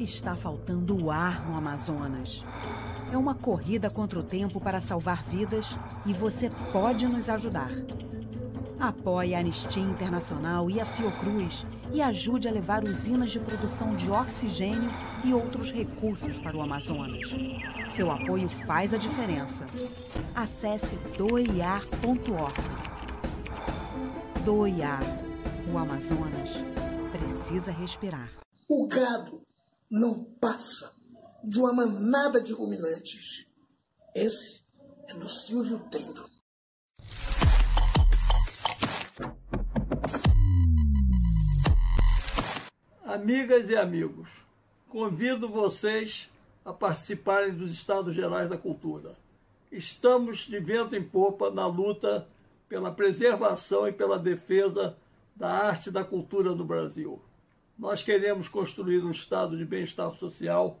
Está faltando ar no Amazonas. É uma corrida contra o tempo para salvar vidas e você pode nos ajudar. Apoie a Anistia Internacional e a Fiocruz e ajude a levar usinas de produção de oxigênio e outros recursos para o Amazonas. Seu apoio faz a diferença. Acesse doiar.org. Doiar. O Amazonas precisa respirar. O gado não passa de uma manada de ruminantes. Esse é do Silvio Tendo. Amigas e amigos, convido vocês a participarem dos Estados Gerais da Cultura. Estamos de vento em popa na luta pela preservação e pela defesa da arte e da cultura no Brasil. Nós queremos construir um estado de bem-estar social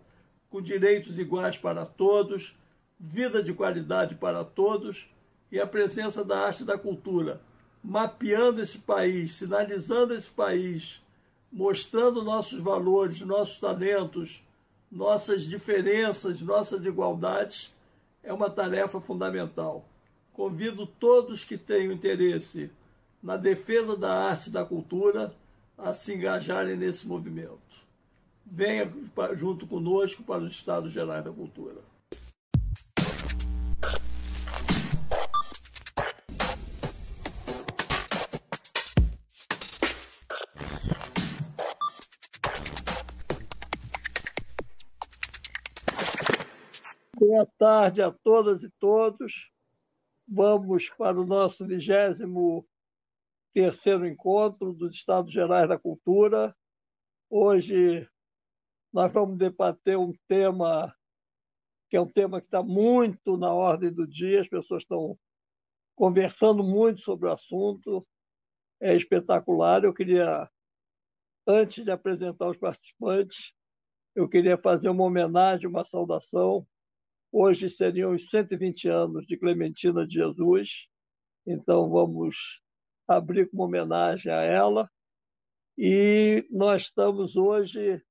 com direitos iguais para todos, vida de qualidade para todos e a presença da arte e da cultura, mapeando esse país, sinalizando esse país, mostrando nossos valores, nossos talentos, nossas diferenças, nossas igualdades, é uma tarefa fundamental. Convido todos que tenham interesse na defesa da arte e da cultura a se engajarem nesse movimento. Venha junto conosco para os Estados Gerais da Cultura. Boa tarde a todas e todos. Vamos para o nosso vigésimo terceiro encontro dos Estados Gerais da Cultura. Hoje nós vamos debater um tema que é um tema que está muito na ordem do dia, as pessoas estão conversando muito sobre o assunto, é espetacular. Eu queria, antes de apresentar os participantes, eu queria fazer uma homenagem, uma saudação. Hoje seriam os 120 anos de Clementina de Jesus, então vamos abrir com uma homenagem a ela. E nós estamos hoje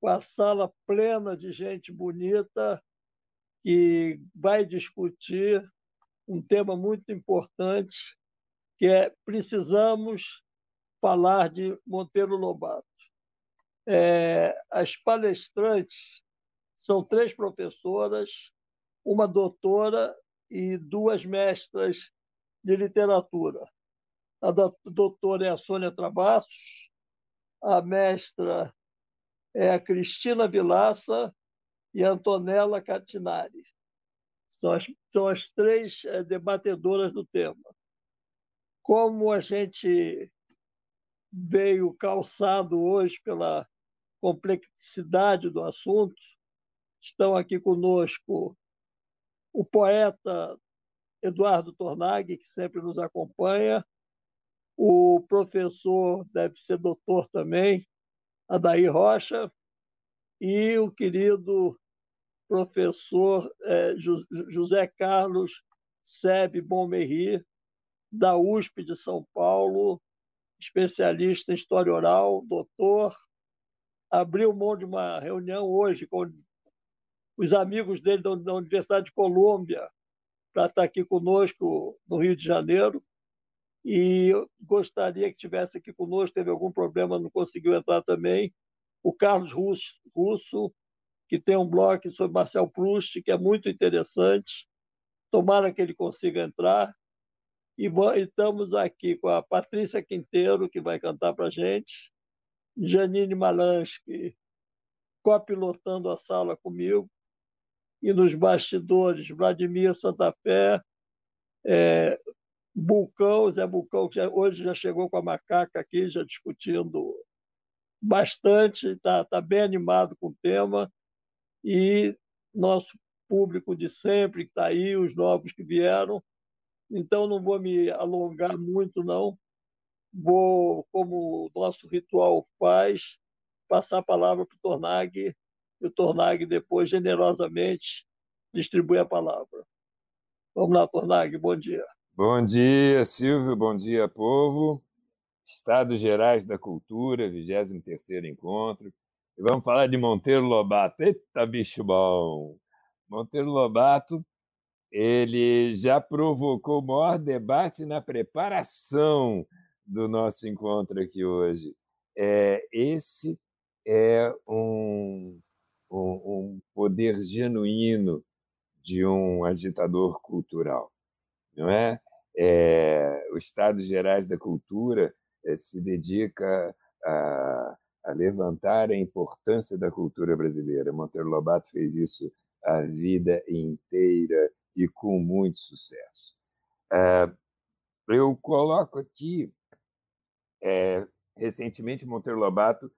com a sala plena de gente bonita que vai discutir um tema muito importante, que é precisamos falar de Monteiro Lobato. É, as palestrantes são três professoras, uma doutora e duas mestras de literatura. A doutora é a Sônia Travassos, a mestra é a Cristina Vilaça e a Antonella Catinari. São as, são as três é, debatedoras do tema. Como a gente veio calçado hoje pela complexidade do assunto, estão aqui conosco o poeta Eduardo Tornag, que sempre nos acompanha, o professor deve ser doutor também, Adair Rocha, e o querido professor é, José Carlos Sebe Bonmerri, da USP de São Paulo, especialista em história oral, doutor. Abriu mão de uma reunião hoje com os amigos dele da Universidade de Colômbia para estar aqui conosco no Rio de Janeiro e gostaria que tivesse aqui conosco, teve algum problema, não conseguiu entrar também, o Carlos Russo, que tem um blog sobre Marcel Proust, que é muito interessante, tomara que ele consiga entrar, e estamos aqui com a Patrícia Quinteiro, que vai cantar para a gente, Janine Malansky, copilotando a sala comigo, e nos bastidores, Vladimir Santafé, é, Bulcão, Zé Bulcão, que hoje já chegou com a macaca aqui, já discutindo bastante, está tá bem animado com o tema, e nosso público de sempre que está aí, os novos que vieram. Então, não vou me alongar muito, não. Vou, como o nosso ritual faz, passar a palavra para o Tornag, e o Tornag depois, generosamente, distribui a palavra. Vamos lá, Tornag, bom dia. Bom dia, Silvio. Bom dia, povo. Estados Gerais da Cultura, 23º Encontro. Vamos falar de Monteiro Lobato. Eita, bicho bom! Monteiro Lobato, ele já provocou o maior debate na preparação do nosso encontro aqui hoje. É, esse é um, um, um poder genuíno de um agitador cultural, não é? É o Estado Gerais da Cultura é, se dedica a, a levantar a importância da cultura brasileira. Monteiro Lobato fez isso a vida inteira e com muito sucesso. É, eu coloco aqui, é, recentemente, Monteiro Lobato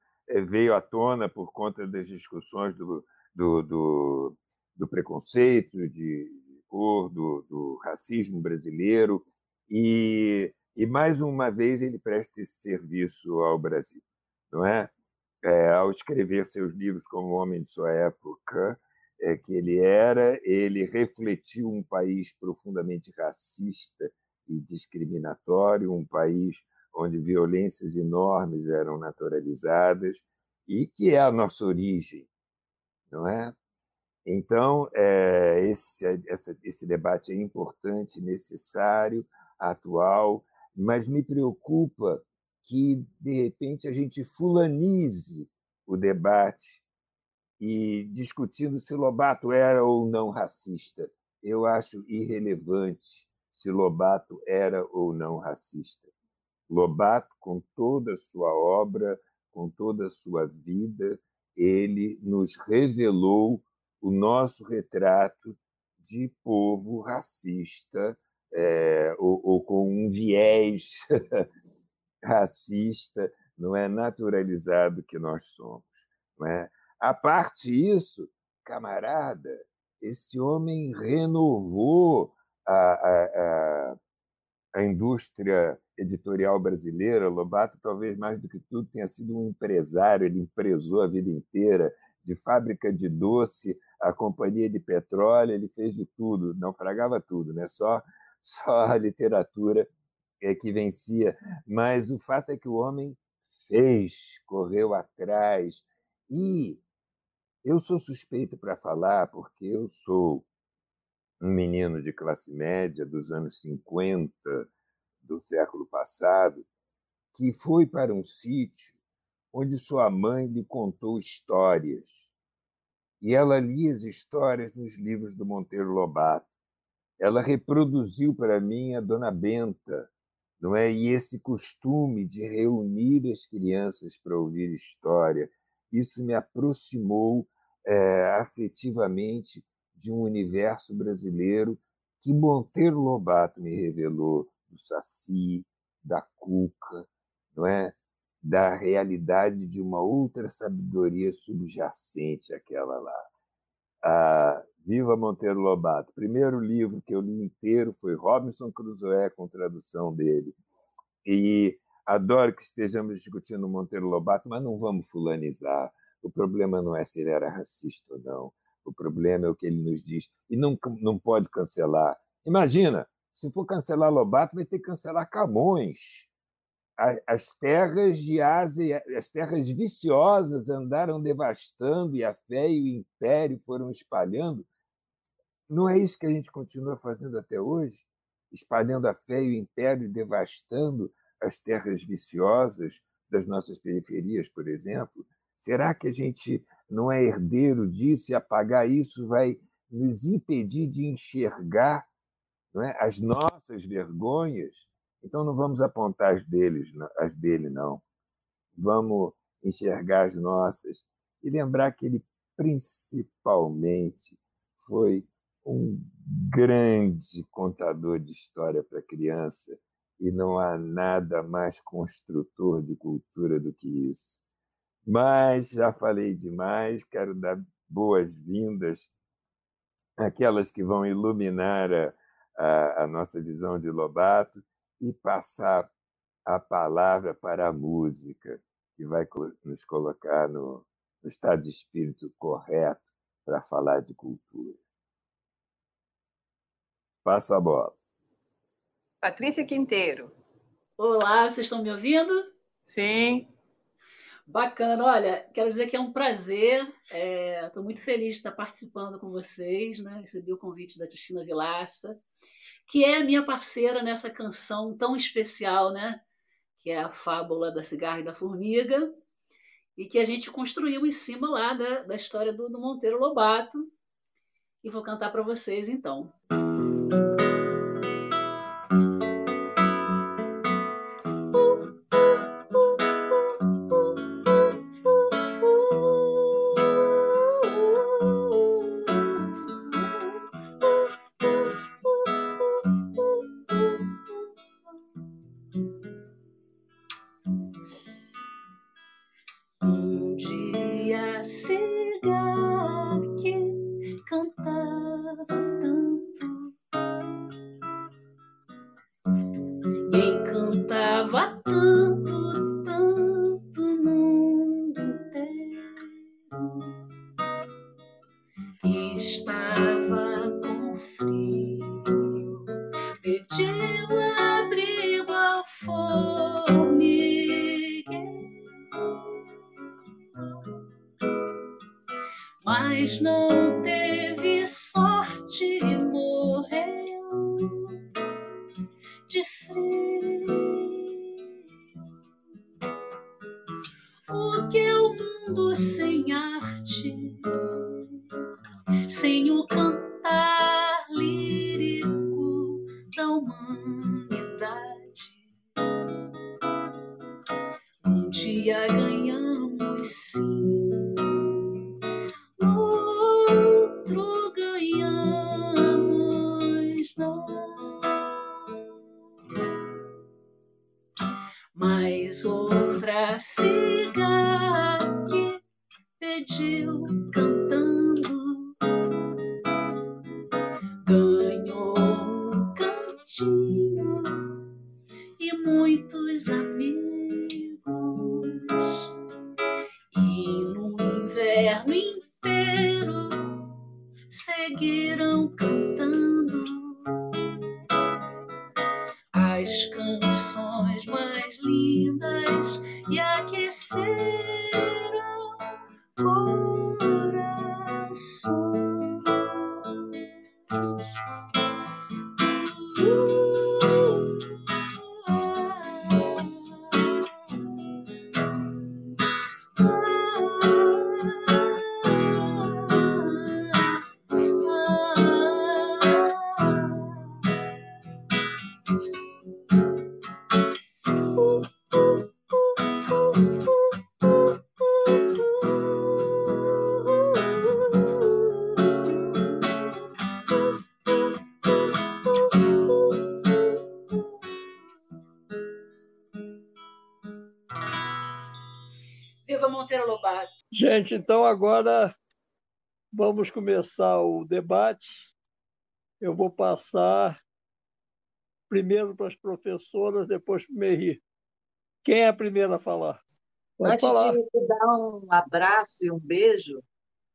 veio à tona por conta das discussões do, do, do, do preconceito de do, do racismo brasileiro, e, e mais uma vez ele presta esse serviço ao Brasil, não é? é, ao escrever seus livros como homem de sua época, é, que ele era, ele refletiu um país profundamente racista e discriminatório, um país onde violências enormes eram naturalizadas e que é a nossa origem, não é? Então, é, esse, esse, esse debate é importante, necessário, atual, mas me preocupa que, de repente, a gente fulanize o debate e discutindo se Lobato era ou não racista. Eu acho irrelevante se Lobato era ou não racista. Lobato, com toda a sua obra, com toda a sua vida, ele nos revelou o nosso retrato de povo racista é, ou, ou, com um viés racista, não é naturalizado que nós somos. É? A parte isso, camarada, esse homem renovou a, a, a, a indústria editorial brasileira. Lobato, talvez mais do que tudo, tenha sido um empresário, ele empresou a vida inteira, de fábrica de doce a companhia de petróleo, ele fez de tudo, naufragava tudo, né? só, só a literatura é que vencia. Mas o fato é que o homem fez, correu atrás. E eu sou suspeito para falar, porque eu sou um menino de classe média dos anos 50 do século passado, que foi para um sítio onde sua mãe lhe contou histórias. E ela lia as histórias nos livros do Monteiro Lobato. Ela reproduziu para mim a Dona Benta, não é? E esse costume de reunir as crianças para ouvir história, isso me aproximou é, afetivamente de um universo brasileiro que Monteiro Lobato me revelou do Saci, da Cuca, não é? Da realidade de uma outra sabedoria subjacente àquela lá. Ah, Viva Monteiro Lobato. Primeiro livro que eu li inteiro foi Robinson Crusoe, com tradução dele. E adoro que estejamos discutindo Monteiro Lobato, mas não vamos fulanizar. O problema não é se ele era racista ou não. O problema é o que ele nos diz. E não, não pode cancelar. Imagina, se for cancelar Lobato, vai ter que cancelar Camões. As terras de Ásia, as terras viciosas andaram devastando e a fé e o império foram espalhando. Não é isso que a gente continua fazendo até hoje? Espalhando a fé e o império, devastando as terras viciosas das nossas periferias, por exemplo? Será que a gente não é herdeiro disso e apagar isso vai nos impedir de enxergar é, as nossas vergonhas? Então não vamos apontar as deles, as dele não. Vamos enxergar as nossas e lembrar que ele principalmente foi um grande contador de história para criança e não há nada mais construtor de cultura do que isso. Mas já falei demais, quero dar boas-vindas àquelas que vão iluminar a, a, a nossa visão de Lobato e passar a palavra para a música, que vai nos colocar no, no estado de espírito correto para falar de cultura. Passa a bola. Patrícia Quinteiro. Olá, vocês estão me ouvindo? Sim. Bacana, olha, quero dizer que é um prazer, estou é, muito feliz de estar participando com vocês, né? recebi o convite da Cristina Vilaça, que é a minha parceira nessa canção tão especial, né? que é a fábula da cigarra e da formiga, e que a gente construiu em cima lá da, da história do, do Monteiro Lobato, e vou cantar para vocês então. Gente, então agora vamos começar o debate. Eu vou passar primeiro para as professoras, depois para o Merri. Quem é a primeira a falar? Pode Antes falar. de eu dar um abraço e um beijo,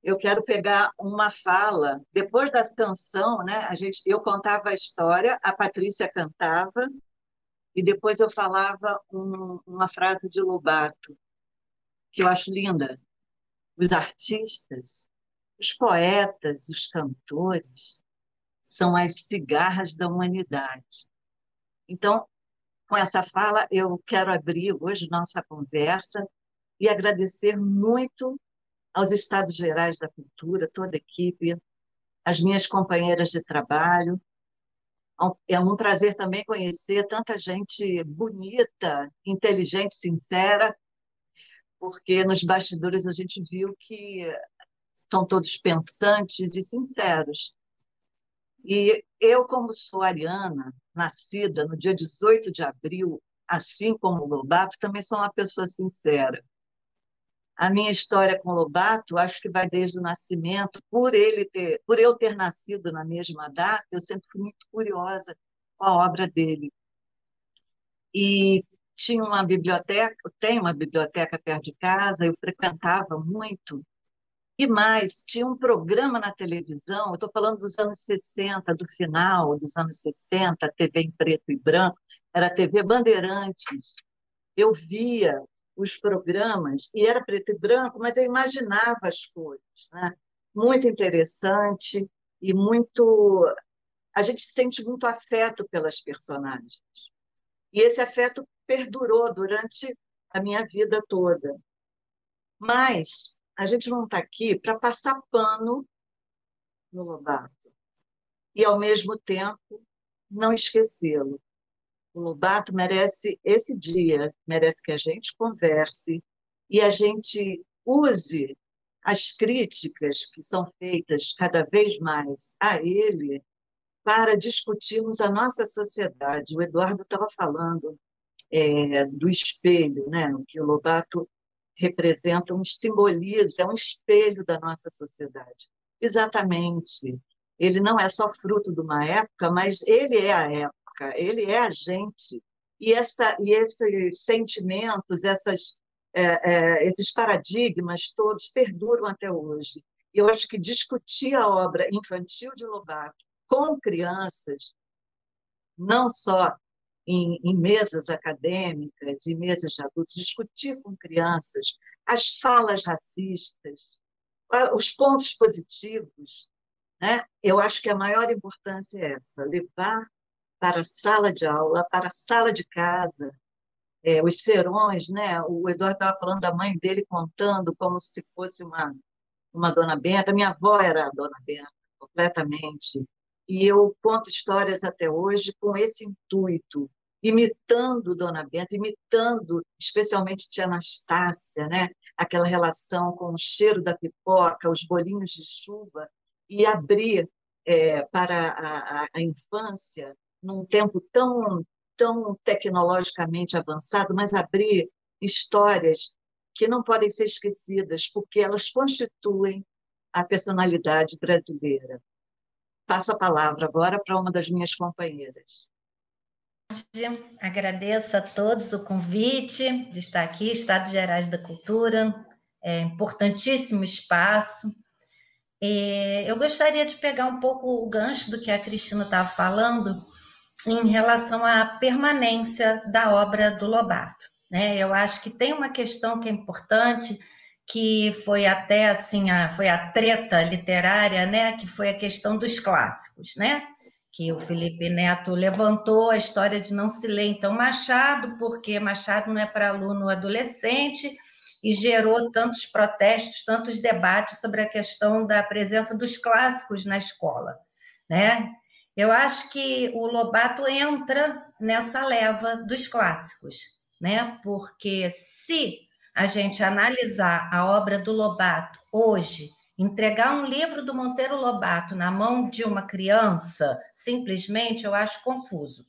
eu quero pegar uma fala. Depois da canção, né, a gente, eu contava a história, a Patrícia cantava, e depois eu falava um, uma frase de Lobato, que eu acho linda os artistas, os poetas, os cantores, são as cigarras da humanidade. Então, com essa fala, eu quero abrir hoje nossa conversa e agradecer muito aos Estados Gerais da Cultura, toda a equipe, as minhas companheiras de trabalho. É um prazer também conhecer tanta gente bonita, inteligente, sincera, porque nos bastidores a gente viu que são todos pensantes e sinceros. E eu, como sou ariana, nascida no dia 18 de abril, assim como o Lobato, também sou uma pessoa sincera. A minha história com o Lobato, acho que vai desde o nascimento, por ele ter, por eu ter nascido na mesma data, eu sempre fui muito curiosa com a obra dele. E tinha uma biblioteca, tem uma biblioteca perto de casa, eu frequentava muito. E mais, tinha um programa na televisão, eu estou falando dos anos 60, do final dos anos 60, TV em preto e branco, era a TV Bandeirantes. Eu via os programas, e era preto e branco, mas eu imaginava as cores. Né? Muito interessante e muito. A gente sente muito afeto pelas personagens. E esse afeto perdurou durante a minha vida toda. Mas a gente não está aqui para passar pano no Lobato e, ao mesmo tempo, não esquecê-lo. O Lobato merece esse dia, merece que a gente converse e a gente use as críticas que são feitas cada vez mais a ele para discutirmos a nossa sociedade. O Eduardo estava falando é, do espelho, né? que o Lobato representa, um simboliza, é um espelho da nossa sociedade. Exatamente. Ele não é só fruto de uma época, mas ele é a época, ele é a gente. E, essa, e esses sentimentos, essas, é, é, esses paradigmas todos perduram até hoje. E eu acho que discutir a obra infantil de Lobato com crianças, não só em, em mesas acadêmicas e mesas de adultos, discutir com crianças as falas racistas, os pontos positivos, né? eu acho que a maior importância é essa, levar para a sala de aula, para a sala de casa, é, os serões, né? o Eduardo estava falando da mãe dele contando como se fosse uma, uma dona Benta, minha avó era a dona Benta, completamente, e eu conto histórias até hoje com esse intuito, imitando Dona Benta, imitando especialmente Tia Anastácia, né? aquela relação com o cheiro da pipoca, os bolinhos de chuva, e abrir é, para a, a, a infância, num tempo tão, tão tecnologicamente avançado, mas abrir histórias que não podem ser esquecidas, porque elas constituem a personalidade brasileira. Passo a palavra agora para uma das minhas companheiras. Agradeço a todos o convite de estar aqui, Estado Gerais da Cultura, é importantíssimo espaço. É, eu gostaria de pegar um pouco o gancho do que a Cristina estava falando em relação à permanência da obra do Lobato. Né? Eu acho que tem uma questão que é importante, que foi até assim, a, foi a treta literária, né? que foi a questão dos clássicos, né? que o Felipe Neto levantou a história de não se ler então Machado, porque Machado não é para aluno adolescente, e gerou tantos protestos, tantos debates sobre a questão da presença dos clássicos na escola, né? Eu acho que o Lobato entra nessa leva dos clássicos, né? Porque se a gente analisar a obra do Lobato hoje, entregar um livro do Monteiro Lobato na mão de uma criança, simplesmente eu acho confuso,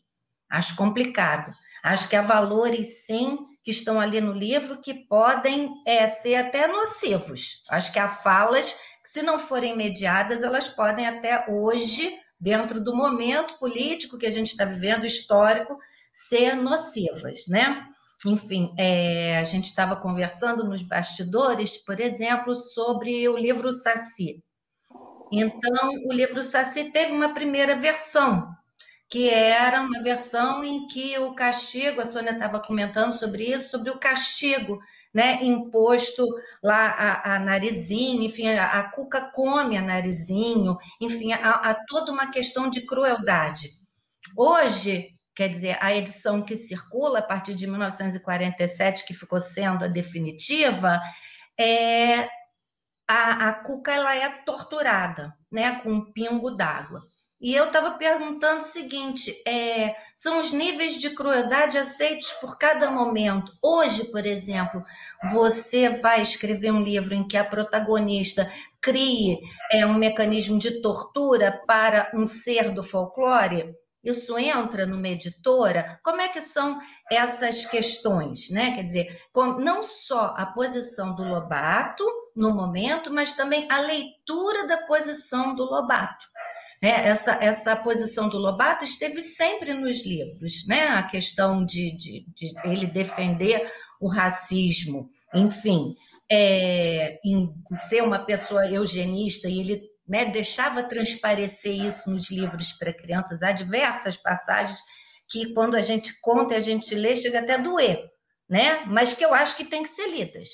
acho complicado. Acho que há valores, sim, que estão ali no livro que podem é, ser até nocivos. Acho que há falas que, se não forem mediadas, elas podem até hoje, dentro do momento político que a gente está vivendo, histórico, ser nocivas, né? Enfim, é, a gente estava conversando nos bastidores, por exemplo, sobre o livro Saci. Então, o livro Saci teve uma primeira versão, que era uma versão em que o castigo, a Sônia estava comentando sobre isso, sobre o castigo, né, imposto lá a, a narizinho, enfim, a, a, cuca come a narizinho, enfim, há toda uma questão de crueldade. Hoje, quer dizer, a edição que circula a partir de 1947, que ficou sendo a definitiva, é, a, a cuca ela é torturada, né, com um pingo d'água. E eu estava perguntando o seguinte: é, são os níveis de crueldade aceitos por cada momento. Hoje, por exemplo, você vai escrever um livro em que a protagonista crie é, um mecanismo de tortura para um ser do folclore? Isso entra numa editora? Como é que são essas questões, né? Quer dizer, não só a posição do Lobato no momento, mas também a leitura da posição do Lobato. Né? Essa, essa posição do Lobato esteve sempre nos livros, né? a questão de, de, de ele defender o racismo, enfim, é, em ser uma pessoa eugenista, e ele né, deixava transparecer isso nos livros para crianças. Há diversas passagens que, quando a gente conta e a gente lê, chega até a doer. né? Mas que eu acho que tem que ser lidas.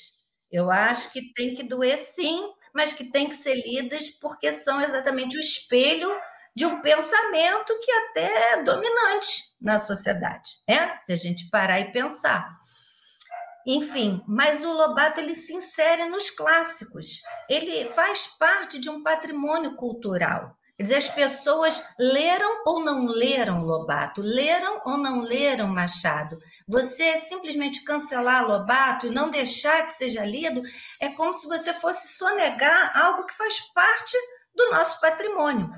Eu acho que tem que doer sim, mas que tem que ser lidas porque são exatamente o espelho de um pensamento que até é dominante na sociedade, né? Se a gente parar e pensar. Enfim, mas o Lobato ele se insere nos clássicos. Ele faz parte de um patrimônio cultural. Quer dizer, as pessoas leram ou não leram Lobato, leram ou não leram Machado. Você simplesmente cancelar Lobato e não deixar que seja lido é como se você fosse sonegar algo que faz parte do nosso patrimônio.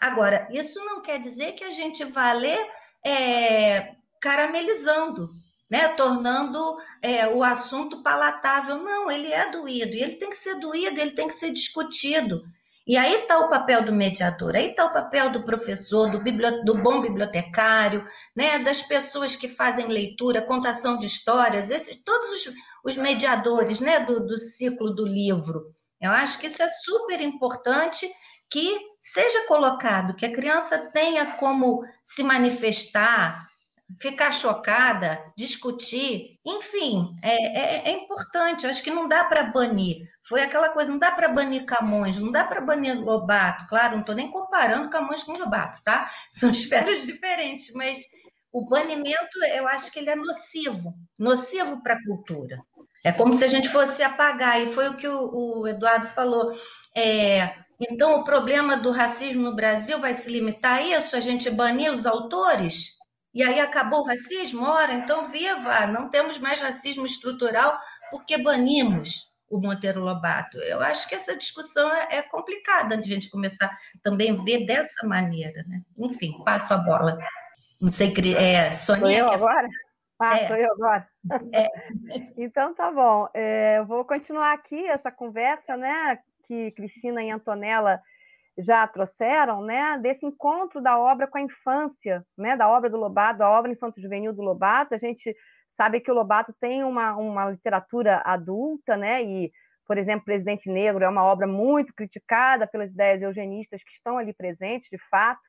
Agora, isso não quer dizer que a gente vá ler é, caramelizando, né? tornando é, o assunto palatável. Não, ele é doído, e ele tem que ser doído, ele tem que ser discutido. E aí está o papel do mediador, aí está o papel do professor, do, do, bom bibliotecário, né, das pessoas que fazem leitura, contação de histórias, esses, todos os, os mediadores né, do, do ciclo do livro. Eu acho que isso é super importante que seja colocado, que a criança tenha como se manifestar, ficar chocada, discutir, enfim, é, é, é importante. Acho que não dá para banir. Foi aquela coisa, não dá para banir Camões, não dá para banir Lobato. Claro, não estou nem comparando Camões com Lobato, tá? São esferas diferentes, mas o banimento, eu acho que ele é nocivo, nocivo para a cultura. É como se a gente fosse apagar, e foi o que o, o Eduardo falou. É, então, o problema do racismo no Brasil vai se limitar a isso? A gente banir os autores? E aí acabou o racismo? Ora, então viva! Não temos mais racismo estrutural porque banimos o Monteiro Lobato. Eu acho que essa discussão é, é complicada de a gente começar também a ver dessa maneira. Né? Enfim, passo a bola. Não sei, é, Sonia. Sou eu agora? Ah, é. sou eu agora. É. então tá bom. É, eu vou continuar aqui essa conversa, né? Que Cristina e Antonella já trouxeram, né, desse encontro da obra com a infância, né, da obra do Lobato, da obra infanto-juvenil do Lobato. A gente sabe que o Lobato tem uma, uma literatura adulta, né, e, por exemplo, Presidente Negro é uma obra muito criticada pelas ideias eugenistas que estão ali presentes, de fato,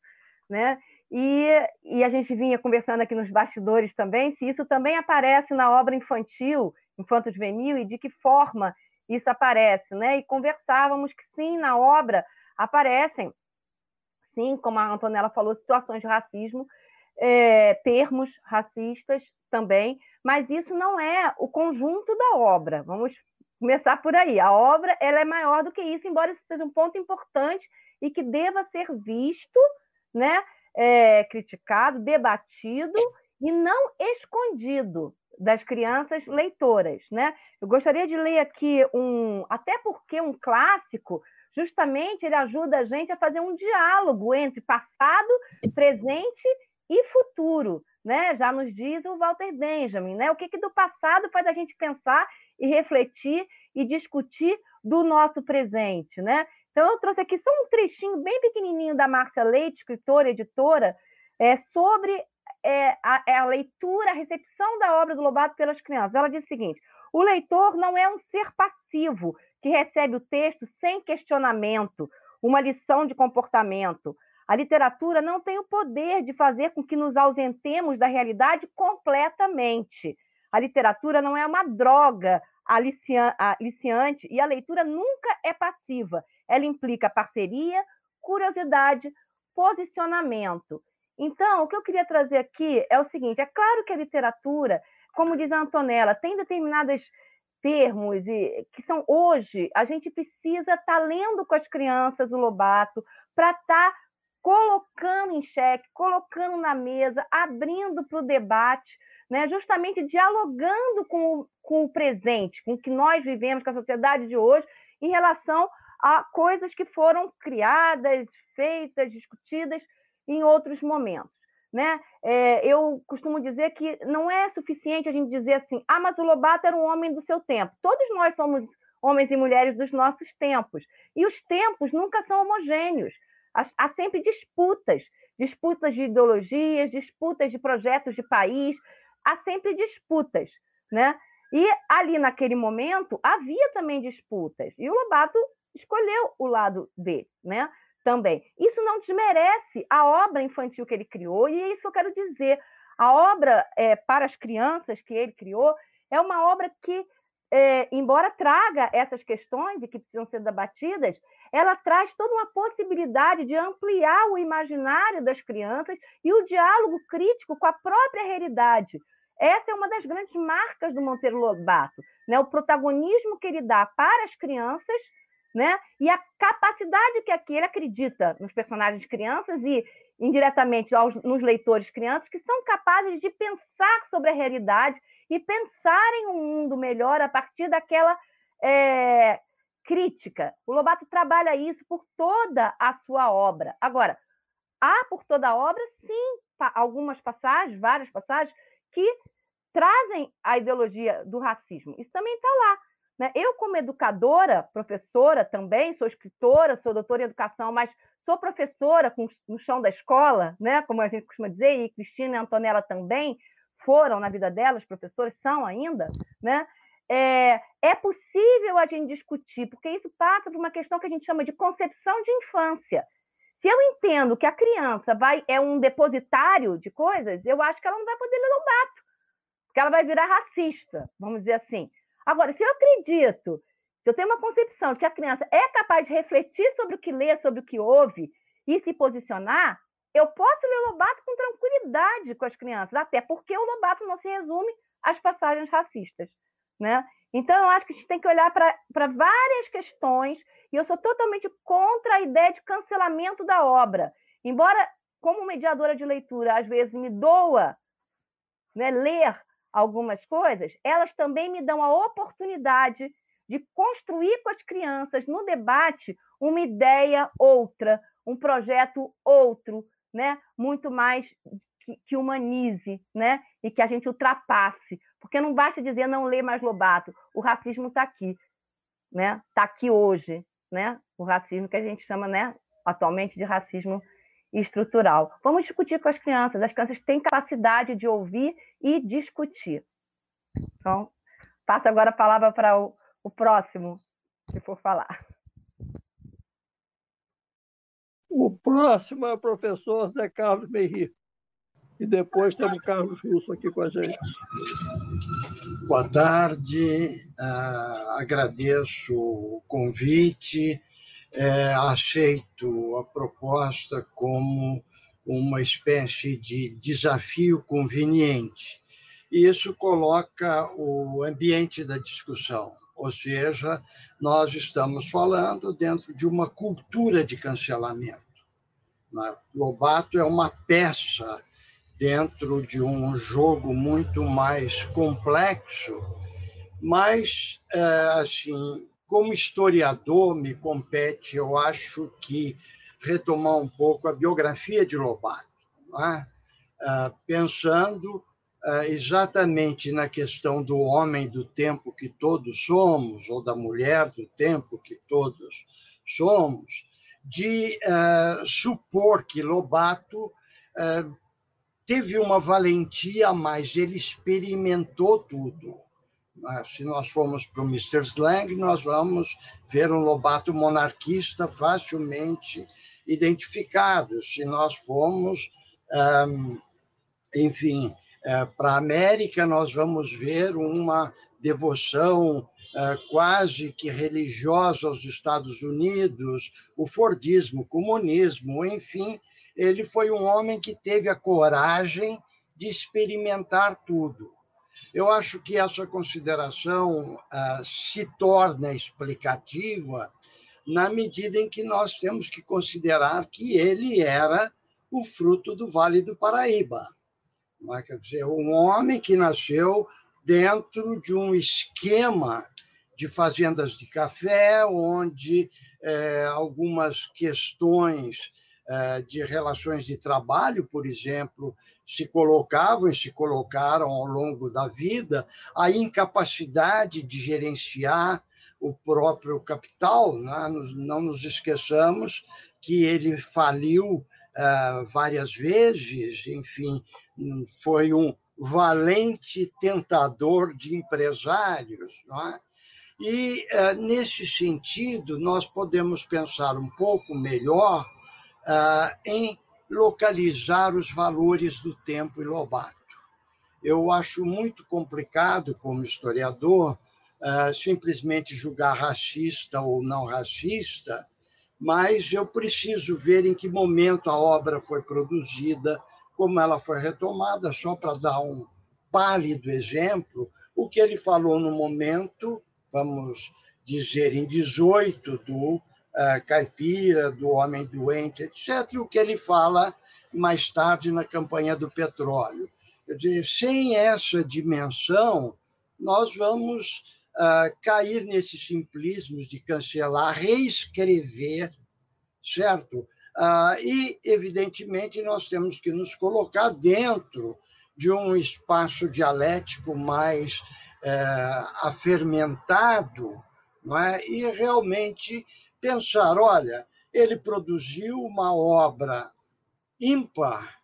né, e, e a gente vinha conversando aqui nos bastidores também, se isso também aparece na obra infantil, infanto-juvenil, e de que forma isso aparece, né, e conversávamos que sim, na obra aparecem, sim, como a Antonella falou, situações de racismo, é, termos racistas também, mas isso não é o conjunto da obra. Vamos começar por aí. A obra ela é maior do que isso, embora isso seja um ponto importante e que deva ser visto, né, é, criticado, debatido e não escondido das crianças leitoras, né? Eu gostaria de ler aqui um, até porque um clássico justamente ele ajuda a gente a fazer um diálogo entre passado, presente e futuro, né? Já nos diz o Walter Benjamin, né? O que, que do passado faz a gente pensar e refletir e discutir do nosso presente, né? Então eu trouxe aqui só um trechinho bem pequenininho da Márcia Leite, escritora, editora, é, sobre é, a, é a leitura, a recepção da obra do Lobato pelas crianças. Ela diz o seguinte: o leitor não é um ser passivo que recebe o texto sem questionamento, uma lição de comportamento. A literatura não tem o poder de fazer com que nos ausentemos da realidade completamente. A literatura não é uma droga aliciante e a leitura nunca é passiva. Ela implica parceria, curiosidade, posicionamento. Então, o que eu queria trazer aqui é o seguinte: é claro que a literatura, como diz a Antonella, tem determinadas termos e que são hoje a gente precisa estar tá lendo com as crianças o Lobato para estar tá colocando em xeque, colocando na mesa, abrindo para o debate, né? justamente dialogando com com o presente, com o que nós vivemos, com a sociedade de hoje, em relação a coisas que foram criadas, feitas, discutidas em outros momentos. Né? É, eu costumo dizer que não é suficiente a gente dizer assim, ah, mas o Lobato era um homem do seu tempo. Todos nós somos homens e mulheres dos nossos tempos. E os tempos nunca são homogêneos. Há, sempre disputas, disputas de ideologias, disputas de projetos de país, há sempre disputas, né? E ali naquele momento havia também disputas. E o Lobato escolheu o lado dele, né? Também. Isso não desmerece a obra infantil que ele criou, e é isso que eu quero dizer. A obra é, para as crianças que ele criou, é uma obra que, é, embora traga essas questões e que precisam ser debatidas, ela traz toda uma possibilidade de ampliar o imaginário das crianças e o diálogo crítico com a própria realidade. Essa é uma das grandes marcas do Monteiro Lobato, né? o protagonismo que ele dá para as crianças né? e a capacidade que aqui ele acredita nos personagens crianças e indiretamente aos, nos leitores crianças que são capazes de pensar sobre a realidade e pensarem um mundo melhor a partir daquela é, crítica. O Lobato trabalha isso por toda a sua obra. Agora, há por toda a obra, sim, algumas passagens, várias passagens, que trazem a ideologia do racismo. Isso também está lá. Né? Eu, como educadora, professora também, sou escritora, sou doutora em educação, mas sou professora no chão da escola, né? como a gente costuma dizer, e Cristina e Antonella também foram na vida delas, professores são ainda, né? É, é possível a gente discutir, porque isso passa por uma questão que a gente chama de concepção de infância. Se eu entendo que a criança vai é um depositário de coisas, eu acho que ela não vai poder ler Lobato, porque ela vai virar racista, vamos dizer assim. Agora, se eu acredito, se eu tenho uma concepção de que a criança é capaz de refletir sobre o que lê, sobre o que ouve e se posicionar, eu posso ler Lobato com tranquilidade com as crianças, até porque o Lobato não se resume às passagens racistas. Né? Então, eu acho que a gente tem que olhar para várias questões, e eu sou totalmente contra a ideia de cancelamento da obra. Embora, como mediadora de leitura, às vezes me doa né, ler algumas coisas, elas também me dão a oportunidade de construir com as crianças no debate uma ideia outra, um projeto outro, né? muito mais que, que humanize, né? E que a gente ultrapasse. Porque não basta dizer não lê mais Lobato. O racismo está aqui, né? Está aqui hoje, né? O racismo que a gente chama, né? Atualmente de racismo estrutural. Vamos discutir com as crianças. As crianças têm capacidade de ouvir e discutir. Então, passo agora a palavra para o, o próximo, se for falar. O próximo é o professor Zé Carlos Meiri. E depois temos o Carlos Russo aqui com a gente. Boa tarde, uh, agradeço o convite, uh, aceito a proposta como uma espécie de desafio conveniente. E isso coloca o ambiente da discussão, ou seja, nós estamos falando dentro de uma cultura de cancelamento. Lobato é uma peça dentro de um jogo muito mais complexo, mas, é, assim, como historiador, me compete, eu acho que retomar um pouco a biografia de Lobato, né? pensando é, exatamente na questão do homem do tempo que todos somos, ou da mulher do tempo que todos somos, de uh, supor que Lobato teve uma valentia a mais, ele experimentou tudo. Se nós formos para o Mr. Slang, nós vamos ver um Lobato monarquista facilmente identificado. Se nós formos, enfim, é, para a América, nós vamos ver uma devoção é, quase que religiosa aos Estados Unidos, o Fordismo, o comunismo, enfim, ele foi um homem que teve a coragem de experimentar tudo. Eu acho que essa consideração uh, se torna explicativa na medida em que nós temos que considerar que ele era o fruto do Vale do Paraíba. É? Quer dizer, um homem que nasceu dentro de um esquema de fazendas de café, onde eh, algumas questões eh, de relações de trabalho, por exemplo, se colocavam e se colocaram ao longo da vida, a incapacidade de gerenciar o próprio capital. Né? Não nos esqueçamos que ele faliu uh, várias vezes, enfim, foi um valente tentador de empresários. Não é? E, uh, nesse sentido, nós podemos pensar um pouco melhor uh, em localizar os valores do tempo em Lobato. eu acho muito complicado, como historiador, uh, simplesmente julgar racista ou não racista, mas eu preciso ver em que momento a obra foi produzida, como ela foi retomada, só para dar um pálido exemplo, o que ele falou no momento, vamos dizer, em 18 do uh, Caipira, do Homem Doente, etc., e o que ele fala mais tarde na campanha do petróleo. Quer dizer, sem essa dimensão, nós vamos uh, cair nesses simplismos de cancelar, reescrever, certo? Uh, e, evidentemente, nós temos que nos colocar dentro de um espaço dialético mais uh, afermentado não é? e realmente pensar: olha, ele produziu uma obra ímpar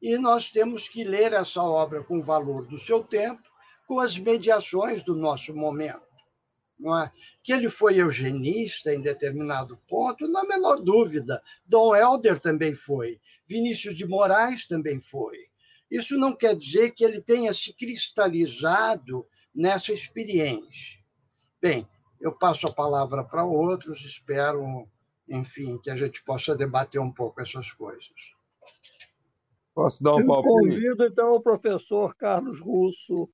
e nós temos que ler essa obra com o valor do seu tempo com as mediações do nosso momento. É? Que ele foi eugenista em determinado ponto, não há menor dúvida. Dom Helder também foi, Vinícius de Moraes também foi. Isso não quer dizer que ele tenha se cristalizado nessa experiência. Bem, eu passo a palavra para outros, espero, enfim, que a gente possa debater um pouco essas coisas. Posso dar um palpite? Convido, então, o professor Carlos Russo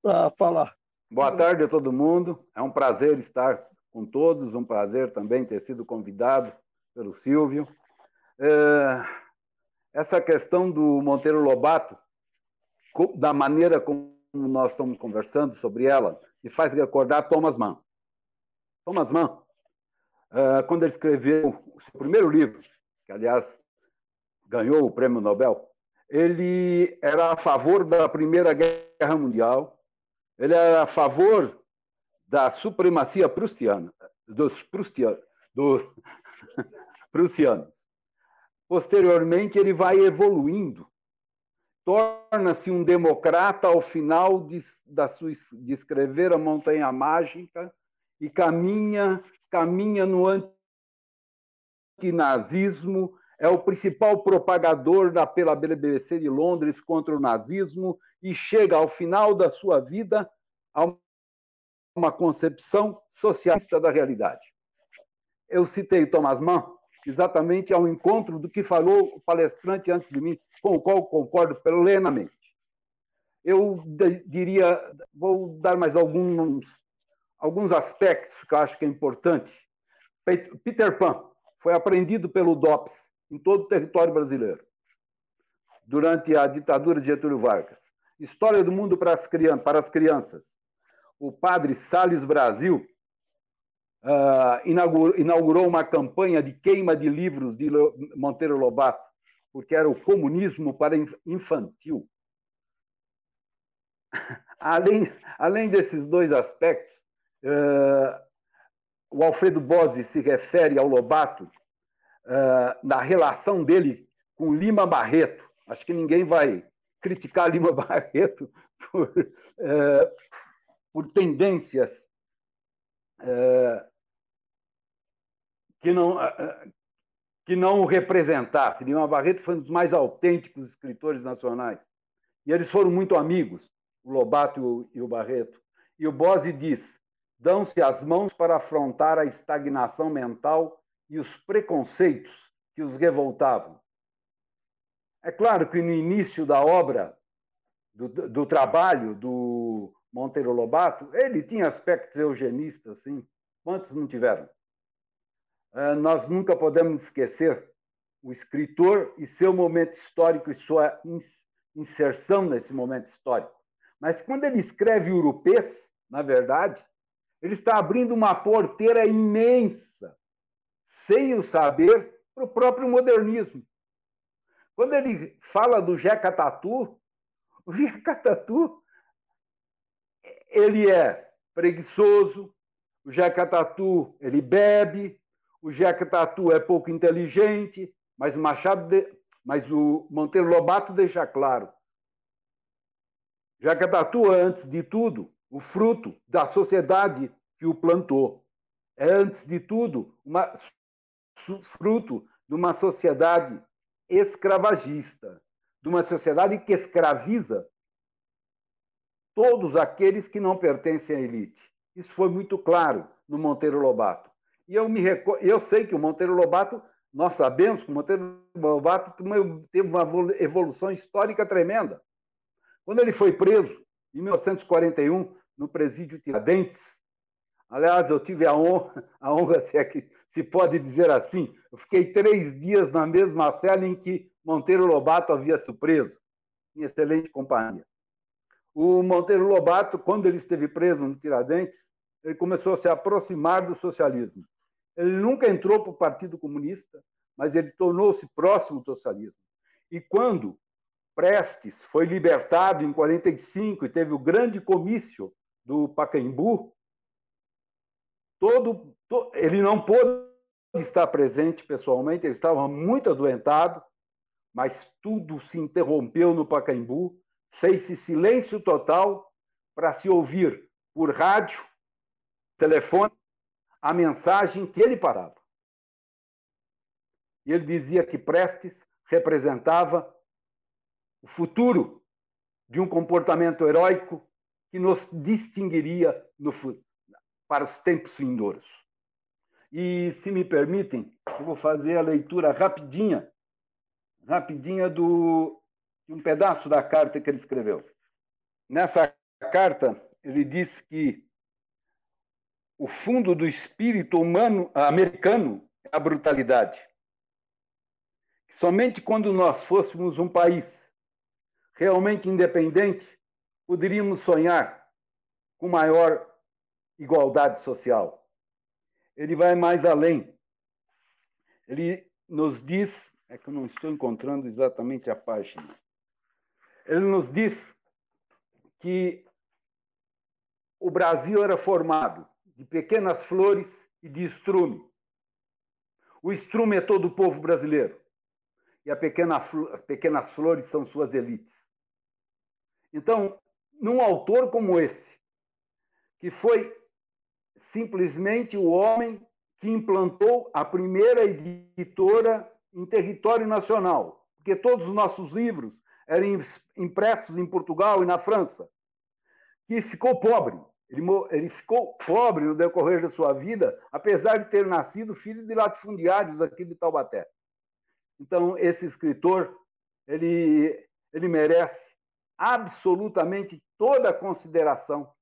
para falar. Boa tarde a todo mundo. É um prazer estar com todos, um prazer também ter sido convidado pelo Silvio. É... Essa questão do Monteiro Lobato, da maneira como nós estamos conversando sobre ela, me faz recordar Thomas Mann. Thomas Mann, é, quando ele escreveu o seu primeiro livro, que aliás ganhou o prêmio Nobel, ele era a favor da Primeira Guerra Mundial, ele era a favor da supremacia prussiana, dos prussianos. Do, prussianos. Posteriormente, ele vai evoluindo, torna-se um democrata ao final de, da sua, de escrever a Montanha Mágica e caminha, caminha no antinazismo, é o principal propagador da, pela BBC de Londres contra o nazismo e chega ao final da sua vida a uma concepção socialista da realidade. Eu citei Thomas Mann exatamente ao encontro do que falou o palestrante antes de mim, com o qual concordo plenamente. Eu diria, vou dar mais alguns, alguns aspectos que eu acho que é importante. Peter Pan foi apreendido pelo DOPS em todo o território brasileiro durante a ditadura de Getúlio Vargas. História do mundo para as, crianças, para as crianças. O padre Sales Brasil uh, inaugurou, inaugurou uma campanha de queima de livros de Monteiro Lobato, porque era o comunismo para infantil. além, além desses dois aspectos, uh, o Alfredo Bose se refere ao Lobato uh, na relação dele com Lima Barreto. Acho que ninguém vai criticar Lima Barreto por, por tendências que não é, que não o representasse. Lima Barreto foi um dos mais autênticos escritores nacionais. E eles foram muito amigos, o Lobato e o Barreto. E o Bose diz: dão-se as mãos para afrontar a estagnação mental e os preconceitos que os revoltavam. É claro que no início da obra, do, do trabalho do Monteiro Lobato, ele tinha aspectos eugenistas, sim. Quantos não tiveram? É, nós nunca podemos esquecer o escritor e seu momento histórico e sua inserção nesse momento histórico. Mas quando ele escreve Urupês, na verdade, ele está abrindo uma porteira imensa, sem o saber, para o próprio modernismo. Quando ele fala do Jeca Tatu, o Jeca Tatu ele é preguiçoso, o Jeca Tatu ele bebe, o Jeca Tatu é pouco inteligente, mas o Machado, de... mas o Monteiro Lobato deixa claro. Jeca Tatu é, antes de tudo, o fruto da sociedade que o plantou. É, antes de tudo, uma... fruto de uma sociedade escravagista, de uma sociedade que escraviza todos aqueles que não pertencem à elite. Isso foi muito claro no Monteiro Lobato. E eu, me eu sei que o Monteiro Lobato, nós sabemos que o Monteiro Lobato teve uma evolução histórica tremenda. Quando ele foi preso, em 1941, no presídio Tiradentes, aliás, eu tive a honra, a honra se, é que, se pode dizer assim, eu fiquei três dias na mesma cela em que Monteiro Lobato havia sido preso, em excelente companhia. O Monteiro Lobato, quando ele esteve preso no Tiradentes, ele começou a se aproximar do socialismo. Ele nunca entrou para o Partido Comunista, mas ele tornou-se próximo do socialismo. E quando Prestes foi libertado em 45 e teve o grande comício do Pacaembu, todo, todo ele não pôde estar presente pessoalmente, ele estava muito adoentado, mas tudo se interrompeu no Pacaembu, fez-se silêncio total para se ouvir por rádio, telefone, a mensagem que ele passava. E ele dizia que Prestes representava o futuro de um comportamento heróico que nos distinguiria no, para os tempos vindouros. E, se me permitem, eu vou fazer a leitura rapidinha, rapidinha do, de um pedaço da carta que ele escreveu. Nessa carta, ele diz que o fundo do espírito humano americano é a brutalidade. Somente quando nós fôssemos um país realmente independente, poderíamos sonhar com maior igualdade social. Ele vai mais além. Ele nos diz, é que eu não estou encontrando exatamente a página. Ele nos diz que o Brasil era formado de pequenas flores e de estrume. O estrume é todo o povo brasileiro. E pequena, as pequenas flores são suas elites. Então, num autor como esse, que foi simplesmente o homem que implantou a primeira editora em território nacional, porque todos os nossos livros eram impressos em Portugal e na França, que ficou pobre. Ele, ele ficou pobre no decorrer da sua vida, apesar de ter nascido filho de latifundiários aqui de Taubaté. Então, esse escritor, ele, ele merece absolutamente toda a consideração,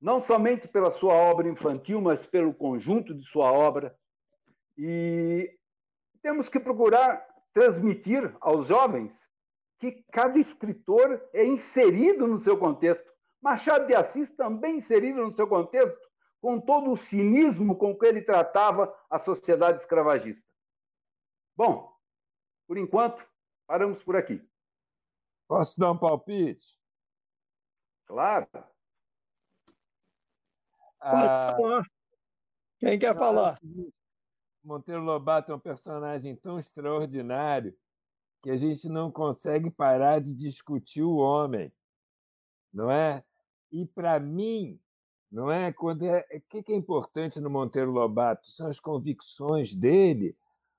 não somente pela sua obra infantil, mas pelo conjunto de sua obra. E temos que procurar transmitir aos jovens que cada escritor é inserido no seu contexto. Machado de Assis também inserido no seu contexto, com todo o cinismo com que ele tratava a sociedade escravagista. Bom, por enquanto, paramos por aqui. Posso dar um palpite? Claro. Ah, Quem quer falar? Monteiro Lobato é um personagem tão extraordinário que a gente não consegue parar de discutir o homem, não é? E para mim, não é quando é o que é importante no Monteiro Lobato são as convicções dele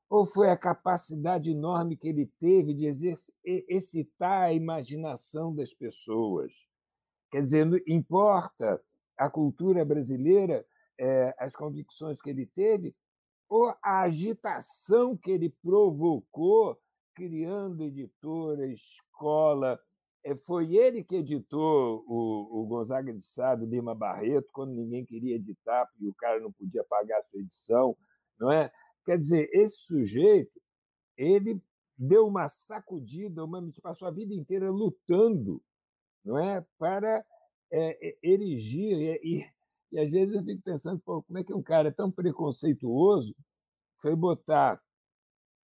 ou foi a capacidade enorme que ele teve de excitar a imaginação das pessoas? Quer dizer, importa a cultura brasileira, é, as convicções que ele teve, ou a agitação que ele provocou criando editora, escola. É, foi ele que editou o, o Gonzaga de Sá, Lima Barreto, quando ninguém queria editar, porque o cara não podia pagar a sua edição. Não é? Quer dizer, esse sujeito, ele deu uma sacudida, uma, passou a vida inteira lutando não é, para é, erigir. E, e, e, às vezes eu fico pensando, como é que um cara tão preconceituoso foi botar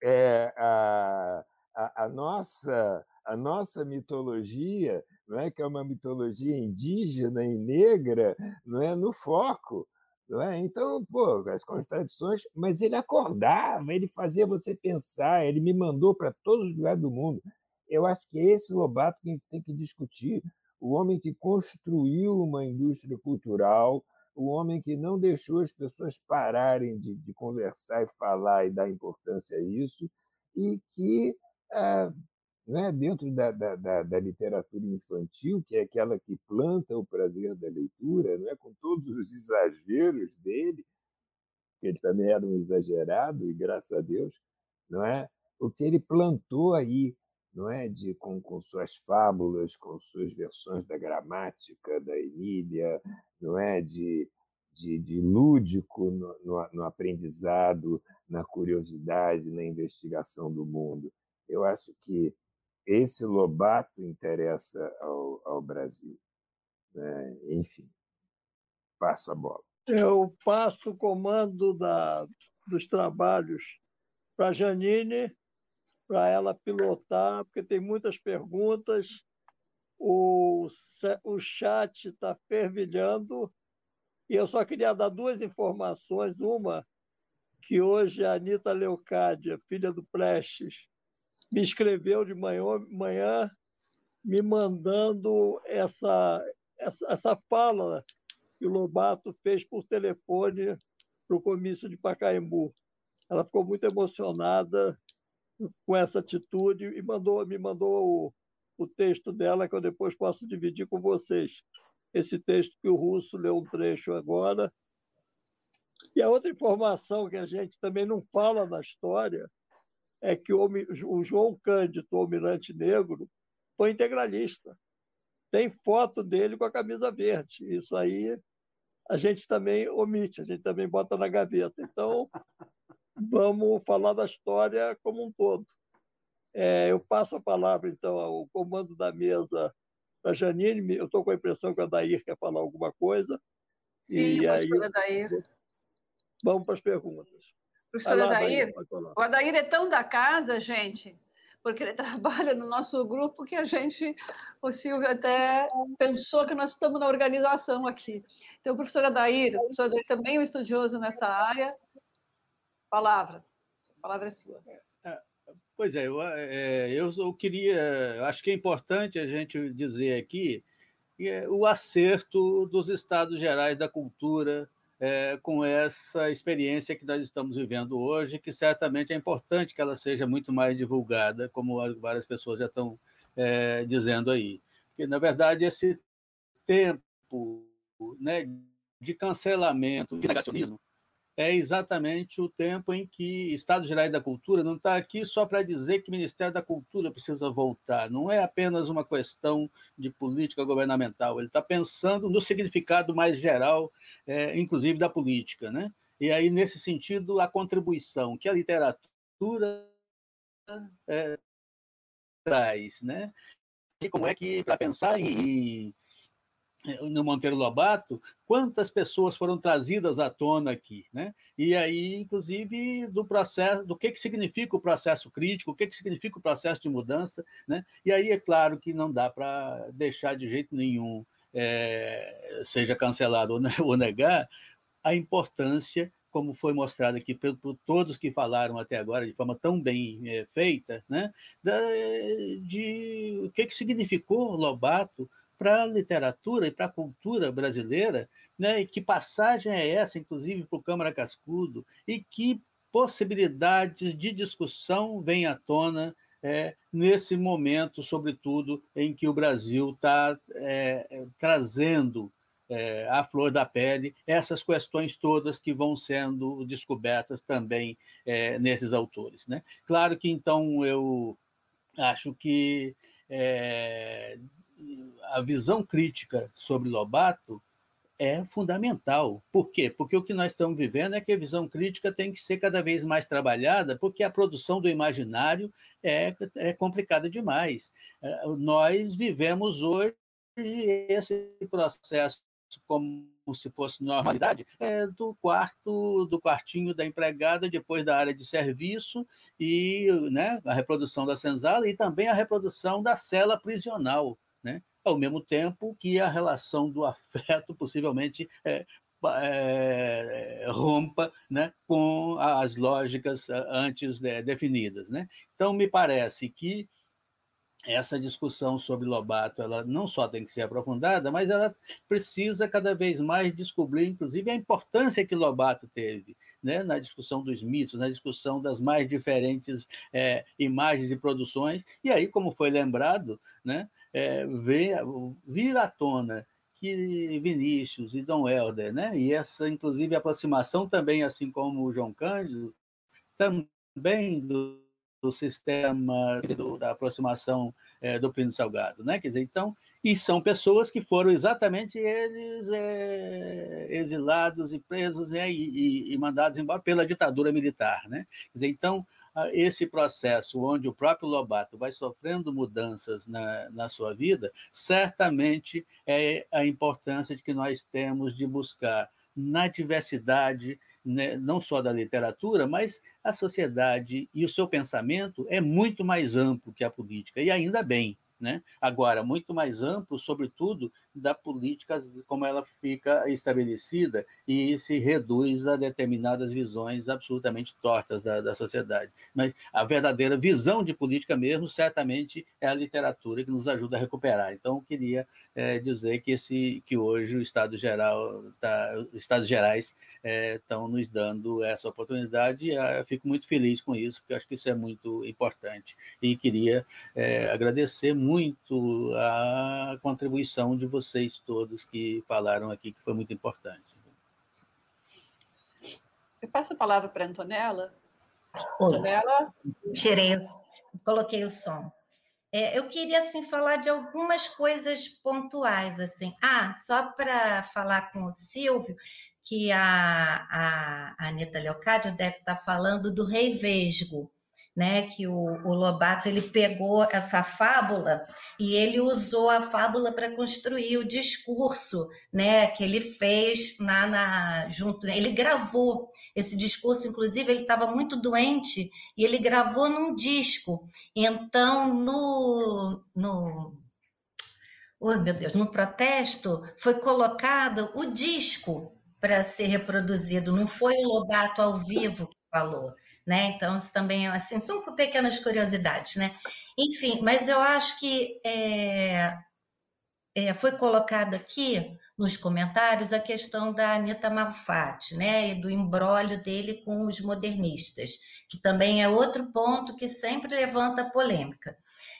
é, a, a, a, nossa, a nossa mitologia, não é, que é uma mitologia indígena e negra, não é, no foco. Não é? Então, pô, as contradições, mas ele acordava, ele fazia você pensar, ele me mandou para todos os lugares do mundo. Eu acho que é esse Lobato que a gente tem que discutir, o homem que construiu uma indústria cultural, o homem que não deixou as pessoas pararem de, de conversar e falar e dar importância a isso, e que, ah, não é? dentro da, da, da, da, literatura infantil, que é aquela que planta o prazer da leitura, não é? com todos os exageros dele, que ele também era um exagerado, e graças a Deus, não é? o que ele plantou aí, não é, de com, com suas fábulas, com suas versões da gramática da Emília, não é, de, de, de lúdico no, no, no aprendizado, na curiosidade, na investigação do mundo. Eu acho que esse Lobato interessa ao, ao Brasil. Né? Enfim, passo a bola. Eu passo o comando da, dos trabalhos para Janine para ela pilotar, porque tem muitas perguntas. O, o chat está fervilhando. E eu só queria dar duas informações. Uma, que hoje a Anitta Leocádia, filha do Prestes, me escreveu de manhã, manhã me mandando essa, essa, essa fala que o Lobato fez por telefone para o comício de Pacaembu. Ela ficou muito emocionada com essa atitude e mandou, me mandou o, o texto dela, que eu depois posso dividir com vocês. Esse texto que o Russo leu um trecho agora. E a outra informação que a gente também não fala na história é que o, o João Cândido, o Almirante Negro, foi integralista. Tem foto dele com a camisa verde. Isso aí a gente também omite, a gente também bota na gaveta. Então, vamos falar da história como um todo. É, eu passo a palavra, então, ao comando da mesa para a Janine. Eu estou com a impressão que a Dair quer falar alguma coisa. Sim, e aí, Dair. Vamos para as perguntas. Professora Adair, o Adair é tão da casa, gente, porque ele trabalha no nosso grupo que a gente, o Silvio até pensou que nós estamos na organização aqui. Então, professora Adair, o professor Adair também é um estudioso nessa área, Palavra. A palavra é sua. É, pois é, eu, é, eu queria, acho que é importante a gente dizer aqui é o acerto dos Estados Gerais da Cultura é, com essa experiência que nós estamos vivendo hoje, que certamente é importante que ela seja muito mais divulgada, como várias pessoas já estão é, dizendo aí. Porque, na verdade, esse tempo né, de cancelamento, de negacionismo, é exatamente o tempo em que Estado Gerais da Cultura não está aqui só para dizer que o Ministério da Cultura precisa voltar. Não é apenas uma questão de política governamental. Ele está pensando no significado mais geral, é, inclusive da política, né? E aí nesse sentido a contribuição que a literatura é, traz, né? E como é que para pensar em no Monteiro Lobato, quantas pessoas foram trazidas à tona aqui, né? E aí, inclusive, do processo, do que, que significa o processo crítico, o que, que significa o processo de mudança, né? E aí é claro que não dá para deixar de jeito nenhum, é, seja cancelado ou negar, a importância como foi mostrado aqui por, por, todos que falaram até agora de forma tão bem é, feita, né, da, de o que, que significou Lobato para a literatura e para a cultura brasileira, né? E que passagem é essa, inclusive, para o Câmara Cascudo, e que possibilidades de discussão vêm à tona é, nesse momento, sobretudo, em que o Brasil está é, trazendo é, à flor da pele essas questões todas que vão sendo descobertas também é, nesses autores. Né? Claro que, então, eu acho que é, a visão crítica sobre Lobato é fundamental. Por quê? Porque o que nós estamos vivendo é que a visão crítica tem que ser cada vez mais trabalhada, porque a produção do imaginário é, é complicada demais. É, nós vivemos hoje esse processo como se fosse normalidade, é do quarto, do quartinho da empregada, depois da área de serviço, e né, a reprodução da senzala e também a reprodução da cela prisional né? ao mesmo tempo que a relação do afeto possivelmente é, é, rompa né, com as lógicas antes definidas. Né? Então, me parece que essa discussão sobre Lobato, ela não só tem que ser aprofundada, mas ela precisa cada vez mais descobrir, inclusive, a importância que Lobato teve né, na discussão dos mitos, na discussão das mais diferentes é, imagens e produções. E aí, como foi lembrado, né, é, vir, vir à tona que Vinícius e Dom Helder, né, e essa, inclusive, aproximação também, assim como o João Cândido, também do do sistema do, da aproximação é, do Plínio Salgado, né? Quer dizer, então, e são pessoas que foram exatamente eles é, exilados e presos né? e, e, e, mandados embora pela ditadura militar, né? Quer dizer, então, esse processo onde o próprio Lobato vai sofrendo mudanças na, na sua vida, certamente é a importância de que nós temos de buscar na diversidade né, não só da literatura, mas a sociedade e o seu pensamento é muito mais amplo que a política, e ainda bem. Né? Agora, muito mais amplo, sobretudo, da política, como ela fica estabelecida e se reduz a determinadas visões absolutamente tortas da, da sociedade. Mas a verdadeira visão de política mesmo, certamente, é a literatura que nos ajuda a recuperar. Então, eu queria é, dizer que, esse, que hoje o Estado Geral, tá, os Estados Gerais estão é, nos dando essa oportunidade e ah, eu fico muito feliz com isso, porque acho que isso é muito importante. E queria é, agradecer muito a contribuição de vocês todos que falaram aqui, que foi muito importante. Eu passo a palavra para a Antonella. Antonella? Tirei, coloquei o som. É, eu queria assim falar de algumas coisas pontuais assim. Ah, só para falar com o Silvio, que a, a, a Anitta Leocádio deve estar falando do rei Vesgo, né? Que o, o Lobato ele pegou essa fábula e ele usou a fábula para construir o discurso, né? Que ele fez na, na junto, ele gravou esse discurso, inclusive ele estava muito doente e ele gravou num disco. Então no, no Oh, meu Deus, no protesto foi colocado o disco para ser reproduzido, não foi o Lobato ao vivo que falou, né? Então, isso também é assim, são pequenas curiosidades, né? Enfim, mas eu acho que é, é, foi colocado aqui nos comentários a questão da Anitta Malfatti, né? E do embrólio dele com os modernistas, que também é outro ponto que sempre levanta polêmica.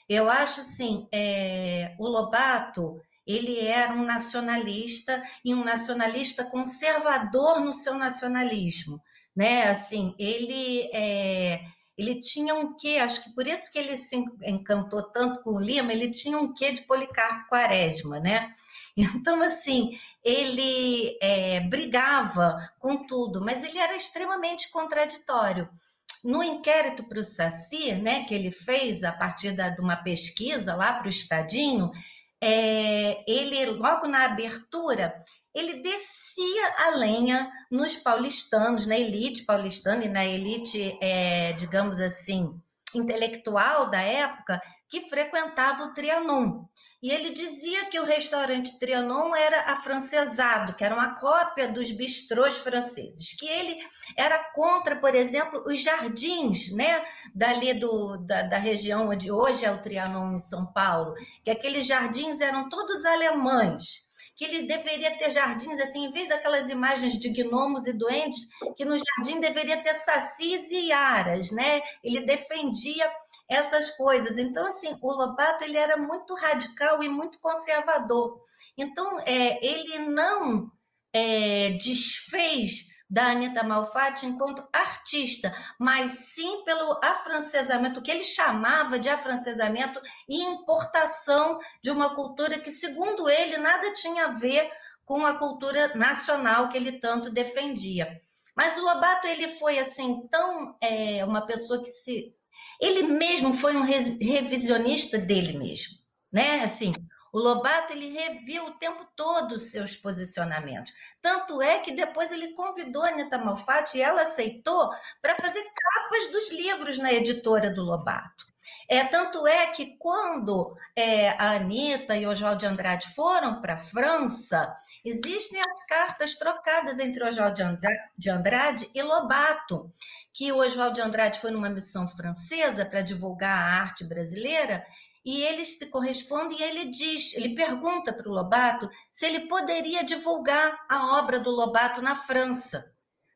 Eu acho assim, é, o Lobato ele era um nacionalista e um nacionalista conservador no seu nacionalismo, né? Assim, ele é, ele tinha um quê, acho que por isso que ele se encantou tanto com o Lima, ele tinha um quê de Policarpo Quaresma, né? Então, assim, ele é, brigava com tudo, mas ele era extremamente contraditório. No inquérito para o Saci, né, que ele fez a partir da, de uma pesquisa lá para o Estadinho, é, ele, logo na abertura, ele descia a lenha nos paulistanos, na elite paulistana e na elite, é, digamos assim, intelectual da época, que frequentava o Trianon. E ele dizia que o restaurante Trianon era afrancesado, que era uma cópia dos bistrôs franceses, que ele era contra, por exemplo, os jardins, né, dali do, da, da região onde hoje é o Trianon em São Paulo, que aqueles jardins eram todos alemães, que ele deveria ter jardins assim, em vez daquelas imagens de gnomos e doentes, que no jardim deveria ter sacis e aras, né? Ele defendia essas coisas. Então, assim, o Lobato ele era muito radical e muito conservador. Então, é, ele não é, desfez da Anitta Malfatti enquanto artista, mas sim pelo afrancesamento, que ele chamava de afrancesamento e importação de uma cultura que, segundo ele, nada tinha a ver com a cultura nacional que ele tanto defendia. Mas o Lobato ele foi assim tão é, uma pessoa que se ele mesmo foi um revisionista dele mesmo, né? Assim, o Lobato ele reviu o tempo todo os seus posicionamentos. Tanto é que depois ele convidou a Anitta Malfatti e ela aceitou para fazer capas dos livros na editora do Lobato. É, tanto é que quando é, a Anitta e o Oswald de Andrade foram para a França, existem as cartas trocadas entre Oswald de Andrade e Lobato, que o Oswald de Andrade foi numa missão francesa para divulgar a arte brasileira e eles se correspondem e ele diz, ele pergunta para o Lobato se ele poderia divulgar a obra do Lobato na França,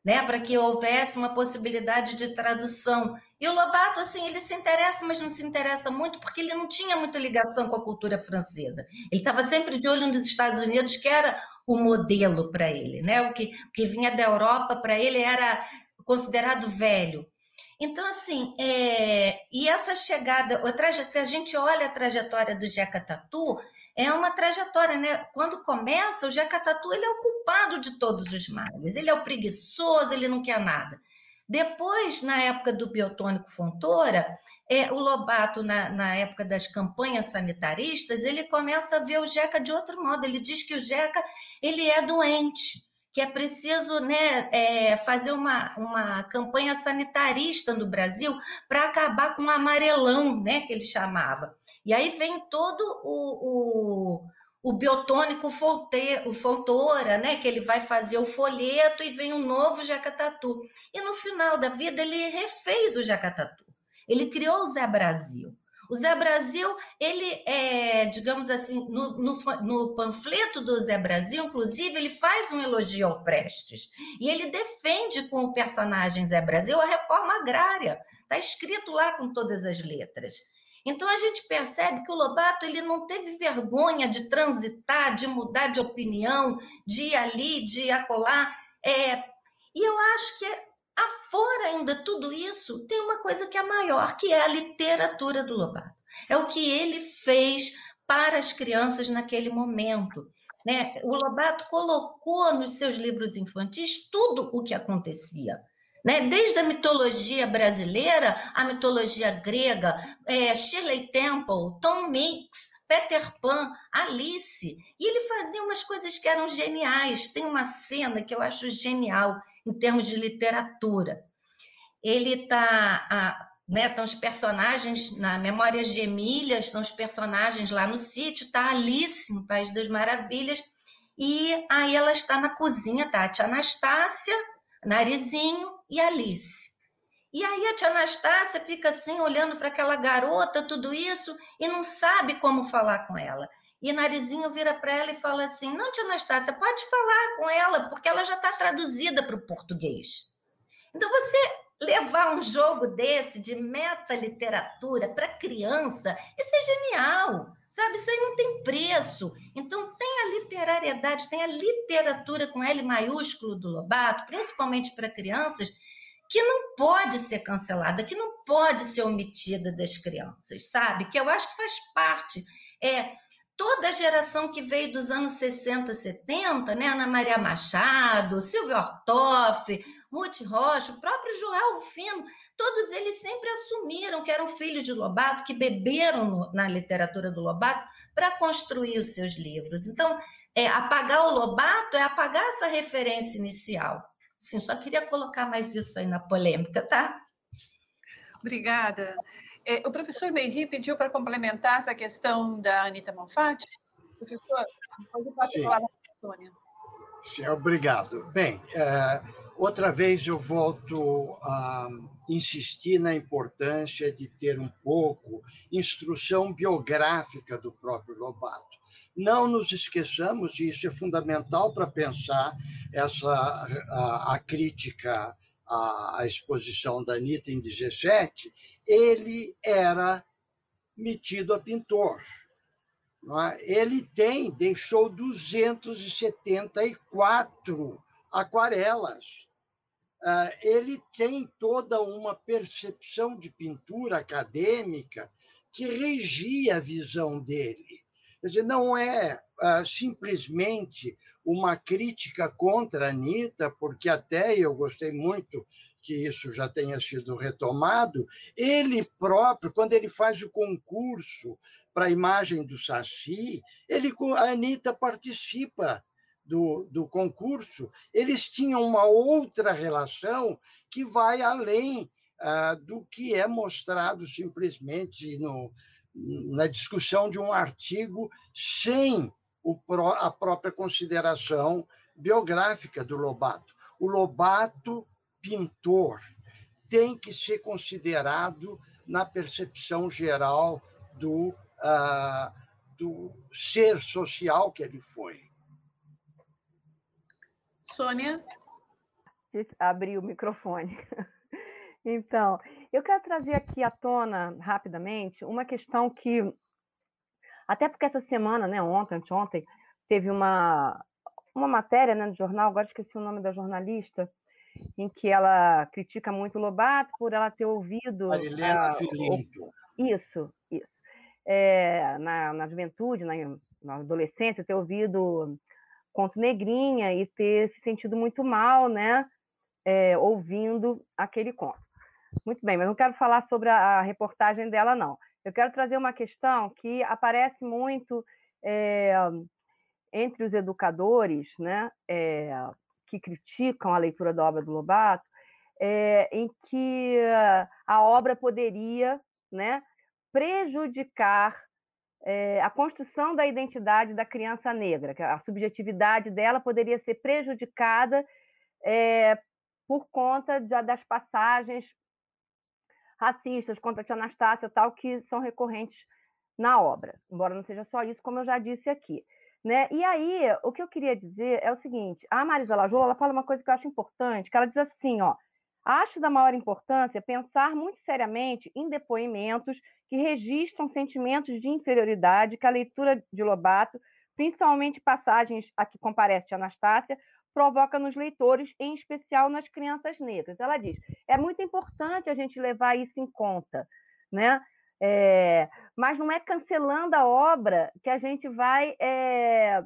né, para que houvesse uma possibilidade de tradução. E o Lobato, assim, ele se interessa, mas não se interessa muito porque ele não tinha muita ligação com a cultura francesa. Ele estava sempre de olho nos Estados Unidos, que era o modelo para ele, né? O que, o que vinha da Europa para ele era considerado velho. Então, assim, é... e essa chegada, se a gente olha a trajetória do Jeca Tatu, é uma trajetória, né? Quando começa, o Jeca Tatu ele é o culpado de todos os males. Ele é o preguiçoso, ele não quer nada. Depois, na época do biotônico Fontoura, é, o Lobato, na, na, época das campanhas sanitaristas, ele começa a ver o Jeca de outro modo. Ele diz que o Jeca ele é doente que é preciso né, é, fazer uma, uma campanha sanitarista no Brasil para acabar com o amarelão, né, que ele chamava. E aí vem todo o, o, o biotônico fonte, o fontora, né, que ele vai fazer o folheto e vem um novo jacatatu. E no final da vida ele refez o jacatatu. Ele criou o Zé Brasil. O Zé Brasil, ele é, digamos assim, no, no, no, panfleto do Zé Brasil, inclusive, ele faz um elogio ao Prestes. E ele defende com o personagem Zé Brasil a reforma agrária. Está escrito lá com todas as letras. Então a gente percebe que o Lobato ele não teve vergonha de transitar, de mudar de opinião, de ir ali, de ir acolá. É, e eu acho que Afora ainda tudo isso, tem uma coisa que é maior, que é a literatura do Lobato. É o que ele fez para as crianças naquele momento. Né? O Lobato colocou nos seus livros infantis tudo o que acontecia. Né? Desde a mitologia brasileira, a mitologia grega, é, Shirley Temple, Tom Mix, Peter Pan, Alice. E ele fazia umas coisas que eram geniais. Tem uma cena que eu acho genial em termos de literatura. Ele está. Né, estão os personagens na Memórias de Emília, estão os personagens lá no sítio, está Alice, no País das Maravilhas, e aí ela está na cozinha, tá? A tia Anastácia, Narizinho e Alice. E aí a tia Anastácia fica assim, olhando para aquela garota, tudo isso, e não sabe como falar com ela. E Narizinho vira para ela e fala assim: Não, tia Anastácia, pode falar com ela, porque ela já está traduzida para o português. Então, você levar um jogo desse de meta-literatura para criança, isso é genial, sabe? Isso aí não tem preço. Então, tem a literariedade, tem a literatura com L maiúsculo do Lobato, principalmente para crianças, que não pode ser cancelada, que não pode ser omitida das crianças, sabe? Que eu acho que faz parte. É, toda a geração que veio dos anos 60, 70, né? Ana Maria Machado, Silvio Ortoff, Ruth Rocha, o próprio Joel Rufino, todos eles sempre assumiram que eram filhos de Lobato, que beberam no, na literatura do Lobato para construir os seus livros. Então, é, apagar o Lobato é apagar essa referência inicial. Sim, só queria colocar mais isso aí na polêmica, tá? Obrigada. É, o professor Meiri pediu para complementar essa questão da Anitta Malfatti. Professor, pode passar a palavra para a Sônia. Sim, obrigado. Bem, é, outra vez eu volto a insistir na importância de ter um pouco instrução biográfica do próprio Lobato. Não nos esqueçamos, e isso é fundamental para pensar essa a, a crítica à, à exposição da Anitta em 17, ele era metido a pintor. É? Ele tem, deixou 274 aquarelas. Ah, ele tem toda uma percepção de pintura acadêmica que regia a visão dele. Quer dizer, não é uh, simplesmente uma crítica contra a Anitta, porque até eu gostei muito que isso já tenha sido retomado, ele próprio, quando ele faz o concurso para a imagem do Saci, ele, a Anitta participa do, do concurso, eles tinham uma outra relação que vai além ah, do que é mostrado simplesmente no, na discussão de um artigo sem o, a própria consideração biográfica do Lobato. O Lobato, pintor, tem que ser considerado na percepção geral do ah, do ser social que ele foi. Sônia? Abrir o microfone. Então, eu quero trazer aqui à tona, rapidamente, uma questão que, até porque essa semana, né, ontem, anteontem, teve uma, uma matéria né, no jornal, agora esqueci o nome da jornalista, em que ela critica muito Lobato por ela ter ouvido. Uh, Filinto. Isso, isso. É, na, na juventude, na, na adolescência, ter ouvido Conto Negrinha e ter se sentido muito mal, né? É, ouvindo aquele conto. Muito bem, mas não quero falar sobre a, a reportagem dela, não. Eu quero trazer uma questão que aparece muito é, entre os educadores, né, é, que criticam a leitura da obra do Lobato, é, em que a obra poderia, né, prejudicar é, a construção da identidade da criança negra, que a subjetividade dela poderia ser prejudicada é, por conta de, das passagens racistas contra a tia Anastácia tal, que são recorrentes na obra, embora não seja só isso, como eu já disse aqui. Né? E aí, o que eu queria dizer é o seguinte, a Marisa Lajola, ela fala uma coisa que eu acho importante, que ela diz assim, ó, acho da maior importância pensar muito seriamente em depoimentos que registram sentimentos de inferioridade que a leitura de Lobato, principalmente passagens a que comparece Anastácia, provoca nos leitores, em especial nas crianças negras. Ela diz: é muito importante a gente levar isso em conta, né? É, mas não é cancelando a obra que a gente vai é,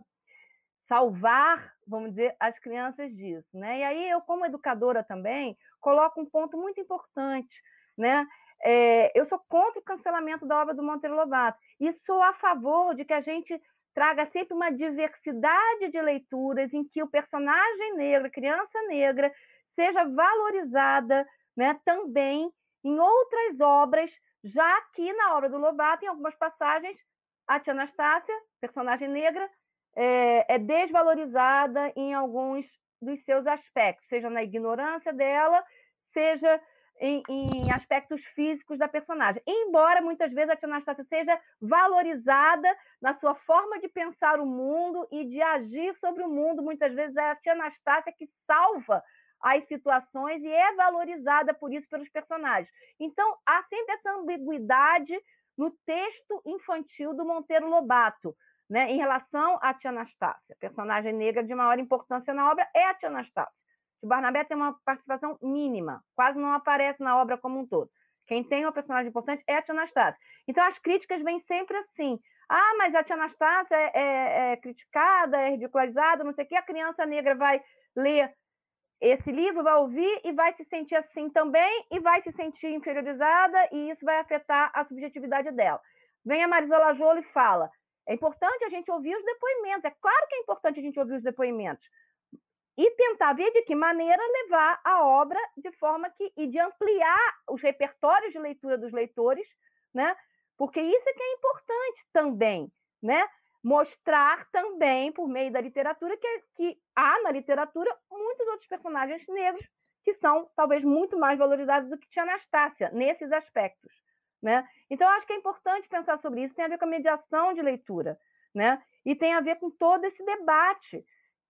salvar, vamos dizer, as crianças disso, né? E aí eu, como educadora também, coloco um ponto muito importante, né? É, eu sou contra o cancelamento da obra do Monteiro Lobato e sou a favor de que a gente traga sempre uma diversidade de leituras em que o personagem negro, criança negra, seja valorizada né, também em outras obras, já que na obra do Lobato, em algumas passagens, a tia Anastácia, personagem negra, é, é desvalorizada em alguns dos seus aspectos, seja na ignorância dela, seja em, em, aspectos físicos da personagem. Embora muitas vezes a Tia Anastácia seja valorizada na sua forma de pensar o mundo e de agir sobre o mundo, muitas vezes é a Tia Anastácia que salva as situações e é valorizada por isso pelos personagens. Então, há sempre essa ambiguidade no texto infantil do Monteiro Lobato, né, em relação à Tia Anastácia. personagem negra de maior importância na obra é a Tia Anastácia que Barnabé tem uma participação mínima, quase não aparece na obra como um todo. Quem tem uma personagem importante é a Tia Anastácia. Então, as críticas vêm sempre assim. Ah, mas a Tia Anastácia é, é, é criticada, é ridicularizada, não sei o que. A criança negra vai ler esse livro, vai ouvir e vai se sentir assim também, e vai se sentir inferiorizada, e isso vai afetar a subjetividade dela. Vem a Marisa Lajolo e fala: é importante a gente ouvir os depoimentos. É claro que é importante a gente ouvir os depoimentos e tentar ver de que maneira levar a obra de forma que e de ampliar os repertórios de leitura dos leitores, né? Porque isso é que é importante também, né? Mostrar também por meio da literatura que, que há na literatura muitos outros personagens negros que são talvez muito mais valorizados do que Tia Anastácia nesses aspectos, né? Então acho que é importante pensar sobre isso, tem a ver com a mediação de leitura, né? E tem a ver com todo esse debate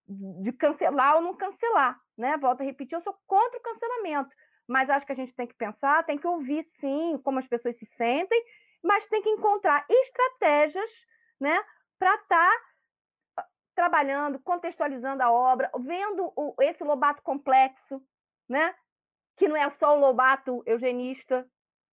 de cancelar ou não cancelar, né? Volto a repetir, eu sou contra o cancelamento, mas acho que a gente tem que pensar, tem que ouvir sim como as pessoas se sentem, mas tem que encontrar estratégias, né, para estar tá ah, trabalhando, contextualizando a obra, vendo o, esse Lobato complexo, né? Que não é só o Lobato eugenista,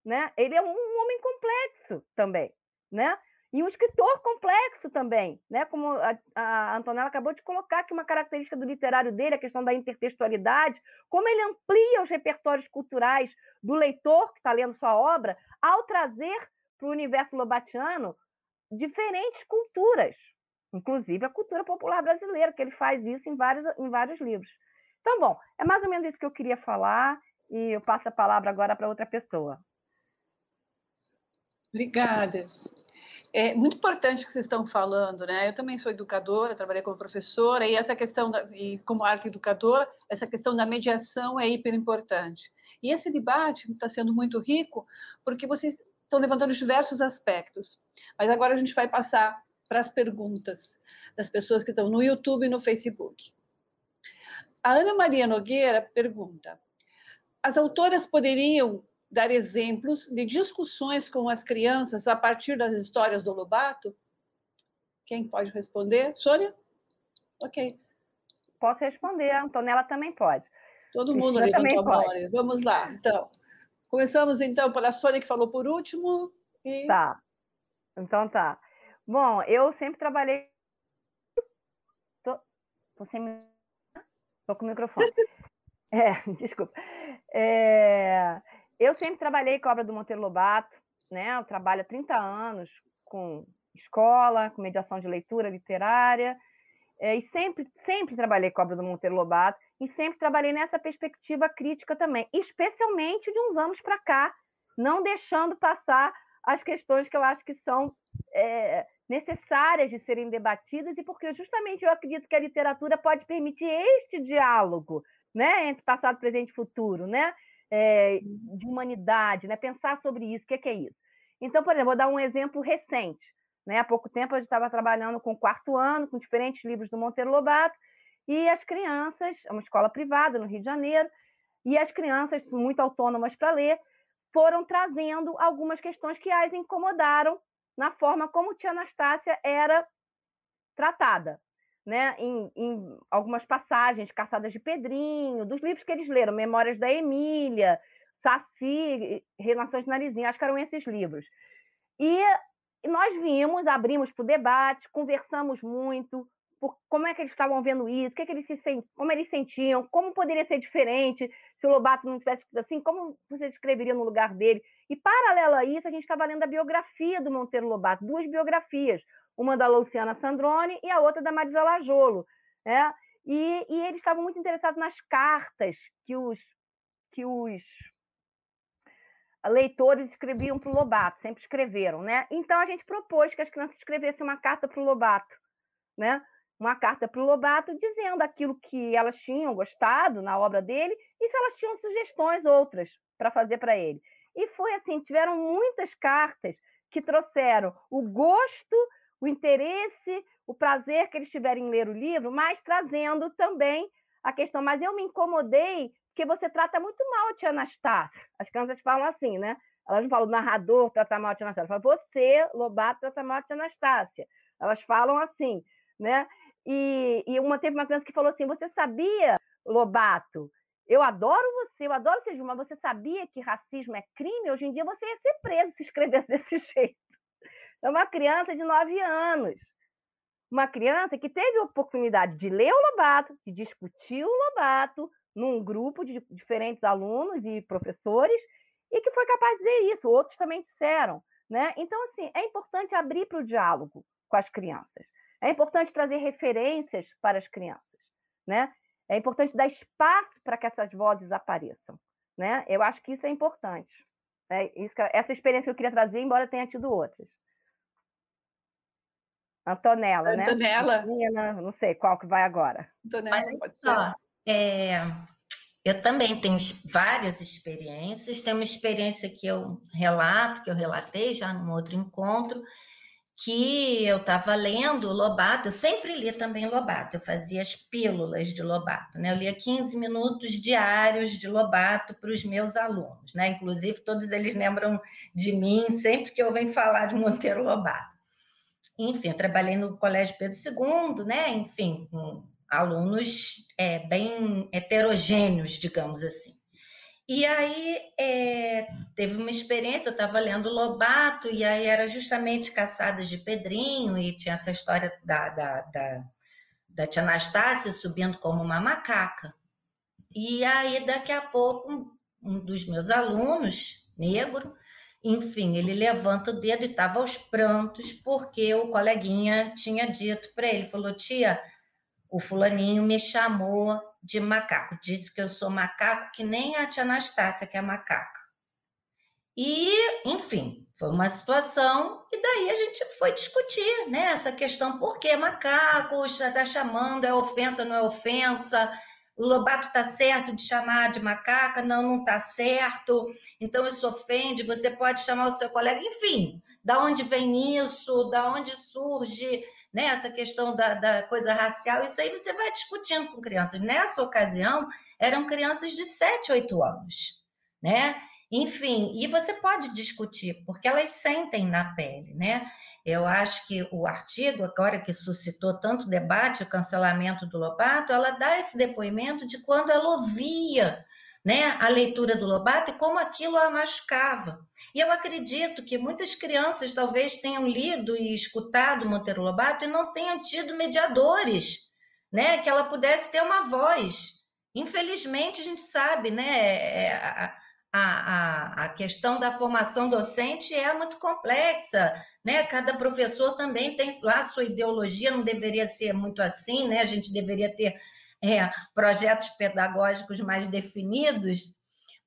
né? Ele é um, homem complexo também, né? E um escritor complexo também, né? como a, a Antonella acabou de colocar que uma característica do literário dele, a questão da intertextualidade, como ele amplia os repertórios culturais do leitor que está lendo sua obra, ao trazer para o universo lobatiano diferentes culturas, inclusive a cultura popular brasileira, que ele faz isso em vários, em vários livros. Então, bom, é mais ou menos isso que eu queria falar, e eu passo a palavra agora para outra pessoa. Obrigada. É muito importante o que vocês estão falando, né? Eu também sou educadora, trabalhei como professora, e essa questão, da, e como arquieducadora, essa questão da mediação é hiper importante. E esse debate está sendo muito rico, porque vocês estão levantando diversos aspectos. Mas agora a gente vai passar para as perguntas das pessoas que estão no YouTube e no Facebook. A Ana Maria Nogueira pergunta: as autoras poderiam dar exemplos de discussões com as crianças a partir das histórias do Lobato? Quem pode responder? Sônia? Ok. Posso responder, a Antonella também pode. Todo mundo levantou a mão. Vamos lá, então. Começamos, então, pela Sônia, que falou por último. E... Tá. Então tá. Bom, eu sempre trabalhei. Tô, tô sem. Tô com o microfone. é, desculpa. É... Eu sempre trabalhei com a obra do Monteiro Lobato, né? Eu trabalho há 30 anos com escola, com mediação de leitura literária, é, e sempre, sempre trabalhei com a obra do Monteiro Lobato, e sempre trabalhei nessa perspectiva crítica também, especialmente de uns anos para cá, não deixando passar as questões que eu acho que são é, necessárias de serem debatidas, e porque justamente eu acredito que a literatura pode permitir este diálogo né, entre passado, presente e futuro, né? é, de humanidade, né? pensar sobre isso, o que é, que é isso. Então, por exemplo, vou dar um exemplo recente. Né? Há pouco tempo eu estava trabalhando com o quarto ano, com diferentes livros do Monteiro Lobato, e as crianças, é uma escola privada no Rio de Janeiro, e as crianças, muito autônomas para ler, foram trazendo algumas questões que as incomodaram na forma como Tia Anastácia era tratada né, em, em, algumas passagens, Caçadas de Pedrinho, dos livros que eles leram, Memórias da Emília, Saci, Relações de Narizinho, acho que eram esses livros. E nós vimos, abrimos para o debate, conversamos muito, por como é que eles estavam vendo isso, que, é que eles se como eles sentiam, como poderia ser diferente se o Lobato não tivesse assim, como você escreveria no lugar dele. E paralelo a isso, a gente estava lendo a biografia do Monteiro Lobato, duas biografias, uma da Luciana Sandrone e a outra da Marisa Lajolo. Né? E, e eles estavam muito interessados nas cartas que os, que os leitores escreviam para o Lobato, sempre escreveram. Né? Então a gente propôs que as crianças escrevessem uma carta para o Lobato. Né? Uma carta para o Lobato dizendo aquilo que elas tinham gostado na obra dele e se elas tinham sugestões outras para fazer para ele. E foi assim, tiveram muitas cartas que trouxeram o gosto o interesse, o prazer que eles tiverem em ler o livro, mas trazendo também a questão. Mas eu me incomodei porque você trata muito mal a tia Anastácia. As crianças falam assim, né? Elas não falam narrador trata mal a tia Anastácia. Elas falam você, Lobato, trata mal a tia Anastácia. Elas falam assim, né? E, e uma, teve uma criança que falou assim: Você sabia, Lobato? Eu adoro você, eu adoro você, mas você sabia que racismo é crime? Hoje em dia você ia ser preso se escrevesse desse jeito. É uma criança de nove anos. Uma criança que teve a oportunidade de ler o Lobato, de discutir o Lobato num grupo de diferentes alunos e professores, e que foi capaz de dizer isso. Outros também disseram. Né? Então, assim, é importante abrir para o diálogo com as crianças. É importante trazer referências para as crianças. Né? É importante dar espaço para que essas vozes apareçam. Né? Eu acho que isso é importante. É isso que, essa experiência que eu queria trazer, embora tenha tido outras. Antonella, Antonella. né? Antonella. Não sei qual que vai agora. Antonella, Mas, pode só, é, eu também tenho várias experiências. Tem uma experiência que eu relato, que eu relatei já num outro encontro, que eu estava lendo Lobato, eu sempre li também Lobato, eu fazia as pílulas de Lobato, né? Eu lia 15 minutos diários de Lobato para os meus alunos, né? Inclusive, todos eles lembram de mim sempre que eu venho falar de Monteiro Lobato. Enfim, eu trabalhei no Colégio Pedro II, né? Enfim, com alunos é, bem heterogêneos, digamos assim. E aí é, teve uma experiência, eu estava lendo Lobato, e aí era justamente Caçadas de Pedrinho, e tinha essa história da, da, da, da tia Anastácia subindo como uma macaca. E aí, daqui a pouco, um, um dos meus alunos, negro, enfim, ele levanta o dedo e estava aos prantos, porque o coleguinha tinha dito para ele: falou, tia, o fulaninho me chamou de macaco, disse que eu sou macaco, que nem a tia Anastácia, que é macaca. E, enfim, foi uma situação, e daí a gente foi discutir né, essa questão: por que macaco? Está chamando, é ofensa, não é ofensa? o Lobato está certo de chamar de macaca? Não, não está certo. Então isso ofende. Você pode chamar o seu colega, enfim. Da onde vem isso? Da onde surge né, essa questão da, da coisa racial? Isso aí você vai discutindo com crianças. Nessa ocasião, eram crianças de 7, 8 anos, né? Enfim, e você pode discutir, porque elas sentem na pele, né? Eu acho que o artigo, agora que suscitou tanto debate, o cancelamento do Lobato, ela dá esse depoimento de quando ela ouvia né, a leitura do Lobato e como aquilo a machucava. E eu acredito que muitas crianças talvez tenham lido e escutado Monteiro Lobato e não tenham tido mediadores, né, que ela pudesse ter uma voz. Infelizmente, a gente sabe, né, é, a, a, a questão da formação docente é muito complexa, né? Cada professor também tem lá sua ideologia, não deveria ser muito assim, né? A gente deveria ter é, projetos pedagógicos mais definidos,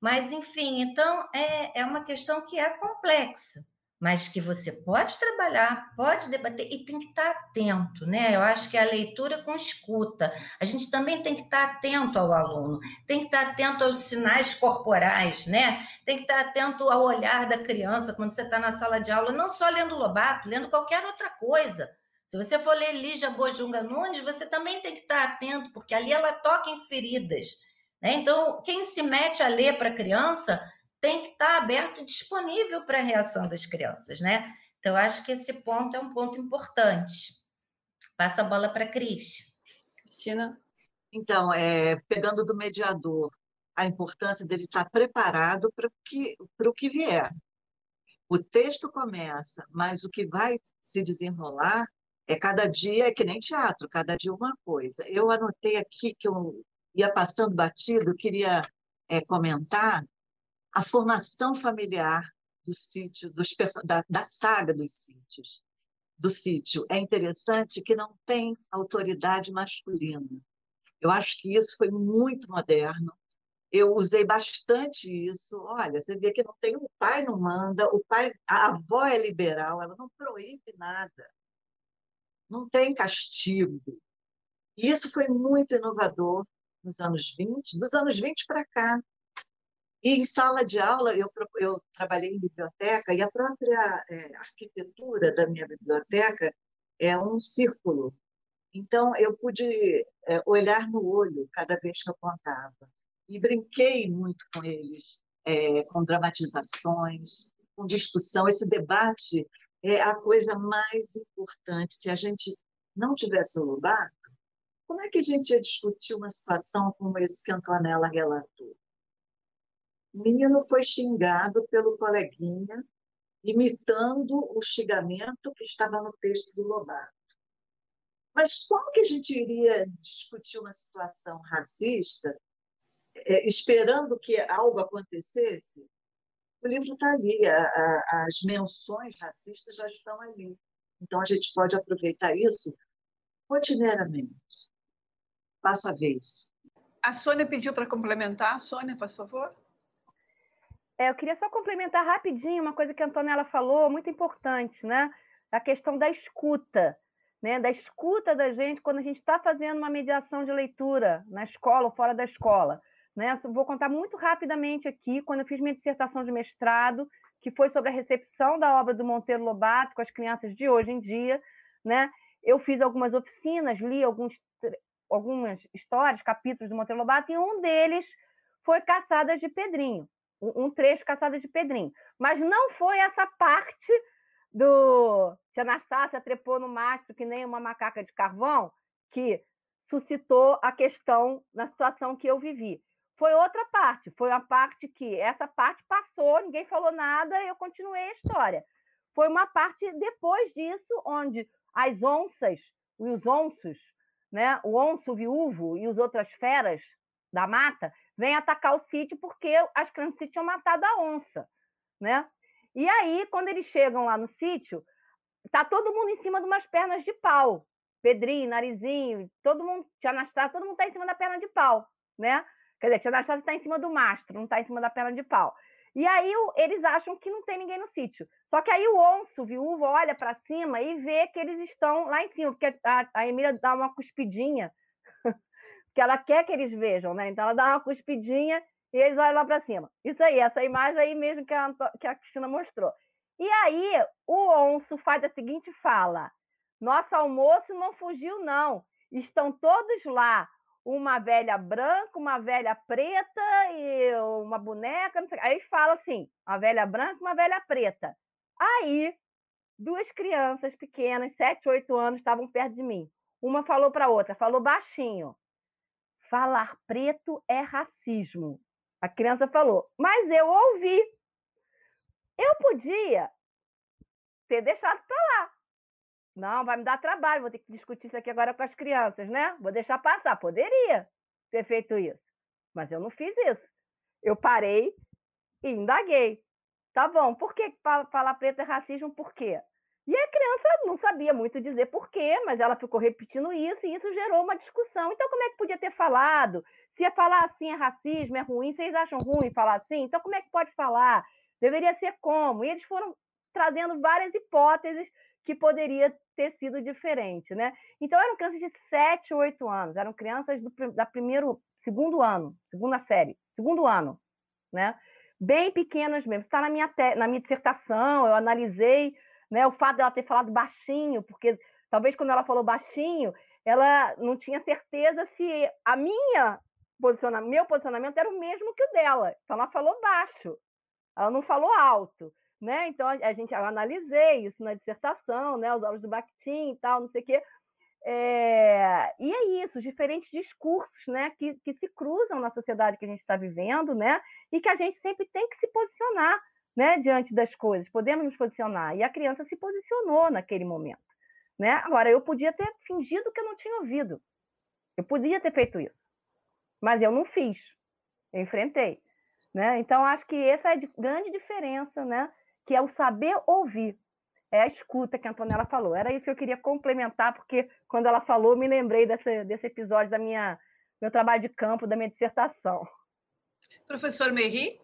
mas, enfim, então é, é uma questão que é complexa mas que você pode trabalhar, pode debater e tem que estar atento, né? Eu acho que a leitura com escuta. A gente também tem que estar atento ao aluno, tem que estar atento aos sinais corporais, né? Tem que estar atento ao olhar da criança quando você está na sala de aula, não só lendo Lobato, lendo qualquer outra coisa. Se você for ler Lígia Bojunga Nunes, você também tem que estar atento, porque ali ela toca em feridas. Né? Então, quem se mete a ler para a criança tem que estar aberto e disponível para a reação das crianças, né? Então, acho que esse ponto é um ponto importante. Passa a bola para a Cris. Cristina? Então, é, pegando do mediador, a importância dele estar preparado para o que, para o que vier. O texto começa, mas o que vai se desenrolar é cada dia, é que nem teatro, cada dia uma coisa. Eu anotei aqui que eu ia passando batido, queria é, comentar a formação familiar do sítio, dos, da, da saga dos sítios, do sítio. É interessante que não tem autoridade masculina. Eu acho que isso foi muito moderno. Eu usei bastante isso. Olha, você vê que não tem o pai não manda, o pai, a avó é liberal, ela não proíbe nada. Não tem castigo. E isso foi muito inovador nos anos 20, dos anos 20 para cá. E em sala de aula, eu, eu trabalhei em biblioteca, e a própria é, arquitetura da minha biblioteca é um círculo. Então, eu pude é, olhar no olho cada vez que eu contava. E brinquei muito com eles, é, com dramatizações, com discussão. Esse debate é a coisa mais importante. Se a gente não tivesse o Lobato, como é que a gente ia discutir uma situação como esse que Antonella relatou? O menino foi xingado pelo coleguinha, imitando o xingamento que estava no texto do Lobato. Mas como que a gente iria discutir uma situação racista é, esperando que algo acontecesse? O livro está ali, a, a, as menções racistas já estão ali. Então a gente pode aproveitar isso rotineiramente. Passo a vez. A Sônia pediu para complementar. Sônia, por favor. É, eu queria só complementar rapidinho uma coisa que a Antonella falou, muito importante, né? A questão da escuta, né? Da escuta da gente quando a gente está fazendo uma mediação de leitura na escola ou fora da escola. Né? Vou contar muito rapidamente aqui, quando eu fiz minha dissertação de mestrado, que foi sobre a recepção da obra do Monteiro Lobato com as crianças de hoje em dia, né? Eu fiz algumas oficinas, li alguns, algumas histórias, capítulos do Monteiro Lobato, e um deles foi Caçadas de Pedrinho, um trecho caçada de Pedrinho. Mas não foi essa parte do que Anastácia trepou no mastro que nem uma macaca de carvão que suscitou a questão na situação que eu vivi. Foi outra parte, foi uma parte que essa parte passou, ninguém falou nada, eu continuei a história. Foi uma parte depois disso, onde as onças e os onços, né, o onço viúvo e as outras feras da mata vem atacar o sítio porque as crianças tinham matado a onça, né? E aí, quando eles chegam lá no sítio, tá todo mundo em cima de umas pernas de pau. Pedrinho, Narizinho, todo mundo, Tia Anastácia, todo mundo tá em cima da perna de pau, né? Quer dizer, Tia Anastácia está em cima do mastro, não está em cima da perna de pau. E aí eles acham que não tem ninguém no sítio. Só que aí o onço, viúvo, olha para cima e vê que eles estão lá em cima, porque a, a Emília dá uma cuspidinha que ela quer que eles vejam, né? Então ela dá uma cuspidinha e eles olham lá para cima. Isso aí, essa imagem aí mesmo que a, que a Cristina mostrou. E aí o onço faz a seguinte fala: nosso almoço não fugiu, não. Estão todos lá. Uma velha branca, uma velha preta e uma boneca. Aí fala assim: uma velha branca, uma velha preta. Aí, duas crianças pequenas, sete, oito anos, estavam perto de mim. Uma falou para a outra, falou baixinho: falar preto é racismo. A criança falou, mas eu ouvi. Eu podia ter deixado para lá. Não, vai me dar trabalho, vou ter que discutir isso aqui agora com as crianças, né? Vou deixar passar. Poderia ter feito isso, mas eu não fiz isso. Eu parei e indaguei. Tá bom, por que falar preto é racismo? Por quê? E a criança não sabia muito dizer por quê, mas ela ficou repetindo isso e isso gerou uma discussão. Então, como é que podia ter falado? Se é falar assim é racismo, é ruim, vocês acham ruim falar assim? Então, como é que pode falar? Deveria ser como? E eles foram trazendo várias hipóteses que poderia ter sido diferente, né? Então, eram crianças de 7, 8 anos, eram crianças do, da primeiro, segundo ano, segunda série, segundo ano, né? Bem pequenas mesmo. Está na minha, te, na minha dissertação, eu analisei né? O fato dela ter falado baixinho, porque talvez quando ela falou baixinho, ela não tinha certeza se a minha meu posicionamento era o mesmo que o dela. Então ela falou baixo, ela não falou alto, né? Então a gente eu analisei isso na dissertação, né? Os olhos do Bakhtin e tal, não sei o quê. É... e é isso, diferentes discursos né, que, que se cruzam na sociedade que a gente está vivendo, né, e que a gente sempre tem que se posicionar né, diante das coisas, podemos nos posicionar. E a criança se posicionou naquele momento. Né? Agora, eu podia ter fingido que eu não tinha ouvido. Eu podia ter feito isso. Mas eu não fiz. Eu enfrentei. Né? Então, acho que essa é a grande diferença, né? Que é o saber ouvir. É a escuta que a Antonella falou. Era isso que eu queria complementar, porque quando ela falou, me lembrei desse, desse episódio da minha meu trabalho de campo, da minha dissertação. Professor Merri?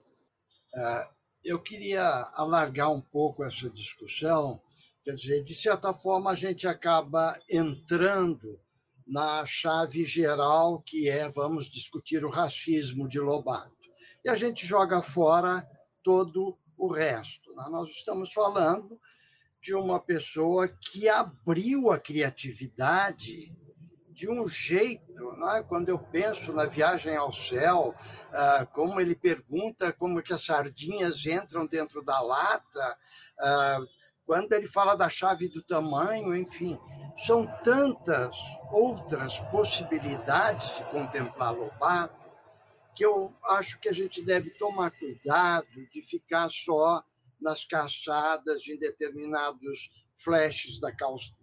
Uh, eu queria alargar um pouco essa discussão, quer dizer, de certa forma a gente acaba entrando na chave geral que é vamos discutir o racismo de Lobato. E a gente joga fora todo o resto. Né? Nós estamos falando de uma pessoa que abriu a criatividade de um jeito, é? quando eu penso na viagem ao céu, ah, como ele pergunta como que as sardinhas entram dentro da lata, ah, quando ele fala da chave do tamanho, enfim, são tantas outras possibilidades de contemplar Lobato que eu acho que a gente deve tomar cuidado de ficar só nas caçadas em determinados flashes da,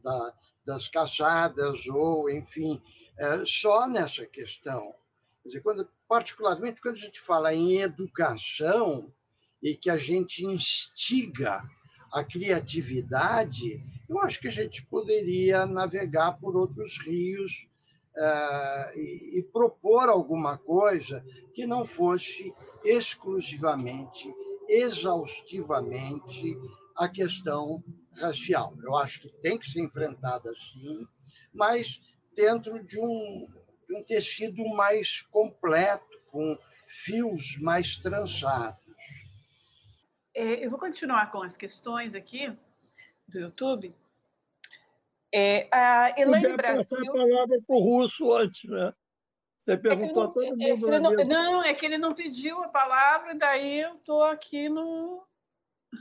da, das caçadas, ou, enfim, é, só nessa questão. Quer dizer, quando, particularmente quando a gente fala em educação e que a gente instiga a criatividade, eu acho que a gente poderia navegar por outros rios uh, e, e, propor alguma coisa que não fosse exclusivamente, exaustivamente a questão racial. Eu acho que tem que ser enfrentada assim, mas dentro de um, de um tecido mais completo, com fios mais trançados. É, eu vou continuar com as questões aqui do YouTube. É, a Elaine Brasil. a palavra para o russo antes, né? Você perguntou é não, a todo é mundo. É não, não, é que ele não pediu a palavra, daí eu estou aqui no,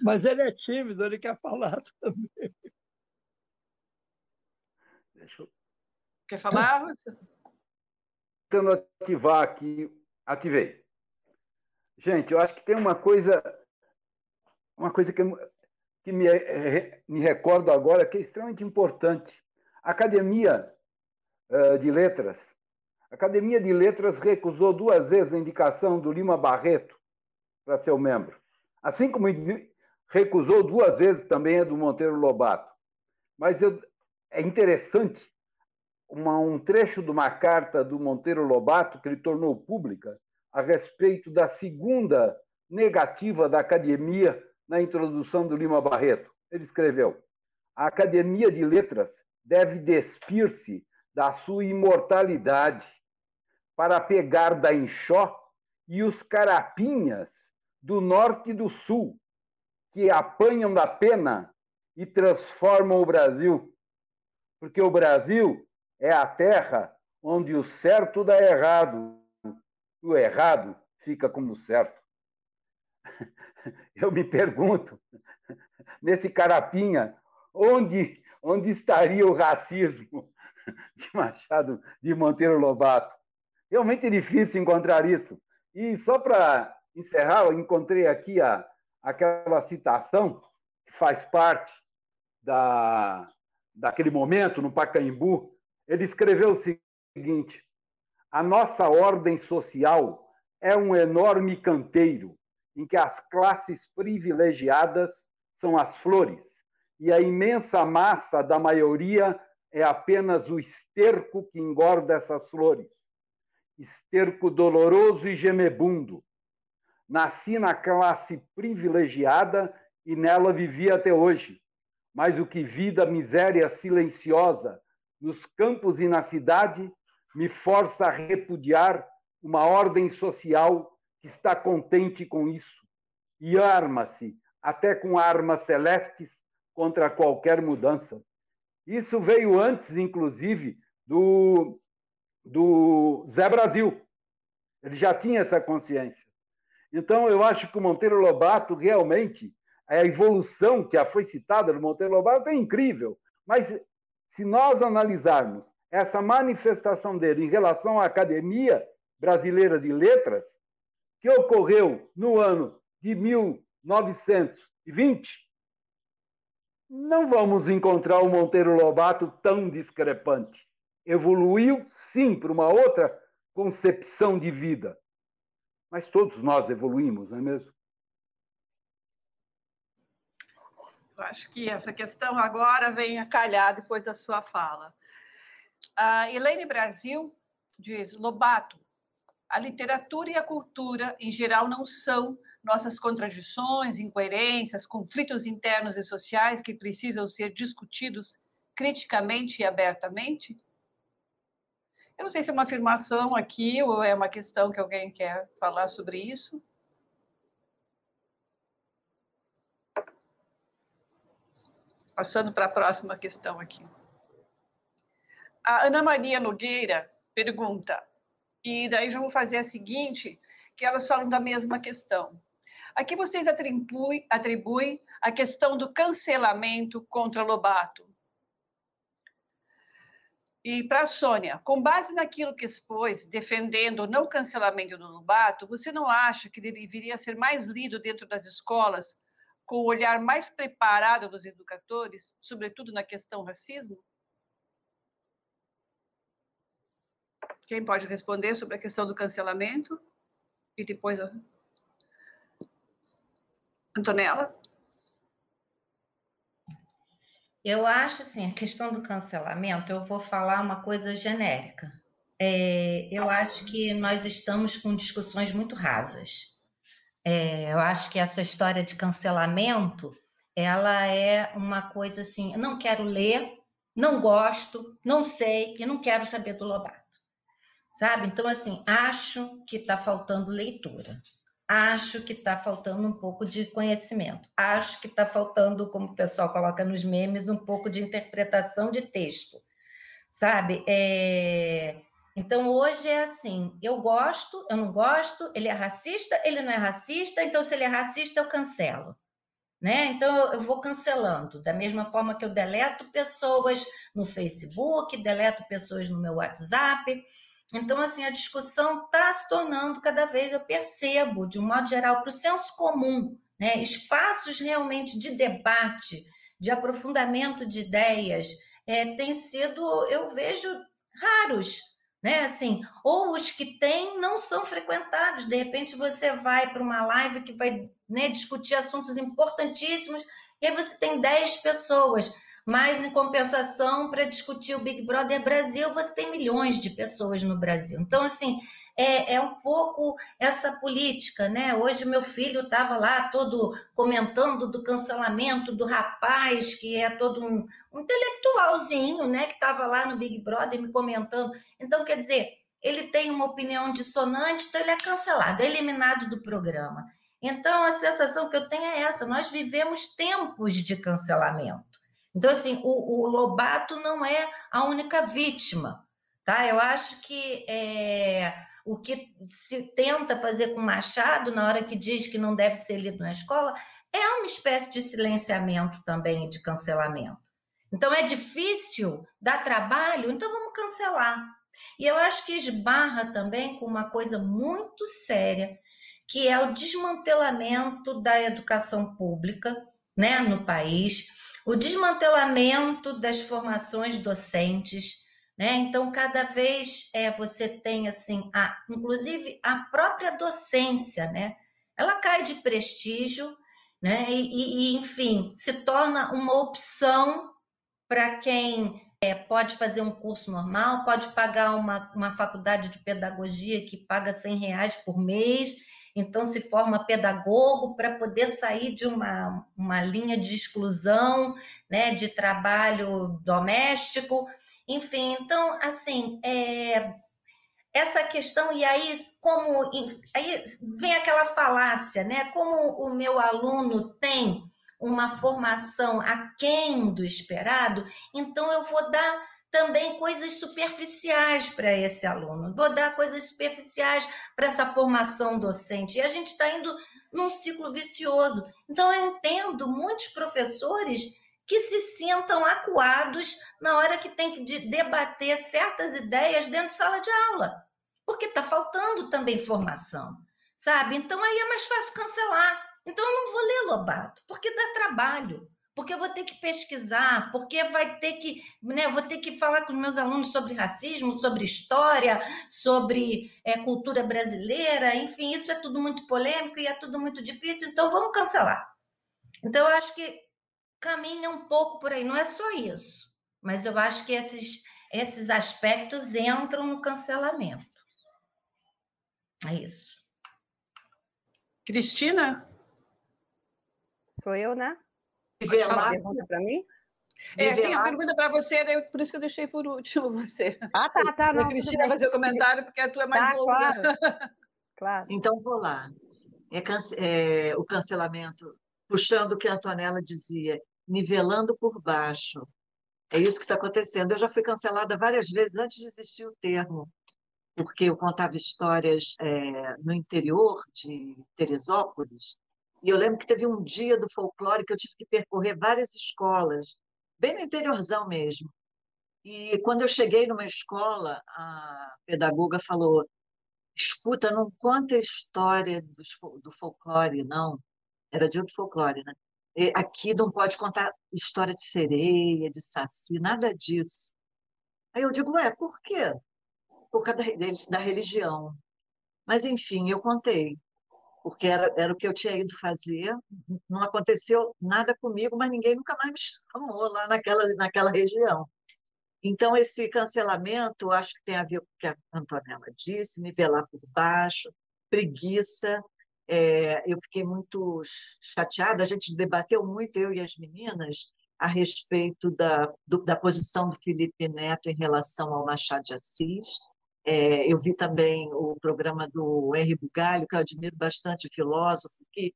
mas ele é tímido, ele quer falar também. Deixa eu... Quer falar, você? Tentando ativar aqui, ativei. Gente, eu acho que tem uma coisa, uma coisa que, que me, me recordo agora que é extremamente importante. Academia uh, de Letras. A Academia de Letras recusou duas vezes a indicação do Lima Barreto para ser membro. Assim como recusou duas vezes também a do Monteiro Lobato. Mas eu, é interessante uma, um trecho de uma carta do Monteiro Lobato que ele tornou pública a respeito da segunda negativa da academia na introdução do Lima Barreto. Ele escreveu: a Academia de Letras deve despir-se da sua imortalidade, para pegar da enxó e os carapinhas do norte e do sul, que apanham da pena e transformam o Brasil. Porque o Brasil é a terra onde o certo dá errado, o errado fica como certo. Eu me pergunto, nesse carapinha, onde, onde estaria o racismo de Machado de Monteiro Lobato? Realmente é difícil encontrar isso. E só para encerrar, eu encontrei aqui a, aquela citação que faz parte da, daquele momento no Pacaembu. Ele escreveu o seguinte: a nossa ordem social é um enorme canteiro em que as classes privilegiadas são as flores e a imensa massa da maioria é apenas o esterco que engorda essas flores esterco doloroso e gemebundo. Nasci na classe privilegiada e nela vivi até hoje. Mas o que vi da miséria silenciosa nos campos e na cidade me força a repudiar uma ordem social que está contente com isso e arma-se, até com armas celestes, contra qualquer mudança. Isso veio antes, inclusive, do do Zé Brasil. Ele já tinha essa consciência. Então, eu acho que o Monteiro Lobato realmente, a evolução que já foi citada do Monteiro Lobato é incrível. Mas se nós analisarmos essa manifestação dele em relação à Academia Brasileira de Letras, que ocorreu no ano de 1920, não vamos encontrar o Monteiro Lobato tão discrepante evoluiu, sim, para uma outra concepção de vida. Mas todos nós evoluímos, não é mesmo? Eu acho que essa questão agora vem a calhar depois da sua fala. A Elaine Brasil diz: Lobato, a literatura e a cultura, em geral, não são nossas contradições, incoerências, conflitos internos e sociais que precisam ser discutidos criticamente e abertamente? Eu não sei se é uma afirmação aqui ou é uma questão que alguém quer falar sobre isso. Passando para a próxima questão aqui. A Ana Maria Nogueira pergunta, e daí já vou fazer a seguinte, que elas falam da mesma questão. Aqui vocês atribuem, atribuem a questão do cancelamento contra Lobato e para a Sônia, com base naquilo que expôs, defendendo o não cancelamento do Lobato, você não acha que deveria ser mais lido dentro das escolas, com o olhar mais preparado dos educadores, sobretudo na questão racismo? Quem pode responder sobre a questão do cancelamento? E depois a Antonella? Eu acho assim, a questão do cancelamento, eu vou falar uma coisa genérica. É, eu acho que nós estamos com discussões muito rasas. É, eu acho que essa história de cancelamento, ela é uma coisa assim, não quero ler, não gosto, não sei e não quero saber do Lobato. Sabe? Então, assim, acho que está faltando leitura. Acho que está faltando um pouco de conhecimento. Acho que está faltando, como o pessoal coloca nos memes, um pouco de interpretação de texto. Sabe? É... Então, hoje é assim: eu gosto, eu não gosto, ele é racista, ele não é racista, então, se ele é racista, eu cancelo. Né? Então, eu vou cancelando, da mesma forma que eu deleto pessoas no Facebook, deleto pessoas no meu WhatsApp. Então, assim, a discussão está se tornando cada vez, eu percebo, de um modo geral, para o senso comum, né? espaços realmente de debate, de aprofundamento de ideias, é, têm sido, eu vejo, raros. Né? Assim, ou os que têm não são frequentados. De repente, você vai para uma live que vai né, discutir assuntos importantíssimos, e aí você tem 10 pessoas mas, em compensação, para discutir o Big Brother Brasil, você tem milhões de pessoas no Brasil. Então, assim, é, é um pouco essa política, né? Hoje, meu filho estava lá todo comentando do cancelamento do rapaz, que é todo um, um intelectualzinho, né? Que estava lá no Big Brother me comentando. Então, quer dizer, ele tem uma opinião dissonante, então ele é cancelado, é eliminado do programa. Então, a sensação que eu tenho é essa: nós vivemos tempos de cancelamento. Então, assim, o, o Lobato não é a única vítima, tá? Eu acho que é, o que se tenta fazer com Machado, na hora que diz que não deve ser lido na escola, é uma espécie de silenciamento também de cancelamento. Então, é difícil, dá trabalho, então vamos cancelar. E eu acho que esbarra também com uma coisa muito séria, que é o desmantelamento da educação pública né, no país, o desmantelamento das formações docentes. Né? Então, cada vez é, você tem, assim, a, inclusive a própria docência, né? ela cai de prestígio, né? e, e enfim, se torna uma opção para quem é, pode fazer um curso normal, pode pagar uma, uma faculdade de pedagogia que paga 100 reais por mês, então se forma pedagogo para poder sair de uma, uma linha de exclusão, né, de trabalho doméstico, enfim, então, assim, é, essa questão, e aí, como aí vem aquela falácia, né? Como o meu aluno tem uma formação aquém do esperado, então eu vou dar também coisas superficiais para esse aluno, vou dar coisas superficiais para essa formação docente. E a gente está indo num ciclo vicioso. Então, eu entendo muitos professores que se sintam acuados na hora que tem que debater certas ideias dentro de sala de aula, porque está faltando também formação, sabe? Então, aí é mais fácil cancelar então eu não vou ler Lobato, porque dá trabalho, porque eu vou ter que pesquisar, porque vai ter que, né, vou ter que falar com os meus alunos sobre racismo, sobre história, sobre é, cultura brasileira, enfim, isso é tudo muito polêmico e é tudo muito difícil, então vamos cancelar. Então eu acho que caminha um pouco por aí, não é só isso, mas eu acho que esses, esses aspectos entram no cancelamento. É isso. Cristina? Sou eu, né? Nivelar. pergunta para mim? É, tem a pergunta para você, por isso que eu deixei por último você. Ah, tá, tá. Não, a Cristina fazer o comentário, porque a tua é mais tá, longa. Claro. claro. Então, vou lá. É, cance... é, o cancelamento, puxando o que a Antonella dizia, nivelando por baixo. É isso que está acontecendo. Eu já fui cancelada várias vezes antes de existir o termo, porque eu contava histórias é, no interior de Teresópolis, e eu lembro que teve um dia do folclore que eu tive que percorrer várias escolas, bem no interiorzão mesmo. E quando eu cheguei numa escola, a pedagoga falou: escuta, não conta a história do folclore, não. Era dia do folclore, né? Aqui não pode contar história de sereia, de saci, nada disso. Aí eu digo, ué, por quê? Por causa da religião. Mas, enfim, eu contei porque era, era o que eu tinha ido fazer. Não aconteceu nada comigo, mas ninguém nunca mais me chamou lá naquela, naquela região. Então, esse cancelamento, acho que tem a ver com o que a Antonella disse, nivelar por baixo, preguiça. É, eu fiquei muito chateada, a gente debateu muito, eu e as meninas, a respeito da, do, da posição do Felipe Neto em relação ao Machado de Assis. É, eu vi também o programa do Henri Bugalho, que eu admiro bastante, filósofo, que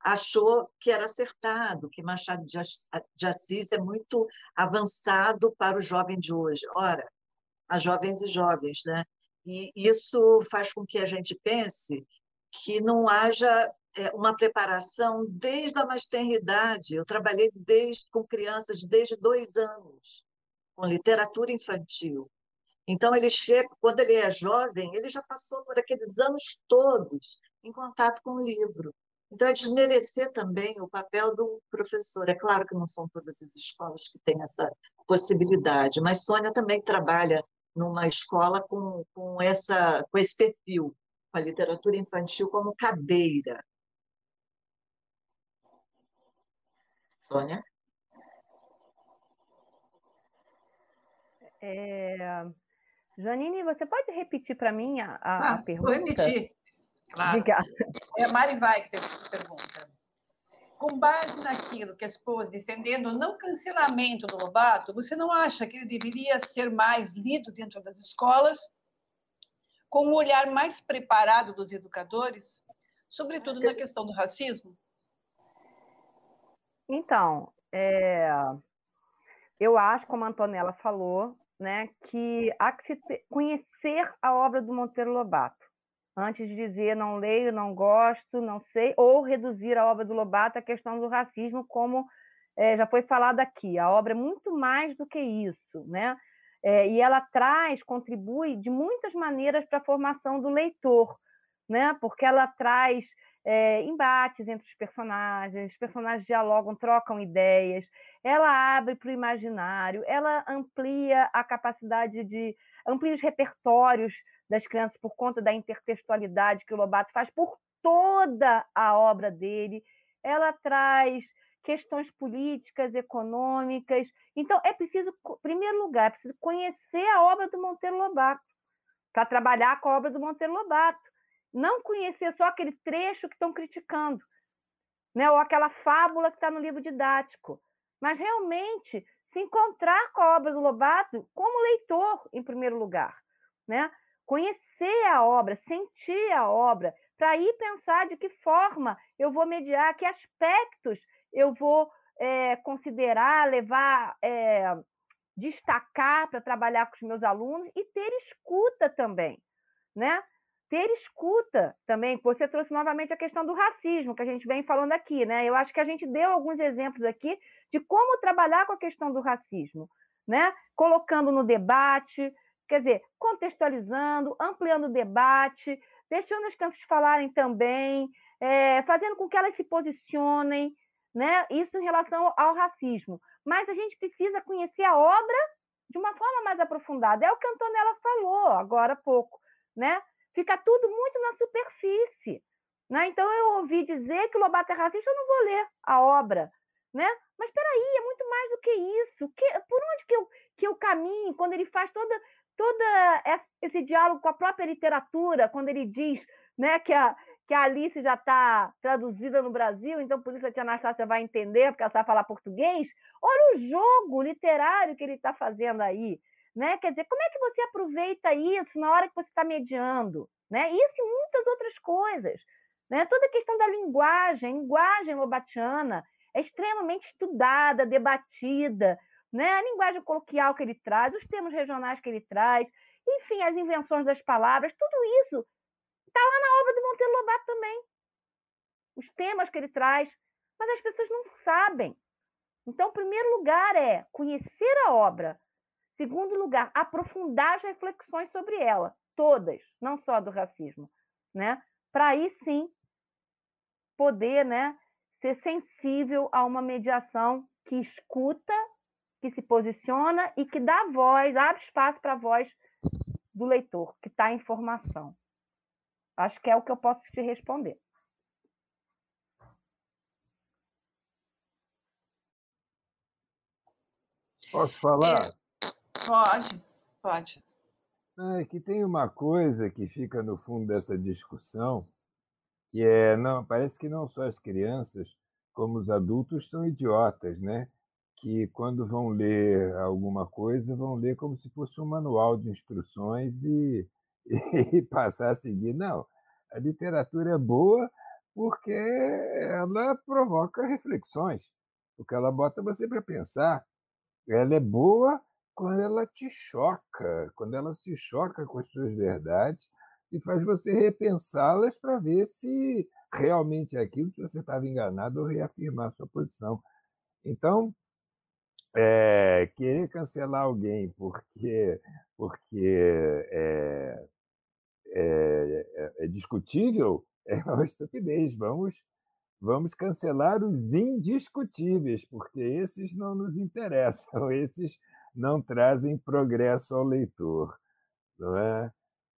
achou que era acertado, que Machado de Assis é muito avançado para o jovem de hoje. Ora, as jovens e jovens, né? E isso faz com que a gente pense que não haja é, uma preparação desde a mais tenridade. Eu trabalhei desde com crianças desde dois anos, com literatura infantil. Então, ele chega, quando ele é jovem, ele já passou por aqueles anos todos em contato com o livro. Então, é desmerecer também o papel do professor. É claro que não são todas as escolas que têm essa possibilidade, mas Sônia também trabalha numa escola com, com, essa, com esse perfil, com a literatura infantil como cadeira. Sônia? É, Janine, você pode repetir para mim a, a, ah, a pergunta? Vou repetir. Claro. Obrigada. É a Mari Vai que pergunta. Com base naquilo que expôs defendendo o não cancelamento do Lobato, você não acha que ele deveria ser mais lido dentro das escolas? com um olhar mais preparado dos educadores, sobretudo na questão do racismo? Então, é, eu acho, como a Antonella falou, né, que há que se conhecer a obra do Monteiro Lobato, antes de dizer não leio, não gosto, não sei, ou reduzir a obra do Lobato à questão do racismo, como é, já foi falado aqui. A obra é muito mais do que isso, né? É, e ela traz, contribui de muitas maneiras para a formação do leitor, né? Porque ela traz é, embates entre os personagens, os personagens dialogam, trocam ideias, ela abre para o imaginário, ela amplia a capacidade de. amplia os repertórios das crianças por conta da intertextualidade que o Lobato faz por toda a obra dele. Ela traz questões políticas, econômicas. Então, é preciso, em primeiro lugar, é preciso conhecer a obra do Monteiro Lobato, para trabalhar com a obra do Monteiro Lobato. Não conhecer só aquele trecho que estão criticando, né? ou aquela fábula que está no livro didático, mas realmente se encontrar com a obra do Lobato como leitor, em primeiro lugar. Né? Conhecer a obra, sentir a obra, para aí pensar de que forma eu vou mediar, que aspectos eu vou é, considerar, levar, é, destacar para trabalhar com os meus alunos e ter escuta também, né? Ter escuta também. Você trouxe novamente a questão do racismo, que a gente vem falando aqui, né? Eu acho que a gente deu alguns exemplos aqui de como trabalhar com a questão do racismo, né? Colocando no debate, quer dizer, contextualizando, ampliando o debate, deixando as crianças falarem também, é, fazendo com que elas se posicionem, né? Isso em relação ao racismo. Mas a gente precisa conhecer a obra de uma forma mais aprofundada. É o que a Antonella falou agora há pouco, né? Fica tudo muito na superfície. Né? Então, eu ouvi dizer que o Lobato é racista, eu não vou ler a obra. Né? Mas espera aí, é muito mais do que isso. Que, por onde que eu, que eu caminho quando ele faz toda, toda esse diálogo com a própria literatura, quando ele diz né, que, a, que a Alice já está traduzida no Brasil, então por isso a tia Anastácia vai entender, porque ela sabe falar português. Olha o jogo literário que ele está fazendo aí. Né? Quer dizer, como é que você aproveita isso na hora que você está mediando? Né? Isso e muitas outras coisas. Né? Toda a questão da linguagem, linguagem lobatiana, é extremamente estudada, debatida. Né? A linguagem coloquial que ele traz, os termos regionais que ele traz, enfim, as invenções das palavras, tudo isso está lá na obra do Monteiro Lobato também. Os temas que ele traz, mas as pessoas não sabem. Então, o primeiro lugar é conhecer a obra, Segundo lugar, aprofundar as reflexões sobre ela, todas, não só do racismo, né? Para aí sim poder, né, ser sensível a uma mediação que escuta, que se posiciona e que dá voz, abre espaço para a voz do leitor, que está em formação. Acho que é o que eu posso te responder. Posso falar? É. Pode, pode. É que tem uma coisa que fica no fundo dessa discussão, que é, não, parece que não só as crianças, como os adultos são idiotas, né? Que quando vão ler alguma coisa, vão ler como se fosse um manual de instruções e, e passar a seguir. Não, a literatura é boa porque ela provoca reflexões, porque ela bota você para pensar. Ela é boa quando ela te choca, quando ela se choca com as suas verdades e faz você repensá-las para ver se realmente é aquilo, se você estava enganado ou reafirmar a sua posição. Então, é, querer cancelar alguém porque, porque é, é, é, discutível é uma estupidez. Vamos, vamos cancelar os indiscutíveis, porque esses não nos interessam, esses não trazem progresso ao leitor, não é?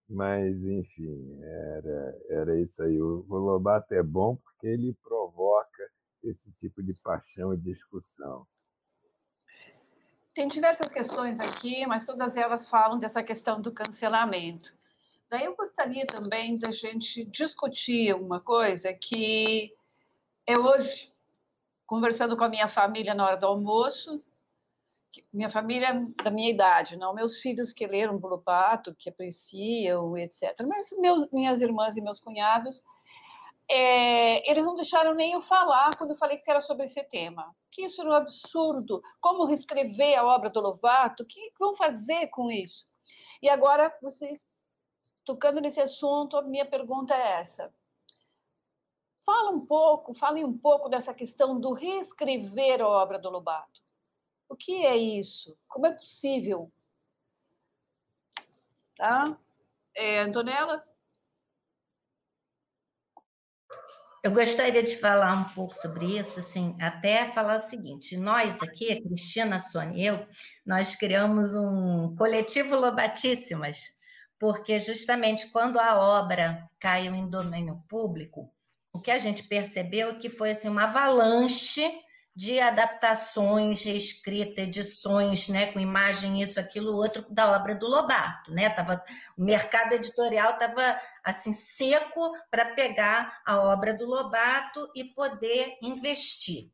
Mas, enfim, era, era isso aí. O, o Lobato é bom porque ele provoca esse tipo de paixão e discussão. Tem diversas questões aqui, mas todas elas falam dessa questão do cancelamento. Daí eu gostaria também da gente discutir uma coisa que é hoje, conversando com a minha família na hora do almoço, minha família da minha idade, não meus filhos que leram Lobato, que apreciam, etc. Mas meus, minhas irmãs e meus cunhados, é, eles não deixaram nem eu falar quando eu falei que era sobre esse tema. Que isso era um absurdo. Como reescrever a obra do Lobato? O que vão fazer com isso? E agora, vocês, tocando nesse assunto, a minha pergunta é essa. Fala um pouco, falem um pouco dessa questão do reescrever a obra do Lobato. O que é isso? Como é possível? Tá? É, Antonella? Eu gostaria de falar um pouco sobre isso, assim, até falar o seguinte: nós aqui, Cristina, Sônia e eu, nós criamos um coletivo Lobatíssimas, porque justamente quando a obra caiu em domínio público, o que a gente percebeu é que foi assim, uma avalanche de adaptações, reescrita, edições, né, com imagem, isso, aquilo, outro, da obra do Lobato, né? Tava, o mercado editorial estava assim seco para pegar a obra do Lobato e poder investir.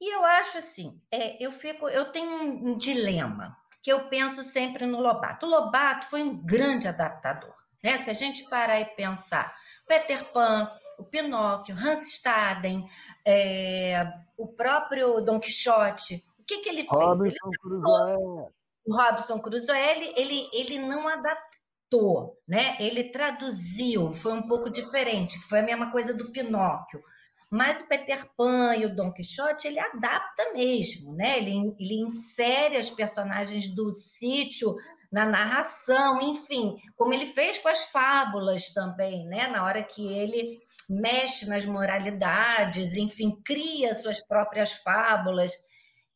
E eu acho assim, é, eu fico, eu tenho um dilema que eu penso sempre no Lobato. O Lobato foi um grande adaptador, né? Se a gente parar e pensar, Peter Pan, o Pinóquio, Hans Staden, é, o próprio Don Quixote, o que, que ele fez? Robinson ele Crusoe. O Robinson Crusoe, ele, ele, ele não adaptou, né? Ele traduziu, foi um pouco diferente, foi a mesma coisa do Pinóquio. Mas o Peter Pan e o Don Quixote, ele adapta mesmo, né? Ele, ele insere as personagens do sítio na narração, enfim, como ele fez com as fábulas também, né? Na hora que ele mexe nas moralidades, enfim, cria suas próprias fábulas.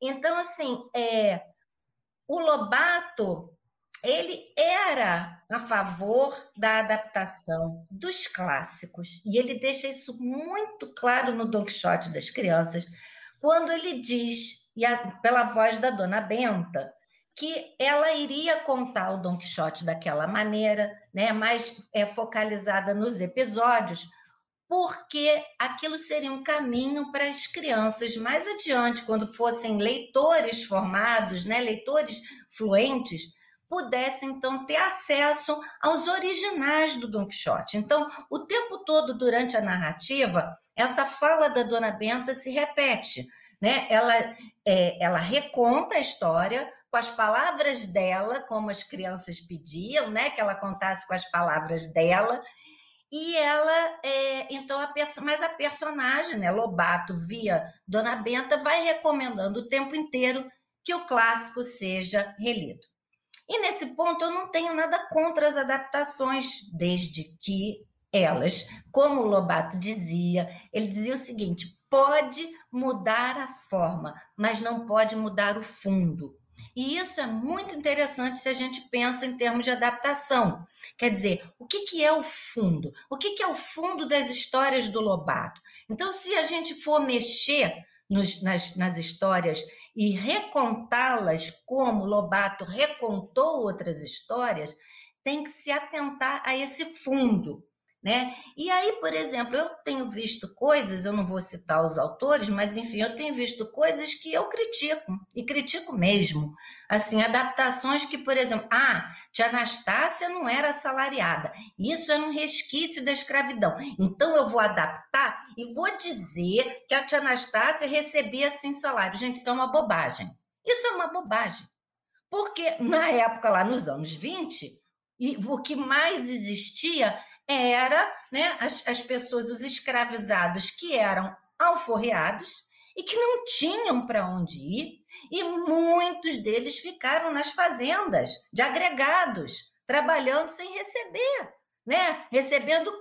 Então, assim, é, o Lobato ele era a favor da adaptação dos clássicos e ele deixa isso muito claro no Don Quixote das Crianças, quando ele diz, e a, pela voz da Dona Benta, que ela iria contar o Don Quixote daquela maneira, né, mais é, focalizada nos episódios, porque aquilo seria um caminho para as crianças mais adiante, quando fossem leitores formados, né, leitores fluentes, pudessem então ter acesso aos originais do Don Quixote. Então, o tempo todo durante a narrativa, essa fala da Dona Benta se repete, né? Ela, é, ela reconta a história com as palavras dela, como as crianças pediam, né? Que ela contasse com as palavras dela e ela, é, então, a mas a personagem, né, Lobato, via Dona Benta, vai recomendando o tempo inteiro que o clássico seja relido. E nesse ponto eu não tenho nada contra as adaptações, desde que elas, como o Lobato dizia, ele dizia o seguinte: pode mudar a forma, mas não pode mudar o fundo. E isso é muito interessante se a gente pensa em termos de adaptação. Quer dizer, o que, que é o fundo? O que, que é o fundo das histórias do Lobato? Então, se a gente for mexer nos, nas, nas histórias e recontá-las como Lobato recontou outras histórias, tem que se atentar a esse fundo. Né? E aí, por exemplo, eu tenho visto coisas, eu não vou citar os autores, mas enfim, eu tenho visto coisas que eu critico, e critico mesmo. Assim, adaptações que, por exemplo, ah, tia Anastácia não era assalariada, isso era um resquício da escravidão. Então eu vou adaptar e vou dizer que a tia Anastácia recebia assim salário. Gente, isso é uma bobagem. Isso é uma bobagem. Porque na época, lá nos anos 20, e o que mais existia era né, as, as pessoas, os escravizados que eram alforreados e que não tinham para onde ir, e muitos deles ficaram nas fazendas de agregados, trabalhando sem receber, né? Recebendo,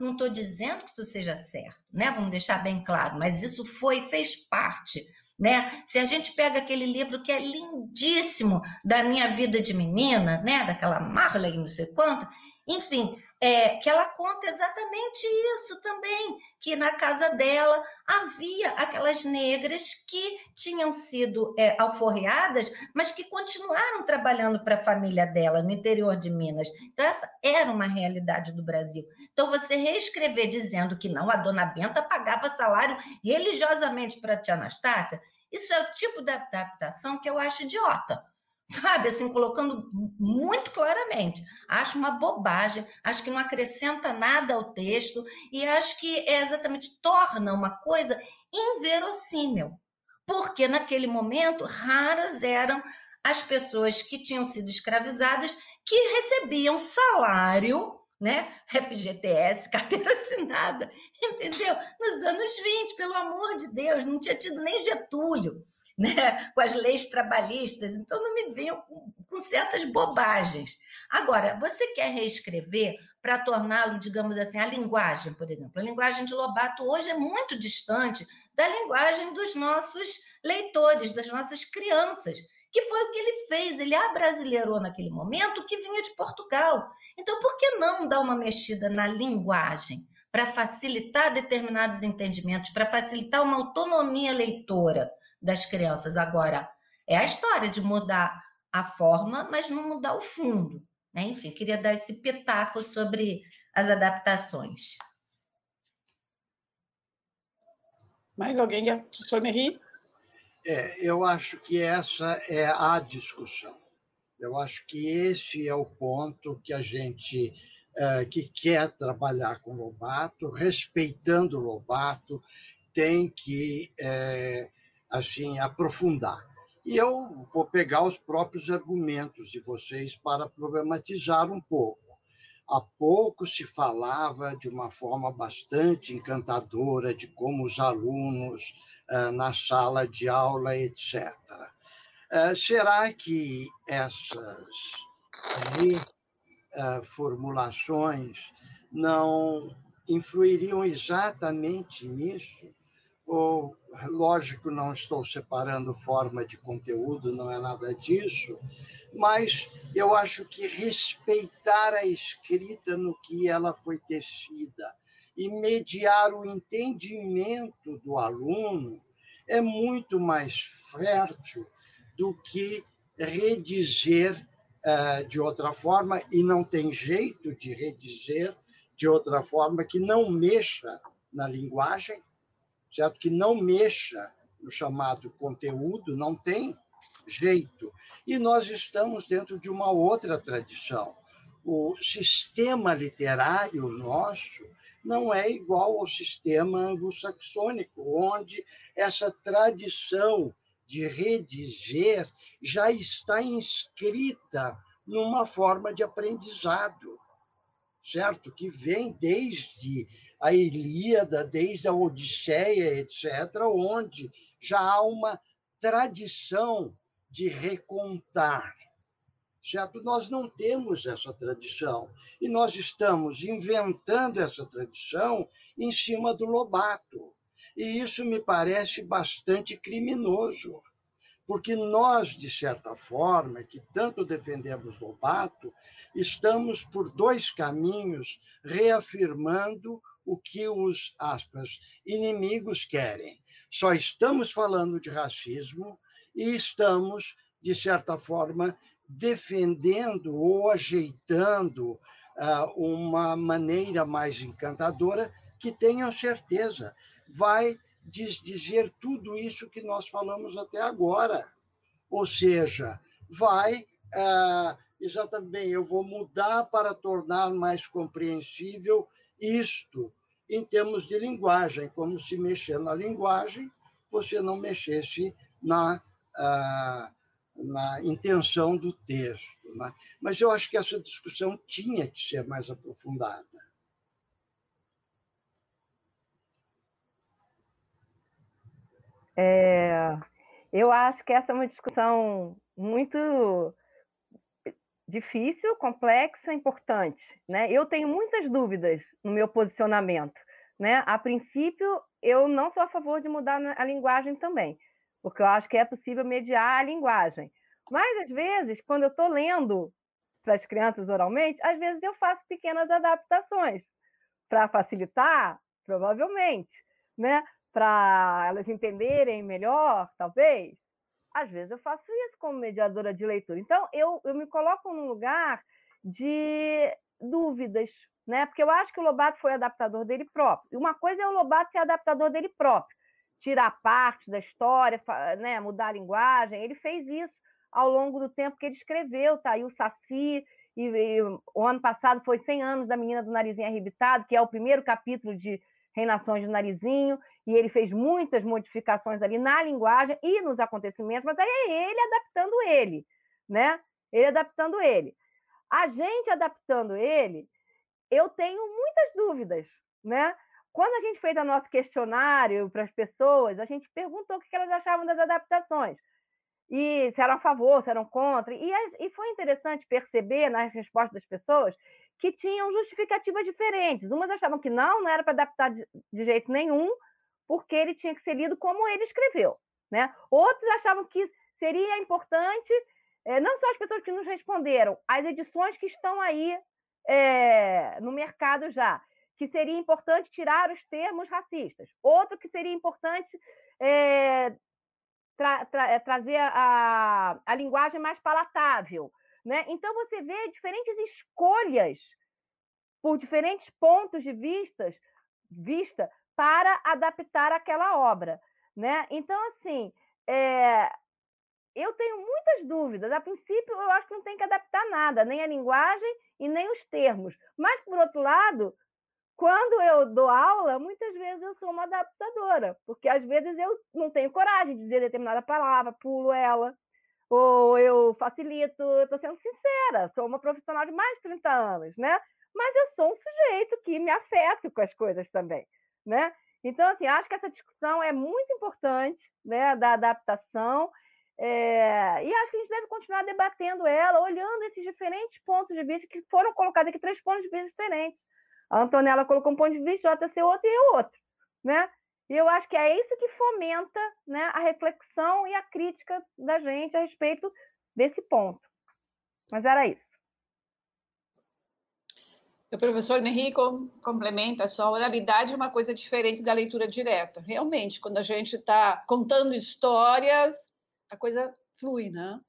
não estou dizendo que isso seja certo, né? Vamos deixar bem claro, mas isso foi, fez parte né? Se a gente pega aquele livro que é lindíssimo da minha vida de menina, né? Daquela Marley, não sei quanto, enfim, é, que ela conta exatamente isso também, que na casa dela havia aquelas negras que tinham sido é, alforreadas, mas que continuaram trabalhando para a família dela no interior de Minas. Então, essa era uma realidade do Brasil. Então, você reescrever dizendo que não, a dona Benta pagava salário religiosamente para a tia Anastácia, Isso é o tipo de adaptação que eu acho idiota sabe? Assim, colocando muito claramente. Acho uma bobagem, acho que não acrescenta nada ao texto e acho que é exatamente torna uma coisa inverossímil. Porque naquele momento raras eram as pessoas que tinham sido escravizadas que recebiam salário, né? FGTS, carteira assinada, entendeu? Nos anos 20, pelo amor de Deus, não tinha tido nem Getúlio né, com as leis trabalhistas, então não me venham com, com certas bobagens. Agora, você quer reescrever para torná-lo, digamos assim, a linguagem, por exemplo. A linguagem de Lobato hoje é muito distante da linguagem dos nossos leitores, das nossas crianças, que foi o que ele fez. Ele abrasileirou naquele momento que vinha de Portugal. Então, por que não dar uma mexida na linguagem? Para facilitar determinados entendimentos, para facilitar uma autonomia leitora das crianças. Agora, é a história de mudar a forma, mas não mudar o fundo. Né? Enfim, queria dar esse pitaco sobre as adaptações. Mais alguém? Professor Merri? É, eu acho que essa é a discussão. Eu acho que esse é o ponto que a gente é, que quer trabalhar com Lobato, respeitando Lobato, tem que é, assim aprofundar. E eu vou pegar os próprios argumentos de vocês para problematizar um pouco. Há pouco se falava de uma forma bastante encantadora de como os alunos eh, na sala de aula, etc. Eh, será que essas reformulações não influiriam exatamente nisso? ou, lógico, não estou separando forma de conteúdo, não é nada disso, mas eu acho que respeitar a escrita no que ela foi tecida e mediar o entendimento do aluno é muito mais fértil do que redizer de outra forma, e não tem jeito de redizer de outra forma que não mexa na linguagem, certo? Que não mexa no chamado conteúdo, não tem jeito. E nós estamos dentro de uma outra tradição. O sistema literário nosso não é igual ao sistema anglo-saxônico, onde essa tradição de rediger já está inscrita numa forma de aprendizado certo? Que vem desde a Ilíada, desde a Odisseia, etc., onde já há uma tradição de recontar. Certo? Nós não temos essa tradição e nós estamos inventando essa tradição em cima do Lobato. E isso me parece bastante criminoso porque nós, de certa forma, que tanto defendemos Lobato, estamos por dois caminhos reafirmando o que os aspas inimigos querem. Só estamos falando de racismo e estamos, de certa forma, defendendo ou ajeitando uh, uma maneira mais encantadora que tenham certeza vai dizer tudo isso que nós falamos até agora. Ou seja, vai ah, exatamente, eu vou mudar para tornar mais compreensível isto em termos de linguagem, como se mexer na linguagem você não mexesse na, ah, na intenção do texto. Né? Mas eu acho que essa discussão tinha que ser mais aprofundada. É, eu acho que essa é uma discussão muito difícil, complexa, importante. Né? Eu tenho muitas dúvidas no meu posicionamento. Né? A princípio, eu não sou a favor de mudar a linguagem também, porque eu acho que é possível mediar a linguagem. Mas, às vezes, quando eu estou lendo para as crianças oralmente, às vezes eu faço pequenas adaptações para facilitar, provavelmente, né? Para elas entenderem melhor, talvez. Às vezes eu faço isso como mediadora de leitura. Então, eu, eu me coloco num lugar de dúvidas, né? Porque eu acho que o Lobato foi adaptador dele próprio. E uma coisa é o Lobato ser adaptador dele próprio. tirar parte da história, né, mudar a linguagem. Ele fez isso ao longo do tempo que ele escreveu. Tá aí o Saci, e, e, o ano passado foi 100 anos da Menina do Narizinho Arrebitado, que é o primeiro capítulo de Reinações do Narizinho, e ele fez muitas modificações ali na linguagem e nos acontecimentos, mas aí é ele adaptando ele, né? Ele adaptando ele. A gente adaptando ele, eu tenho muitas dúvidas, né? Quando a gente fez o nosso questionário para as pessoas, a gente perguntou o que elas achavam das adaptações e se eram a favor, se eram contra. E, e foi interessante perceber nas respostas das pessoas que tinham justificativas diferentes. Umas achavam que não, não era para adaptar de, de, jeito nenhum, porque ele tinha que ser lido como ele escreveu. Né? Outros achavam que seria importante, é, não só as pessoas que nos responderam, as edições que estão aí é, no mercado já, que seria importante tirar os termos racistas. Outro que seria importante é, tra tra trazer a, a linguagem mais palatável. Né? Então, você vê diferentes escolhas por diferentes pontos de vistas, vista para adaptar aquela obra. Né? Então, assim, é, eu tenho muitas dúvidas. A princípio, eu acho que não tem que adaptar nada, nem a linguagem e nem os termos. Mas, por outro lado, quando eu dou aula, muitas vezes eu sou uma adaptadora, porque às vezes eu não tenho coragem de dizer determinada palavra, pulo ela, ou eu facilito, estou sendo sincera, sou uma profissional de mais de 30 anos, né? Mas eu sou um sujeito que me afeta com as coisas também, né? Então, assim, acho que essa discussão é muito importante, né, da adaptação, é... e acho que a gente deve continuar debatendo ela, olhando esses diferentes pontos de vista que foram colocados aqui, três pontos de vista diferentes a Antonella colocou um ponto de vista, o JC outro e eu outro, né? E eu acho que é isso que fomenta né, a reflexão e a crítica da gente a respeito desse ponto. Mas era isso. O professor Henrico complementa só, a oralidade é uma coisa diferente da leitura direta. Realmente, quando a gente está contando histórias, a coisa flui, né?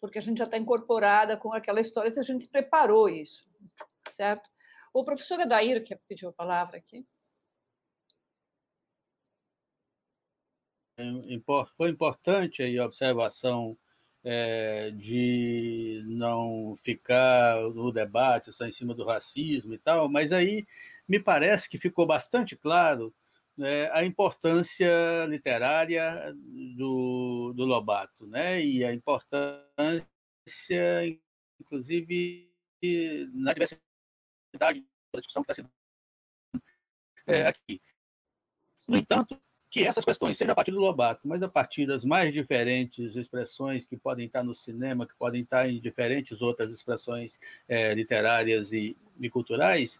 Porque a gente já está incorporada com aquela história, se a gente preparou isso, certo? O professor Adair, que pediu a palavra aqui. Foi importante aí a observação é, de não ficar no debate só em cima do racismo e tal, mas aí me parece que ficou bastante claro né, a importância literária do, do Lobato, né, e a importância, inclusive, na diversidade da discussão que está sendo é, aqui. No entanto, que essas questões, seja a partir do Lobato, mas a partir das mais diferentes expressões que podem estar no cinema, que podem estar em diferentes outras expressões é, literárias e, e culturais,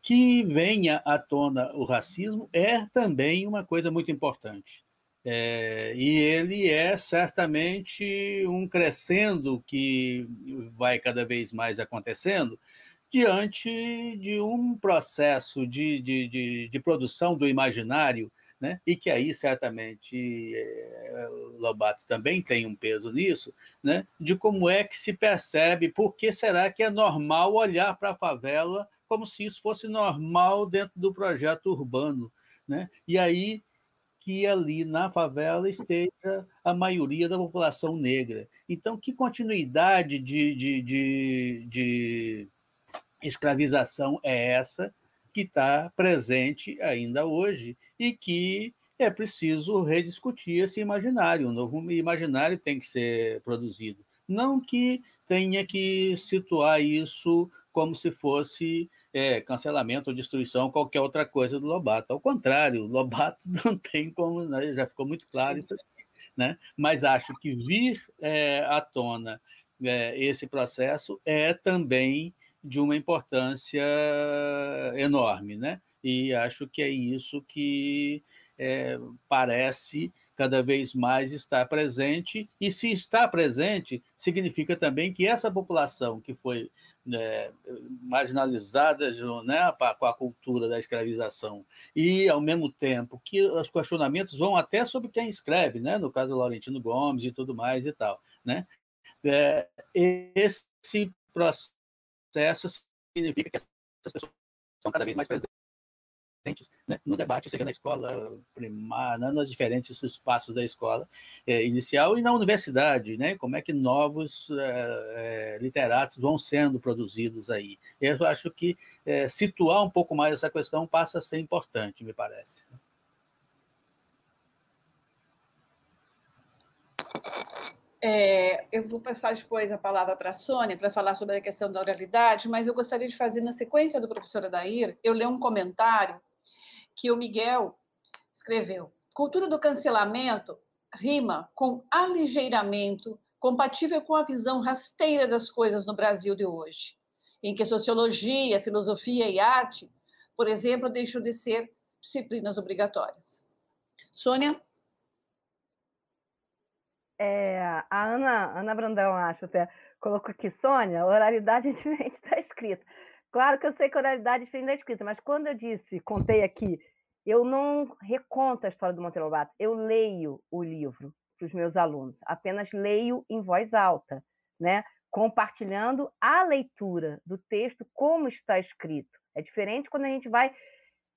que venha à tona o racismo é também uma coisa muito importante. É, e ele é certamente um crescendo que vai cada vez mais acontecendo, diante de um processo de, de, de, de produção do imaginário, né? e que aí certamente é, Lobato também tem um peso nisso, né? de como é que se percebe, por que será que é normal olhar para a favela como se isso fosse normal dentro do projeto urbano. Né? E aí que ali na favela esteja a maioria da população negra. Então, que continuidade de, de, de, de escravização é essa que está presente ainda hoje e que é preciso rediscutir esse imaginário. Um novo imaginário tem que ser produzido. Não que tenha que situar isso como se fosse é, cancelamento ou destruição, qualquer outra coisa do Lobato. Ao contrário, o Lobato não tem como, né, já ficou muito claro isso aqui, né? mas acho que vir é, à tona é, esse processo é também de uma importância enorme, né? E acho que é isso que é, parece cada vez mais estar presente, e se está presente, significa também que essa população que foi né, marginalizada né, com a cultura da escravização, e ao mesmo tempo que os questionamentos vão até sobre quem escreve, né, no caso do Laurentino Gomes e tudo mais e tal. Né? É, esse processo significa que essas pessoas são cada vez mais presentes né, no debate, seja na escola primária, nos diferentes espaços da escola é, inicial e na universidade, né? Como é que novos é, literatos vão sendo produzidos aí? Eu acho que situar um pouco mais essa questão passa a ser importante, me parece. É, eu vou passar depois a palavra para a Sônia para falar sobre a questão da oralidade, mas eu gostaria de fazer, na sequência do professor Adair, eu ler um comentário que o Miguel escreveu. Cultura do cancelamento rima com aligeiramento, compatível com a visão rasteira das coisas no Brasil de hoje, em que sociologia, filosofia e arte, por exemplo, deixam de ser disciplinas obrigatórias. Sônia? É, a Ana, Ana Brandão, acho até, colocou aqui, Sônia, oralidade diferente da escrita. Claro que eu sei que oralidade é diferente da escrita, mas quando eu disse, contei aqui, eu não reconto a história do Monteiro Lobato, eu leio o livro para os meus alunos, apenas leio em voz alta, né? compartilhando a leitura do texto como está escrito. É diferente quando a gente vai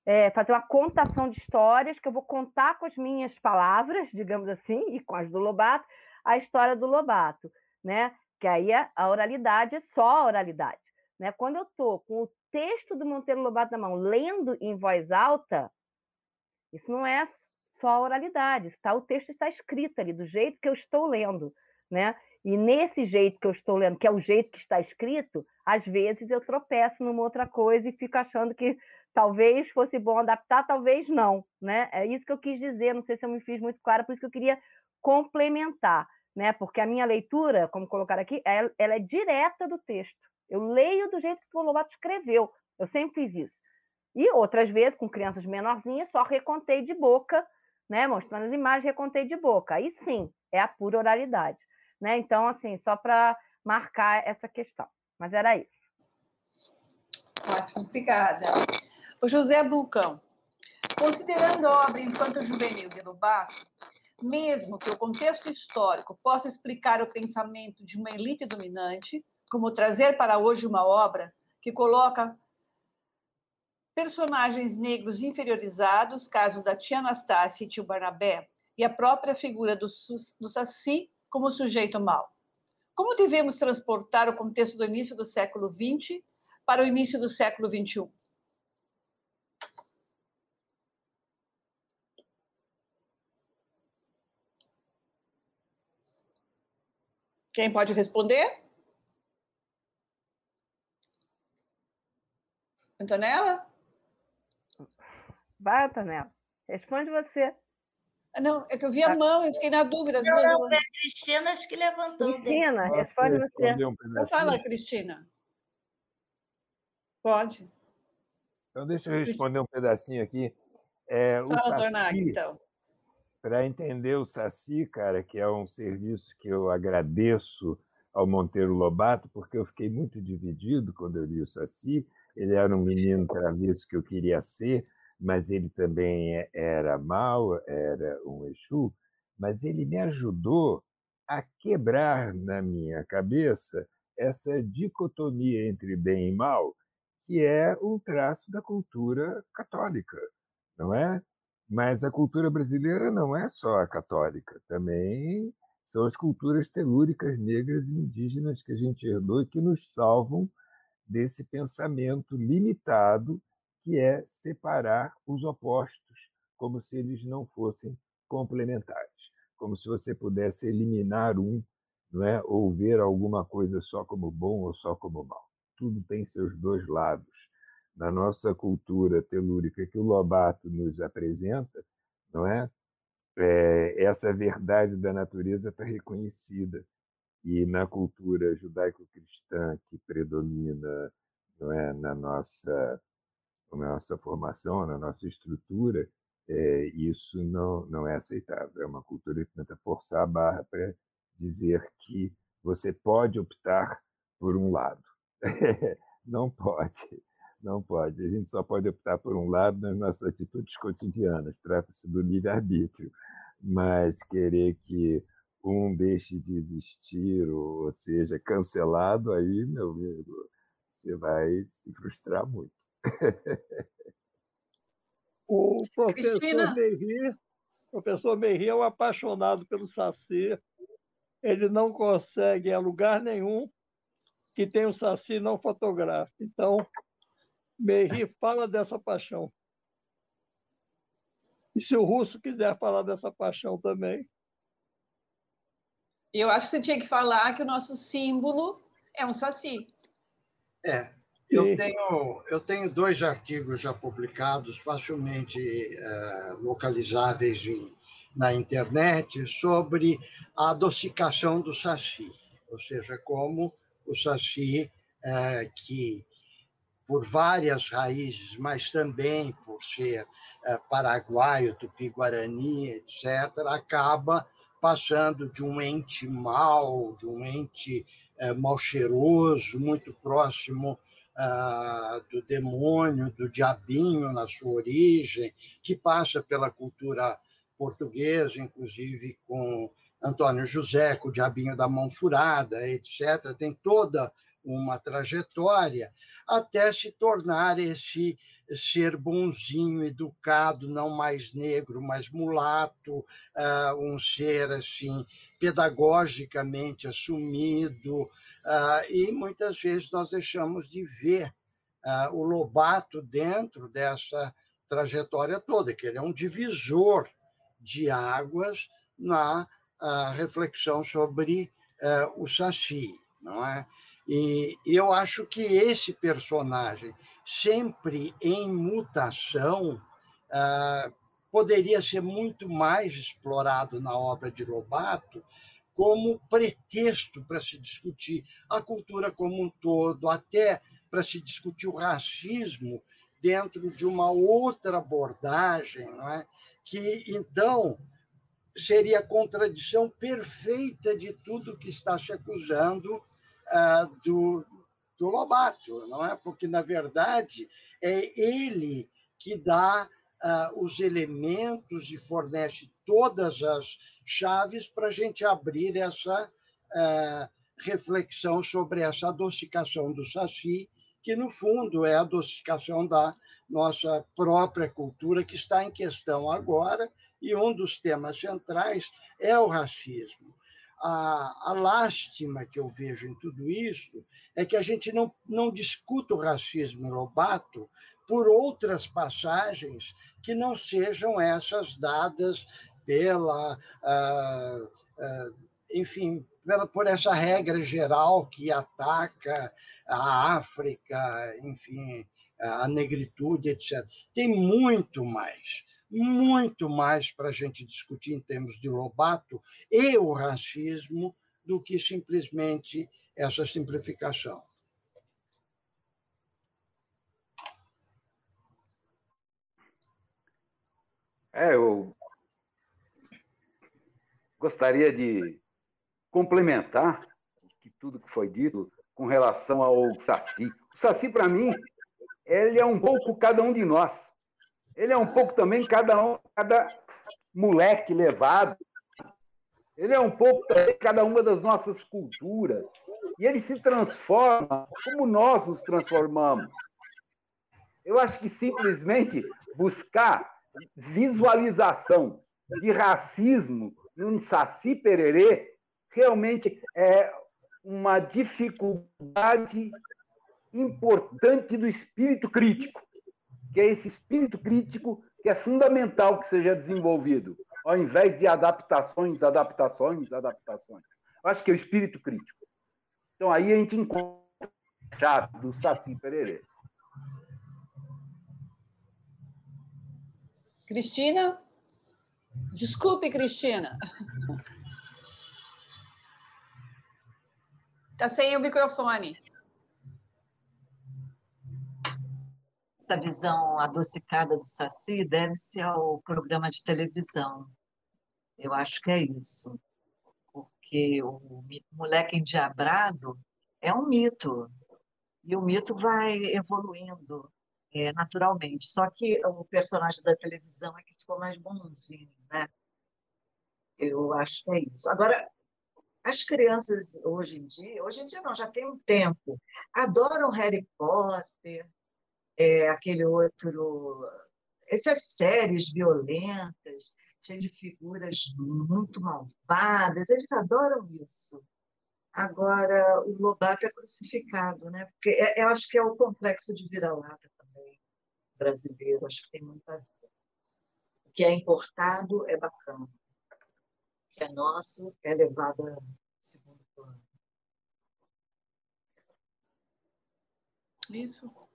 é, fazer uma contação de histórias, que eu vou contar com as minhas palavras, digamos assim, e com as do Lobato, a história do Lobato, né? Que aí a, a oralidade é só a oralidade. Né? Quando eu estou com o texto do Monteiro Lobato na mão, lendo em voz alta, isso não é só a oralidade, tá? o texto está escrito ali, do jeito que eu estou lendo. Né? E nesse jeito que eu estou lendo, que é o jeito que está escrito, às vezes eu tropeço numa outra coisa e fico achando que talvez fosse bom adaptar, talvez não, né? É isso que eu quis dizer, não sei se eu me fiz muito clara, por isso que eu queria complementar, né? Porque a minha leitura, como colocar aqui, ela, ela é direta do texto. Eu leio do jeito que o Lobato escreveu. Eu sempre fiz isso. E outras vezes, com crianças menorzinhas, só recontei de boca, né? Mostrando as imagens, recontei de boca. Aí sim, é a pura oralidade. Né? Então, assim, só para marcar essa questão. Mas era isso. Ótimo, obrigada. O José Bulcão. Considerando a obra infanto-juvenil de Lobato, mesmo que o contexto histórico possa explicar o pensamento de uma elite dominante, como trazer para hoje uma obra que coloca personagens negros inferiorizados, caso da tia Anastácia e tio Barnabé, e a própria figura do, do Saci como sujeito mau. Como devemos transportar o contexto do início do século XX para o início do século XXI? Quem pode responder? Antonella? Vai, Antonella. Responde você. Ah, não, é que eu vi a tá. mão, eu fiquei na dúvida. Não, não, foi a Cristina acho que levantou. Cristina, responde você. Um então fala, Cristina. Pode. Então, deixa eu responder um pedacinho aqui. É, o Fala, Saci, então. Para entender o Saci, cara, que é um serviço que eu agradeço ao Monteiro Lobato, porque eu fiquei muito dividido quando eu li o Saci. Ele era um menino travesso que eu queria ser, mas ele também é, era mau, era um Exu, mas ele me ajudou a quebrar na minha cabeça essa dicotomia entre bem e mal, que é um traço da cultura católica, não é? Mas a cultura brasileira não é só a católica, também são as culturas telúricas negras e indígenas que a gente herdou e que nos salvam desse pensamento limitado que é separar os opostos, como se eles não fossem complementares, como se você pudesse eliminar um, não é? ou ver alguma coisa só como bom ou só como mal. Tudo tem seus dois lados. Na nossa cultura telúrica que o Lobato nos apresenta, não é? é essa verdade da natureza está reconhecida e na cultura judaico-cristã que predomina não é na nossa na nossa formação, na nossa estrutura, é, isso não, não é aceitável. É uma cultura que tenta forçar a barra para dizer que você pode optar por um lado. não pode, não pode. A gente só pode optar por um lado nas nossas atitudes cotidianas. Trata-se do livre-arbítrio. Mas querer que um deixe de existir ou seja cancelado, aí, meu amigo, você vai se frustrar muito. O professor Cristina... o professor é um apaixonado pelo Saci. Ele não consegue em lugar nenhum que tem o Saci não fotográfico. Então, Merri fala dessa paixão. E se o russo quiser falar dessa paixão também. Eu acho que você tinha que falar que o nosso símbolo é um saci. É, eu tenho, eu tenho dois artigos já publicados, facilmente é, localizáveis em, na internet, sobre a adocicação do saci, ou seja, como o saci, é, que por várias raízes, mas também por ser é, paraguaio, tupi-guarani, etc., acaba passando de um ente mau, de um ente é, mal cheiroso, muito próximo ah, do demônio, do diabinho na sua origem, que passa pela cultura portuguesa, inclusive com Antônio José, com o diabinho da mão furada, etc. Tem toda uma trajetória até se tornar esse ser bonzinho, educado, não mais negro, mas mulato, uh, um ser assim pedagogicamente assumido, uh, e muitas vezes nós deixamos de ver uh, o Lobato dentro dessa trajetória toda, que ele é um divisor de águas na reflexão sobre o Saci, não é? E eu acho que esse personagem, sempre em mutação, ah, poderia ser muito mais explorado na obra de Lobato como pretexto para se discutir a cultura como um todo, até para se discutir o racismo dentro de uma outra abordagem, não é? que então seria a contradição perfeita de tudo que está se acusando uh, do, do Lobato, não é? Porque, na verdade, é ele que dá uh, os elementos e fornece todas as chaves para a gente abrir essa uh, reflexão sobre essa adocicação do Saci, que, no fundo, é a adocicação da nossa própria cultura, que está em questão agora, e um dos temas centrais é o racismo a, a lástima que eu vejo em tudo isso é que a gente não, não discuta o racismo Lobato por outras passagens que não sejam essas dadas pela. Uh, uh, enfim, pela, por essa regra geral que ataca a África, enfim, a negritude, etc. Tem muito mais muito mais para a gente discutir em termos de Lobato e o racismo do que simplesmente essa simplificação. É, eu gostaria de complementar tudo que foi dito com relação ao Saci. O Saci, para mim, ele é um pouco cada um de nós. Ele é um pouco também cada um, cada moleque levado. Ele é um pouco também cada uma das nossas culturas. E ele se transforma como nós nos transformamos. Eu acho que simplesmente buscar visualização de racismo no Saci Pererê realmente é uma dificuldade importante do espírito crítico que é esse espírito crítico que é fundamental que seja desenvolvido, ao invés de adaptações, adaptações, adaptações. Eu acho que é o espírito crítico. Então aí a gente encontra a chave do Saci Pererê. Cristina? Desculpe, Cristina. Está sem o microfone. Essa visão adocicada do Saci deve-se ao programa de televisão. Eu acho que é isso. Porque o moleque endiabrado é um mito. E o mito vai evoluindo é, naturalmente. Só que o personagem da televisão é que ficou mais bonzinho, né? Eu acho que é isso. Agora, as crianças hoje em dia, hoje em dia não, já tem um tempo, adoram Harry Potter, é, aquele outro essas séries violentas, cheias de figuras muito malvadas, eles adoram isso. Agora, o Lobato é crucificado, né? Porque é, eu acho que é o complexo de vira-lata também brasileiro, acho que tem muita a ver. O que é importado é bacana. O que é nosso é levado a segundo plano. Isso.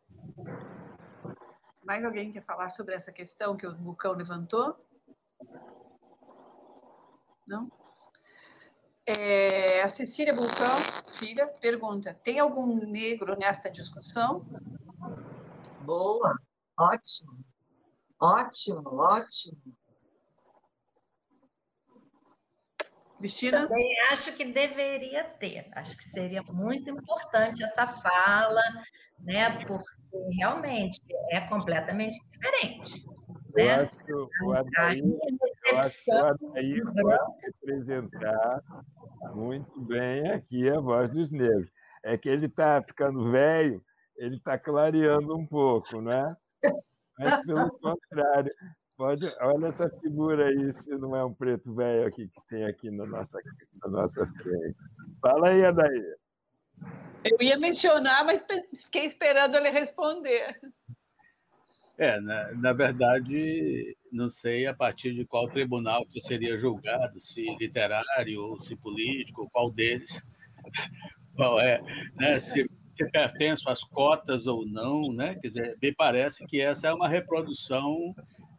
Mais alguém quer falar sobre essa questão que o Bucão levantou? Não? É, a Cecília Bulcão, filha, pergunta: tem algum negro nesta discussão? Boa, ótimo, ótimo, ótimo. Cristina? Também acho que deveria ter. Acho que seria muito importante essa fala, né? Porque realmente é completamente diferente. Eu né? acho que o Adair, eu acho que o Adair pode representar muito bem aqui a voz dos negros. É que ele está ficando velho, ele está clareando um pouco, né? Mas, pelo contrário, pode, olha essa figura aí, se não é um preto velho aqui que tem aqui na nossa, na nossa frente. Fala aí, Adair. Eu ia mencionar, mas fiquei esperando ele responder. É, na, na, verdade, não sei a partir de qual tribunal que seria julgado, se literário ou se político, qual deles, qual é, né, se, se pertence às cotas ou não, né? Quer dizer, me parece que essa é uma reprodução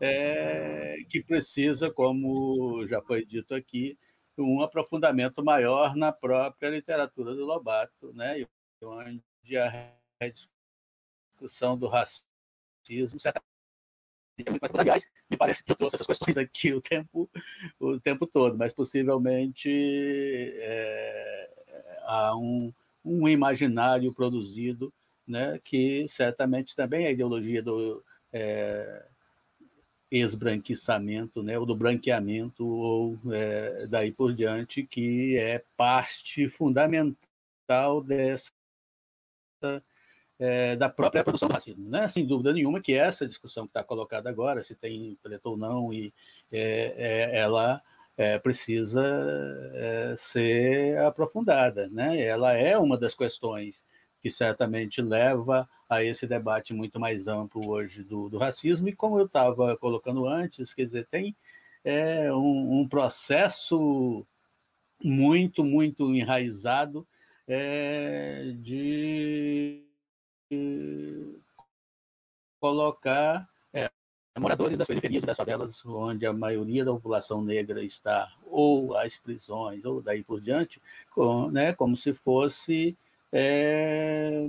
é, que precisa, como já foi dito aqui, um aprofundamento maior na própria literatura do Lobato, né? onde a discussão do racismo certamente mais Me parece que eu trouxe essas questões aqui o tempo, o tempo todo, mas possivelmente é, há um, um imaginário produzido né, que certamente também a ideologia do é, esbranquiçamento, né, ou do branqueamento, ou é, daí por diante, que é parte fundamental dessa é, da própria produção do racismo. Né? Sem dúvida nenhuma que essa discussão que está colocada agora, se tem preto ou não, e, é, é, ela é, precisa é, ser aprofundada. Né? Ela é uma das questões que certamente leva a esse debate muito mais amplo hoje do, do racismo, e como eu estava colocando antes, quer dizer, tem é, um, um processo muito, muito enraizado é, de colocar é, moradores das periferias das favelas, onde a maioria da população negra está, ou às prisões, ou daí por diante, com, né, como se fosse é,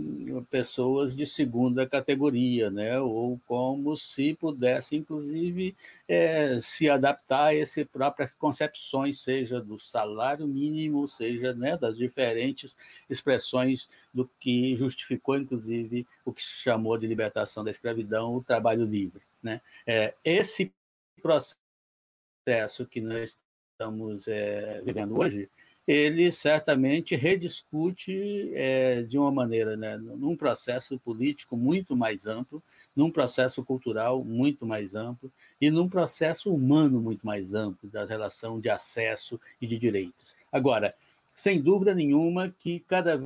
pessoas de segunda categoria, né? ou como se pudesse, inclusive, é, se adaptar a essas próprias concepções, seja do salário mínimo, seja né, das diferentes expressões do que justificou, inclusive, o que se chamou de libertação da escravidão, o trabalho livre. Né? É, esse processo que nós estamos é, vivendo hoje, ele certamente rediscute é, de uma maneira, né, num processo político muito mais amplo, num processo cultural muito mais amplo e num processo humano muito mais amplo da relação de acesso e de direitos. Agora, sem dúvida nenhuma que cada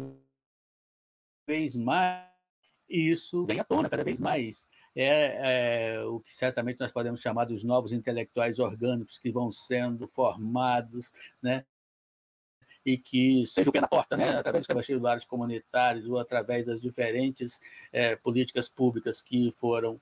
vez mais isso vem à tona, cada vez mais. É, é, o que certamente nós podemos chamar dos novos intelectuais orgânicos que vão sendo formados, né? E que seja o pé na porta, né, através dos vestibulares comunitários ou através das diferentes é, políticas públicas que foram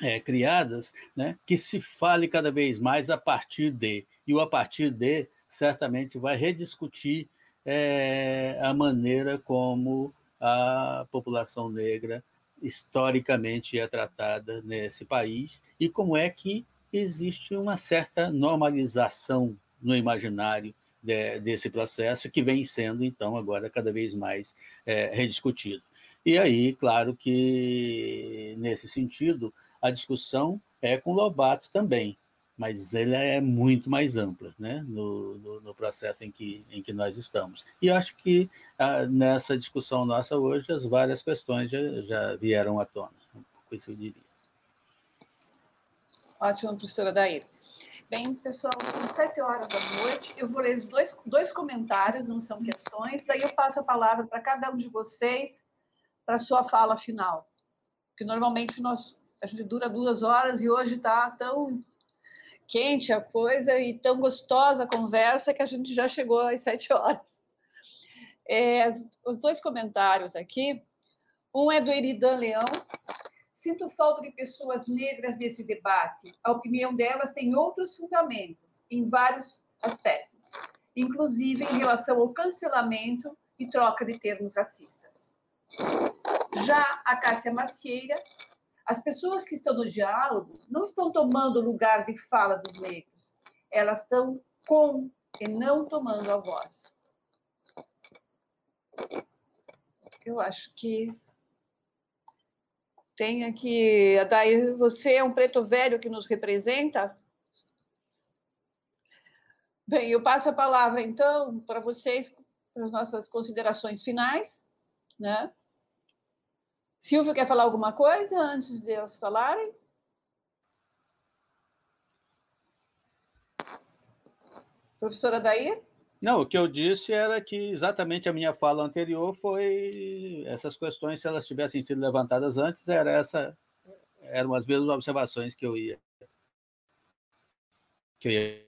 é, criadas, né, que se fale cada vez mais a partir de, e o a partir de certamente vai rediscutir é, a maneira como a população negra historicamente é tratada nesse país e como é que existe uma certa normalização no imaginário de, desse processo, que vem sendo, então, agora cada vez mais é, rediscutido. E aí, claro que, nesse sentido, a discussão é com Lobato também, mas ela é muito mais ampla né, no, no, no, processo em que, em que nós estamos. E acho que ah, nessa discussão nossa hoje, as várias questões já, já vieram à tona, pouco isso eu diria. Ótimo, professora Daíra. Bem, pessoal, são sete horas da noite. Eu vou ler os dois, dois comentários, não são questões. Daí eu passo a palavra para cada um de vocês para sua fala final. Porque normalmente nós, a gente dura duas horas e hoje está tão quente a coisa e tão gostosa a conversa que a gente já chegou às sete horas. É, os dois comentários aqui. Um é do Eridan Leão. Sinto falta de pessoas negras nesse debate. A opinião delas tem outros fundamentos, em vários aspectos, inclusive em relação ao cancelamento e troca de termos racistas. Já a Cássia Macieira as pessoas que estão no diálogo não estão tomando o lugar de fala dos negros, elas estão com e não tomando a voz. Eu acho que tem aqui, Daí, você é um preto velho que nos representa? Bem, eu passo a palavra então para vocês, para as nossas considerações finais, né? Silvio quer falar alguma coisa antes de elas falarem? Professora Daí? Não, o que eu disse era que exatamente a minha fala anterior foi essas questões, se elas tivessem sido levantadas antes, era essa, eram as mesmas observações que eu ia que eu ia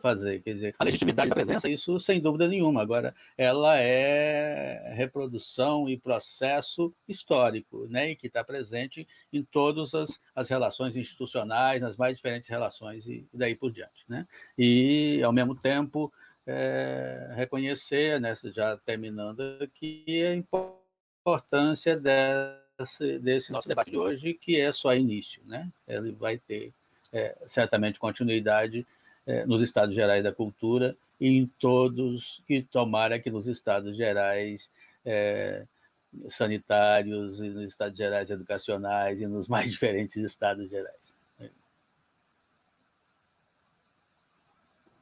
fazer. Quer dizer, a legitimidade da presença, isso sem dúvida nenhuma. Agora, ela é reprodução e processo histórico, né? E que está presente em todas as, as relações institucionais, nas mais diferentes relações e daí por diante, né? E, ao mesmo tempo, é, reconhecer, né, já terminando aqui, a importância desse, desse nosso debate de hoje, que é só início, né? Ele vai ter é, certamente continuidade é, nos Estados Gerais da Cultura e em todos, e tomara que nos Estados Gerais sanitários e nos Estados Gerais educacionais e nos mais diferentes Estados Gerais.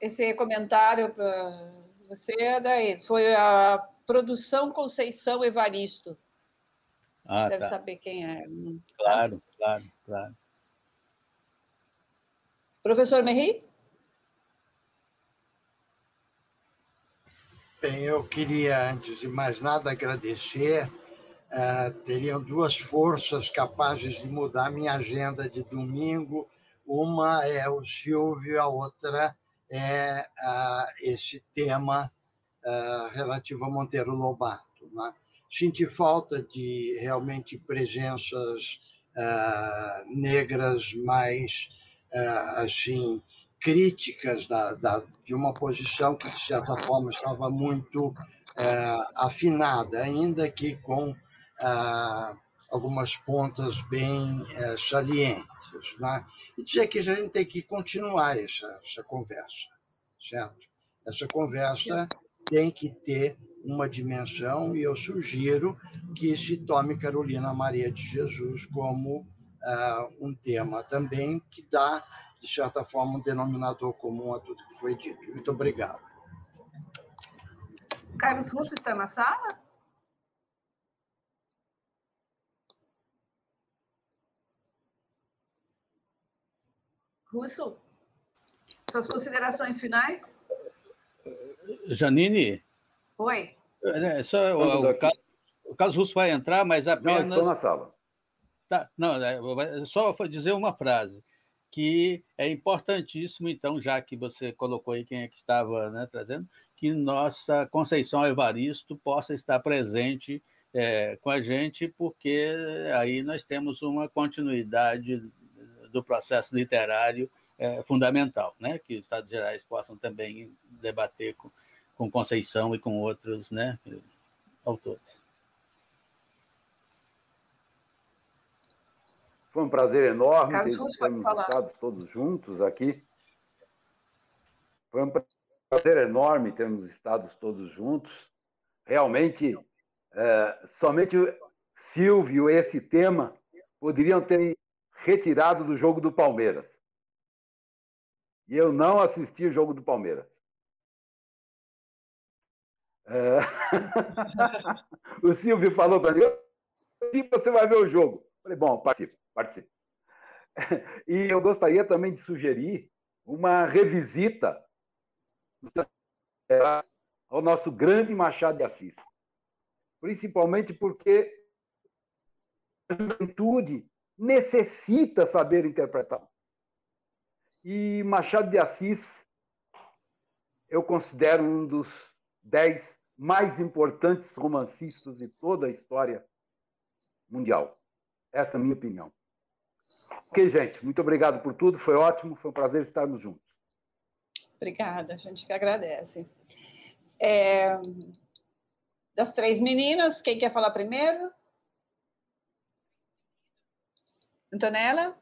Esse comentário para você, daí, foi a produção Conceição Evaristo. Ah, Deve tá. saber quem é. Claro, claro, claro. Professor Merri? Bem, eu queria, antes de mais nada, agradecer. Uh, teriam duas forças capazes de mudar minha agenda de domingo. Uma é o Silvio, a outra é esse tema relativo a Monteiro Lobato. Né? Senti falta de realmente presenças negras mais assim críticas da, da, de uma posição que, de certa forma, estava muito afinada, ainda que com algumas pontas bem é, salientes. Né? E dizer que a gente tem que continuar essa, essa conversa, certo? Essa conversa tem que ter uma dimensão e eu sugiro que se tome Carolina Maria de Jesus como uh, um tema também que dá de certa forma, um denominador comum a tudo que foi dito. Muito obrigado. Carlos Russo está na sala? Russo, suas considerações finais? Janine? Oi. É, só, o, o, Carlos, o, Carlos Russo vai entrar, mas apenas. Não, estou na sala. Tá, não, é, só dizer uma frase que é importantíssimo, então, já que você colocou aí quem é que estava né, trazendo, que nossa Conceição Evaristo possa estar presente é, com a gente, porque aí nós temos uma continuidade do processo literário é, fundamental, né? que os Estados Gerais possam também debater com, com Conceição e com outros né, autores. Foi um prazer enorme Carlos, termos estado todos juntos aqui. Foi um prazer enorme termos estado todos juntos. Realmente, é, somente Silvio e esse tema poderiam ter retirado do jogo do Palmeiras. E eu não assisti o jogo do Palmeiras. É... o Silvio falou para mim: se você vai ver o jogo. Eu falei, bom, participe participe. E eu gostaria também de sugerir uma revisita ao nosso grande Machado de Assis. Principalmente porque a juventude necessita saber interpretar. E Machado de Assis eu considero um dos dez mais importantes romancistas de toda a história mundial. Essa é a minha opinião. Ok, gente, muito obrigado por tudo, foi ótimo, foi um prazer estarmos juntos. Obrigada, a gente que agradece. É... Das três meninas, quem quer falar primeiro? Antonella?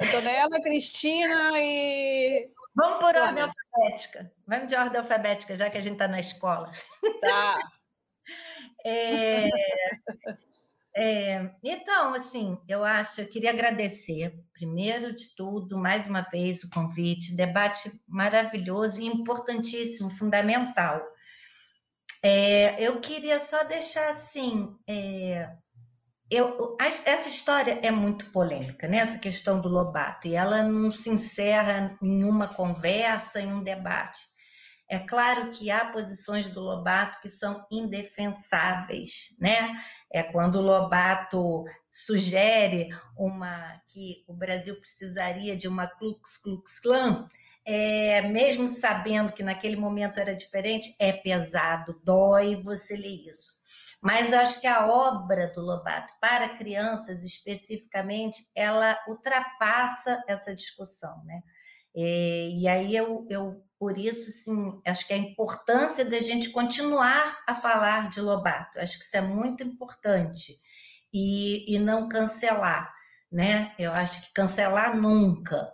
Antonella, Cristina e. Vamos por ordem alfabética. Vamos de ordem alfabética, já que a gente está na escola. Tá. é... É, então, assim, eu acho, eu queria agradecer, primeiro de tudo, mais uma vez o convite, debate maravilhoso e importantíssimo, fundamental. É, eu queria só deixar assim, é, eu, essa história é muito polêmica, né? Essa questão do Lobato, e ela não se encerra em uma conversa, em um debate. É claro que há posições do Lobato que são indefensáveis, né? É quando o Lobato sugere uma que o Brasil precisaria de uma Klux Klux Klan, é, mesmo sabendo que naquele momento era diferente, é pesado, dói você ler isso. Mas eu acho que a obra do Lobato, para crianças especificamente, ela ultrapassa essa discussão, né? É, e aí eu, eu, por isso, sim, acho que a importância da gente continuar a falar de Lobato, acho que isso é muito importante, e, e não cancelar, né? Eu acho que cancelar nunca.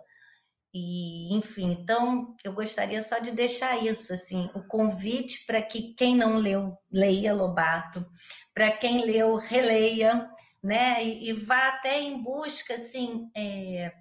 E, enfim, então eu gostaria só de deixar isso, assim, o convite para que quem não leu, leia Lobato, para quem leu, releia, né? E, e, vá até em busca, assim, é,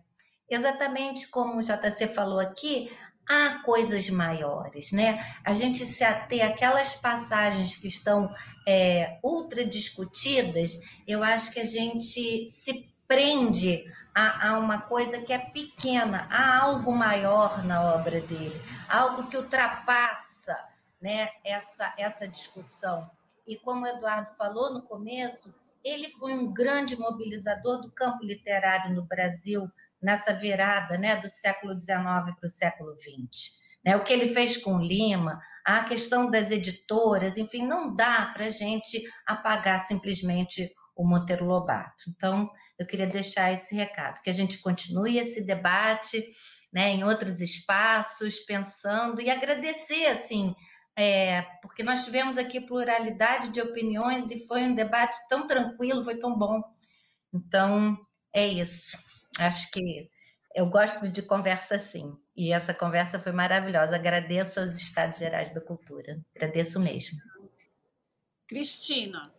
exatamente como o JC falou aqui, há coisas maiores, né? A gente se ater aquelas passagens que estão é, ultra discutidas, eu acho que a gente se prende a, uma coisa que é pequena, há algo maior na obra dele, algo que ultrapassa né, essa, essa discussão. E como o Eduardo falou no começo, ele foi um grande mobilizador do campo literário no Brasil, nessa virada né, do século XIX para o século XX. Né? O que ele fez com Lima, a questão das editoras, enfim, não dá para a gente apagar simplesmente o Monteiro Lobato. Então, eu queria deixar esse recado, que a gente continue esse debate né, em outros espaços, pensando e agradecer, assim, é, porque nós tivemos aqui pluralidade de opiniões e foi um debate tão tranquilo, foi tão bom. Então, é isso. Acho que eu gosto de conversa assim. E essa conversa foi maravilhosa. Agradeço aos Estados Gerais da Cultura. Agradeço mesmo. Cristina.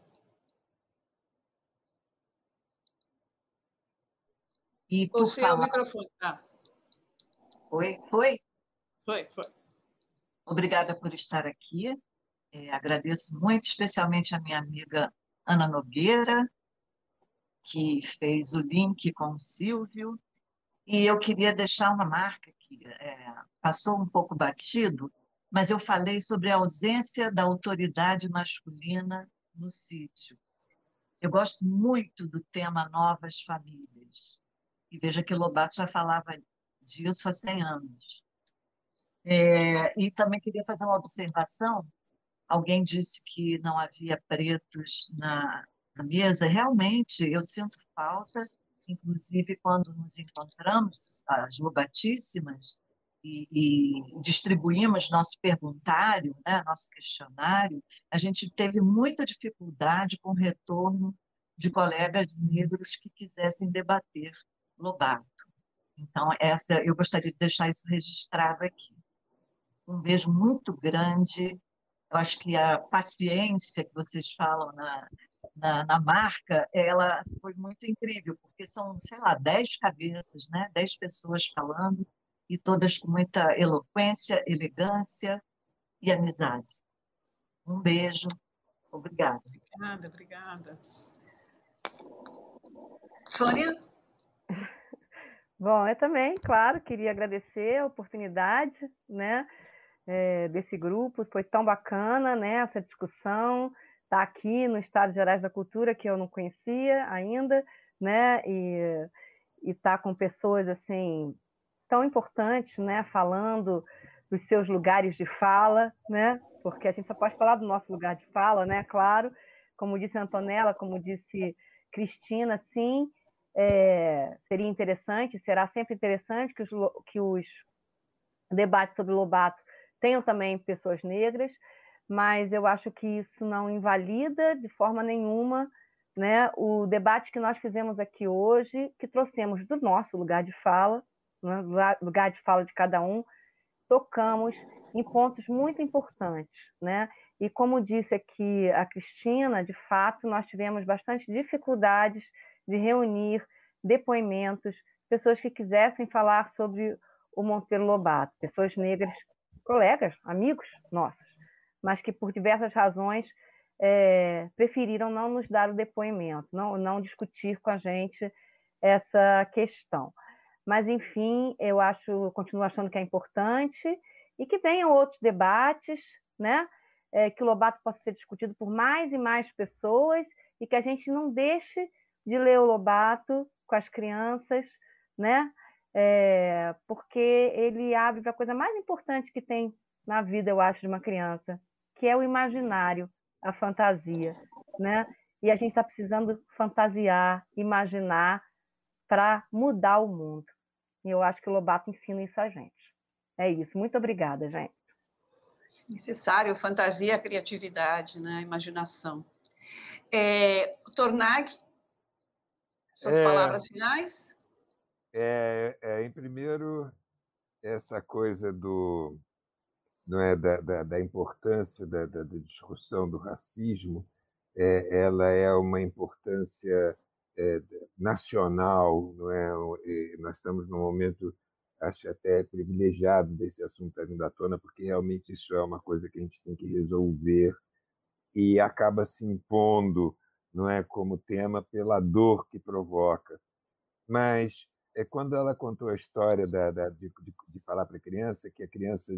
E por o microfone. Ah. Oi, foi? Foi, foi. Obrigada por estar aqui. É, agradeço muito, especialmente a minha amiga Ana Nogueira, que fez o link com o Silvio. E eu queria deixar uma marca que é, passou um pouco batido, mas eu falei sobre a ausência da autoridade masculina no sítio. Eu gosto muito do tema Novas Famílias. E veja que Lobato já falava disso há 100 anos. É, e também queria fazer uma observação. Alguém disse que não havia pretos na, na mesa. Realmente, eu sinto falta, inclusive quando nos encontramos, as lobatíssimas, e, e, distribuímos nosso perguntário, né, nosso questionário, a gente teve muita dificuldade com o retorno de colegas negros que quisessem debater Lobato. Então, essa, eu gostaria de deixar isso registrado aqui. Um beijo muito grande. Eu acho que a paciência que vocês falam na, na, na marca, ela foi muito incrível, porque são, sei lá, dez cabeças, né? dez pessoas falando, e todas com muita eloquência, elegância e amizade. Um beijo. Obrigada. Obrigada, obrigada. Sônia? Bom, eu também, claro, queria agradecer a oportunidade, né, é, desse grupo, foi tão bacana, né, essa discussão, tá aqui no Estado Gerais da Cultura, que eu não conhecia ainda, né, e estar tá com pessoas, assim, tão importantes, né, falando dos seus lugares de fala, né, porque a gente só pode falar do nosso lugar de fala, né, claro, como disse Antonella, como disse Cristina, sim, é, seria interessante, será sempre interessante que os, que os debates sobre Lobato tenham também pessoas negras, mas eu acho que isso não invalida de forma nenhuma né, o debate que nós fizemos aqui hoje, que trouxemos do nosso lugar de fala, né, lugar de fala de cada um, tocamos em pontos muito importantes, né? E como disse aqui a Cristina, de fato, nós tivemos bastante dificuldades de reunir depoimentos, pessoas que quisessem falar sobre o Monteiro Lobato, pessoas negras, colegas, amigos nossos, mas que por diversas razões é, preferiram não nos dar o depoimento, não, não discutir com a gente essa questão. Mas, enfim, eu acho, continuo achando que é importante e que venham outros debates, né? É, que o Lobato possa ser discutido por mais e mais pessoas e que a gente não deixe de ler o Lobato com as crianças, né? É, porque ele abre para a coisa mais importante que tem na vida, eu acho, de uma criança, que é o imaginário, a fantasia, né? E a gente está precisando fantasiar, imaginar para mudar o mundo. E eu acho que o Lobato ensina isso a gente. É isso. Muito obrigada, gente. Necessário fantasia, criatividade, né? imaginação. É, Tornag, suas é, palavras finais? É, é, em primeiro, essa coisa do, não é, da, da, da importância da, da, da, discussão do racismo, é, ela é uma importância é, nacional, não é? E nós estamos num momento, acho até privilegiado desse assunto estar vindo à tona, porque realmente isso é uma coisa que a gente tem que resolver e acaba se impondo não é como tema pela dor que provoca. Mas é quando ela contou a história da, da de, de, de, falar para a criança, que a criança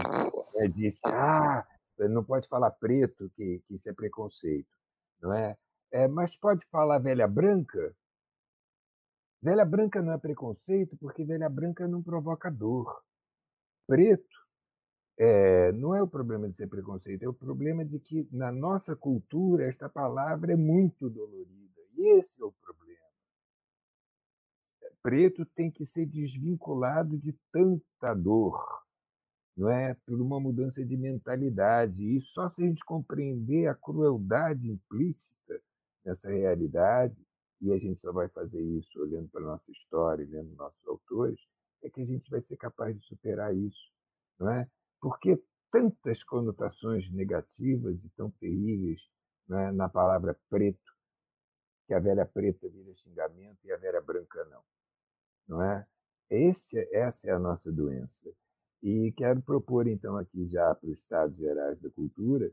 é, disse: Ah, não pode falar preto, que, que isso é preconceito. Não é? é? Mas pode falar velha branca? Velha branca não é preconceito, porque velha branca não provoca dor. Preto é, não é o problema de ser preconceito, é o problema de que na nossa cultura esta palavra é muito dolorida. E esse é o problema. Preto tem que ser desvinculado de tanta dor, não é? Por uma mudança de mentalidade. E só se a gente compreender a crueldade implícita nessa realidade, e a gente só vai fazer isso olhando para a nossa história, lendo nossos autores, é que a gente vai ser capaz de superar isso, não é? Por que tantas conotações negativas e tão terríveis né, na palavra preto, que a velha preta vira xingamento e a velha branca não? Não é? Esse, essa é a nossa doença. E quero propor, então, aqui já para os Estados Gerais da Cultura,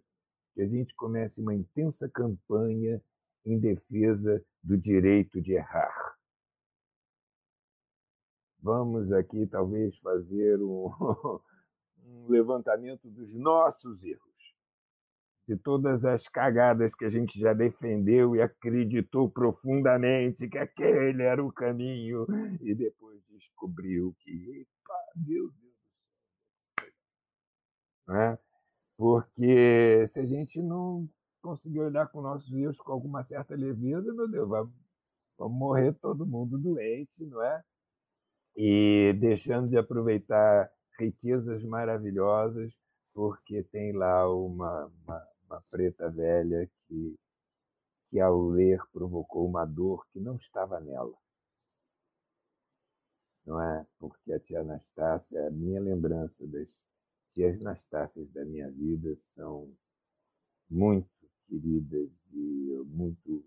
que a gente comece uma intensa campanha em defesa do direito de errar. Vamos aqui, talvez, fazer um, um levantamento dos nossos erros, de todas as cagadas que a gente já defendeu e acreditou profundamente que aquele era o caminho e depois descobriu que, epa, meu Deus do céu, não é? Porque se a gente não conseguir olhar com nossos erros com alguma certa leveza, meu Deus, vamos, vamos morrer todo mundo doente, não é? E deixando de aproveitar riquezas maravilhosas, porque tem lá uma, uma, uma preta velha que, que, ao ler, provocou uma dor que não estava nela. Não é? Porque a tia Anastácia, a minha lembrança das tias Anastácias da minha vida são muito queridas e muito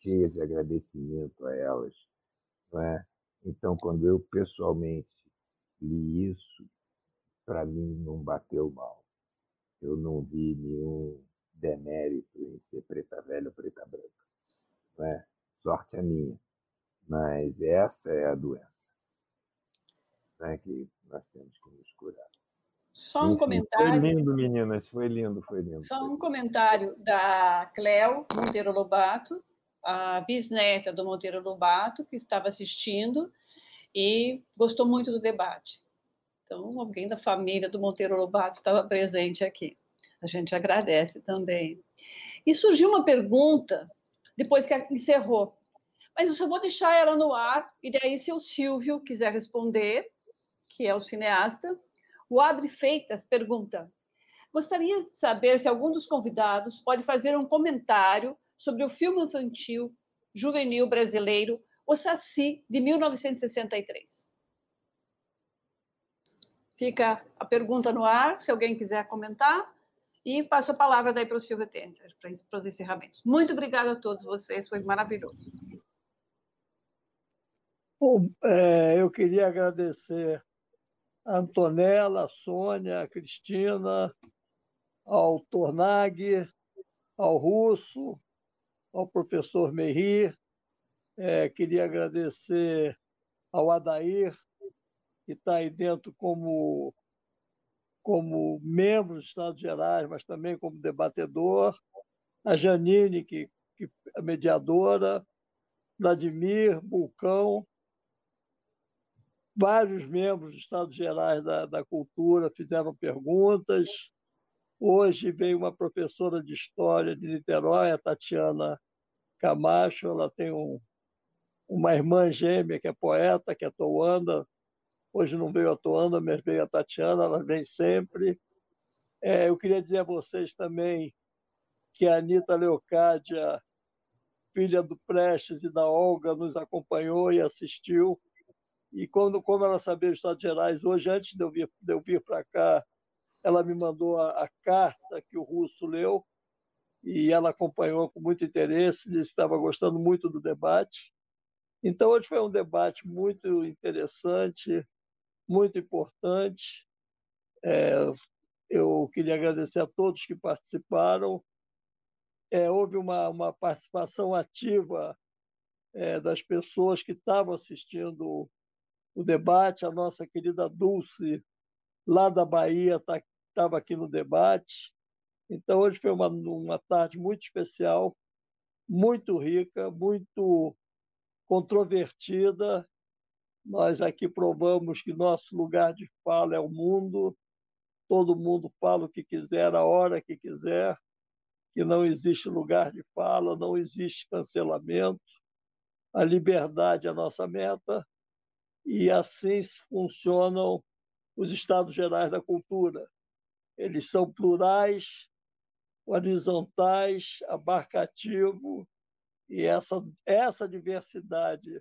cheias de agradecimento a elas. Não é? Então, quando eu pessoalmente li isso, para mim não bateu mal. Eu não vi nenhum demérito em ser preta velha ou preta branca. Não é? sorte a minha. Mas essa é a doença né, que nós temos que nos curar. Só um Enfim, comentário. Foi lindo, meninas, foi lindo, foi lindo. Só um comentário da Cléo Monteiro Lobato, a bisneta do Monteiro Lobato, que estava assistindo e gostou muito do debate. Então, alguém da família do Monteiro Lobato estava presente aqui. A gente agradece também. E surgiu uma pergunta, depois que encerrou, mas eu só vou deixar ela no ar, e daí, se o Silvio quiser responder, que é o cineasta, o Adri Feitas pergunta: Gostaria de saber se algum dos convidados pode fazer um comentário sobre o filme infantil juvenil brasileiro O Saci, de 1963. Fica a pergunta no ar, se alguém quiser comentar, e passo a palavra daí para o Silvio Tender, para os encerramentos. Muito obrigada a todos vocês, foi maravilhoso. Bom, é, eu queria agradecer a Antonella, a Sônia, a Cristina, ao Tornag, ao Russo, ao professor Meir. É, queria agradecer ao Adair, que está aí dentro como, como membro dos Estados Gerais, mas também como debatedor, a Janine, que, que é mediadora, Vladimir, Bulcão, Vários membros dos Estados Gerais da, da Cultura fizeram perguntas. Hoje veio uma professora de História de Niterói, a Tatiana Camacho. Ela tem um, uma irmã gêmea que é poeta, que é Toanda. Hoje não veio a Toanda, mas veio a Tatiana, ela vem sempre. É, eu queria dizer a vocês também que a Anitta Leocádia, filha do Prestes e da Olga, nos acompanhou e assistiu. E quando, como ela sabia os Estados Gerais, hoje, antes de eu vir, de vir para cá, ela me mandou a, a, carta que o russo leu e ela acompanhou com muito interesse, disse que estava gostando muito do debate. Então, hoje foi um debate muito interessante, muito importante. É, eu queria agradecer a todos que participaram. É, houve uma, uma participação ativa é, das pessoas que estavam assistindo o debate. A nossa querida Dulce, lá da Bahia, estava tá, aqui no debate. Então, hoje foi uma, uma tarde muito especial, muito rica, muito controvertida. Nós aqui provamos que nosso lugar de fala é o mundo, todo mundo fala o que quiser, a hora que quiser, que não existe lugar de fala, não existe cancelamento, a liberdade é a nossa meta e assim funcionam os Estados Gerais da Cultura. Eles são plurais, horizontais, abarcativo, e essa, essa diversidade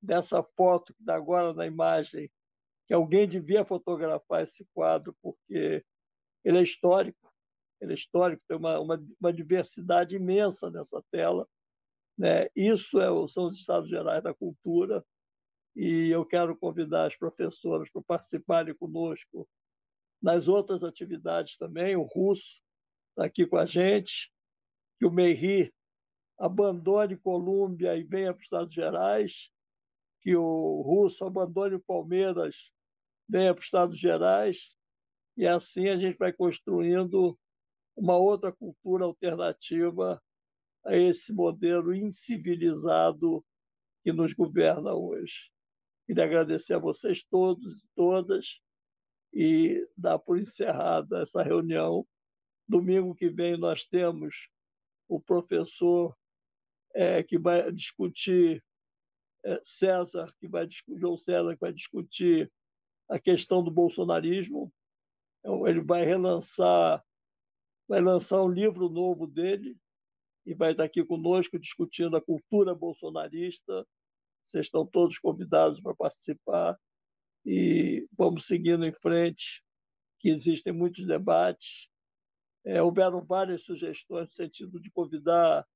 dessa foto que está agora na imagem, que alguém devia fotografar esse quadro, porque ele é histórico, ele é histórico, tem uma, uma, uma diversidade imensa nessa tela. Né? Isso é, são os Estados Gerais da Cultura, e eu quero convidar as professoras para participarem conosco nas outras atividades também. O Russo está aqui com a gente, que o Meiri abandone Colômbia e venha para os Estados Gerais, que o Russo abandone o Palmeiras, venha para os Estados Gerais, e assim a gente vai construindo uma outra cultura alternativa a esse modelo incivilizado que nos governa hoje. Queria agradecer a vocês todos e todas e dar por encerrada essa reunião. Domingo que vem nós temos o professor é, que vai discutir, César, que vai João César, que vai discutir a questão do bolsonarismo. Então, ele vai relançar, vai lançar um livro novo dele e vai estar aqui conosco discutindo a cultura bolsonarista vocês estão todos convidados para participar e vamos seguindo em frente, que existem muitos debates. É, houveram várias sugestões no sentido de convidar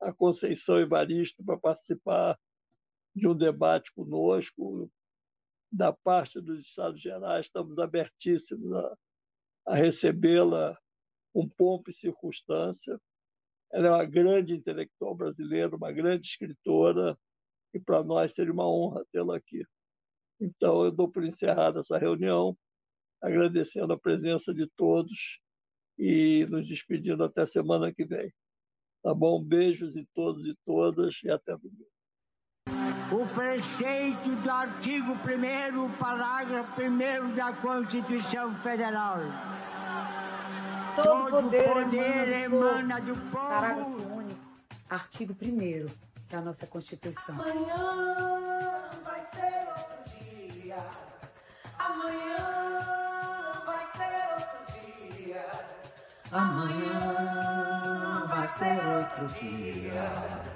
a Conceição Evaristo para participar de um debate conosco. Da parte dos Estados Gerais, estamos abertíssimos a, a recebê-la com pompa e circunstância. Ela é uma grande intelectual brasileira, uma grande escritora, e para nós seria uma honra tê-la aqui. Então, eu dou por encerrada essa reunião, agradecendo a presença de todos e nos despedindo até semana que vem. Tá bom? Beijos em todos e todas e até domingo. O preceito do artigo 1 parágrafo 1 da Constituição Federal. Todo, Todo poder, poder emana, do, do povo. Parágrafo único, artigo 1 da nossa Constituição. Amanhã vai ser outro dia. Amanhã vai ser outro dia. Amanhã vai ser outro dia.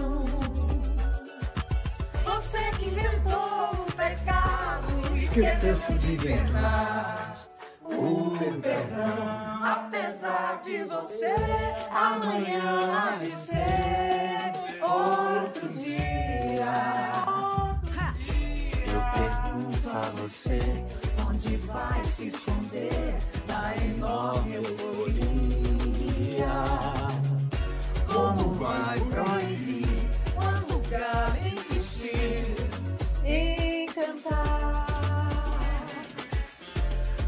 Esqueceu-se de inventar o perdão. Apesar de você, amanhã há de ser outro dia. Eu pergunto a você, onde vai se esconder da enorme euforia? Como vai proibir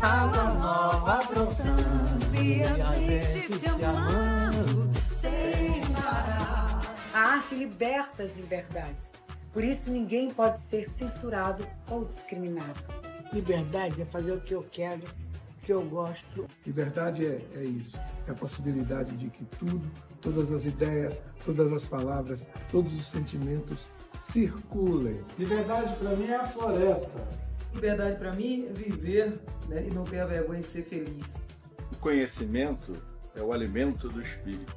Água nova brotando e a gente se amando sem parar. A arte liberta as liberdades. Por isso ninguém pode ser censurado ou discriminado. Liberdade é fazer o que eu quero, o que eu gosto. Liberdade é, é isso. É a possibilidade de que tudo, todas as ideias, todas as palavras, todos os sentimentos circulem. Liberdade para mim é a floresta. Liberdade para mim é viver né, e não ter a vergonha de ser feliz. O conhecimento é o alimento do espírito.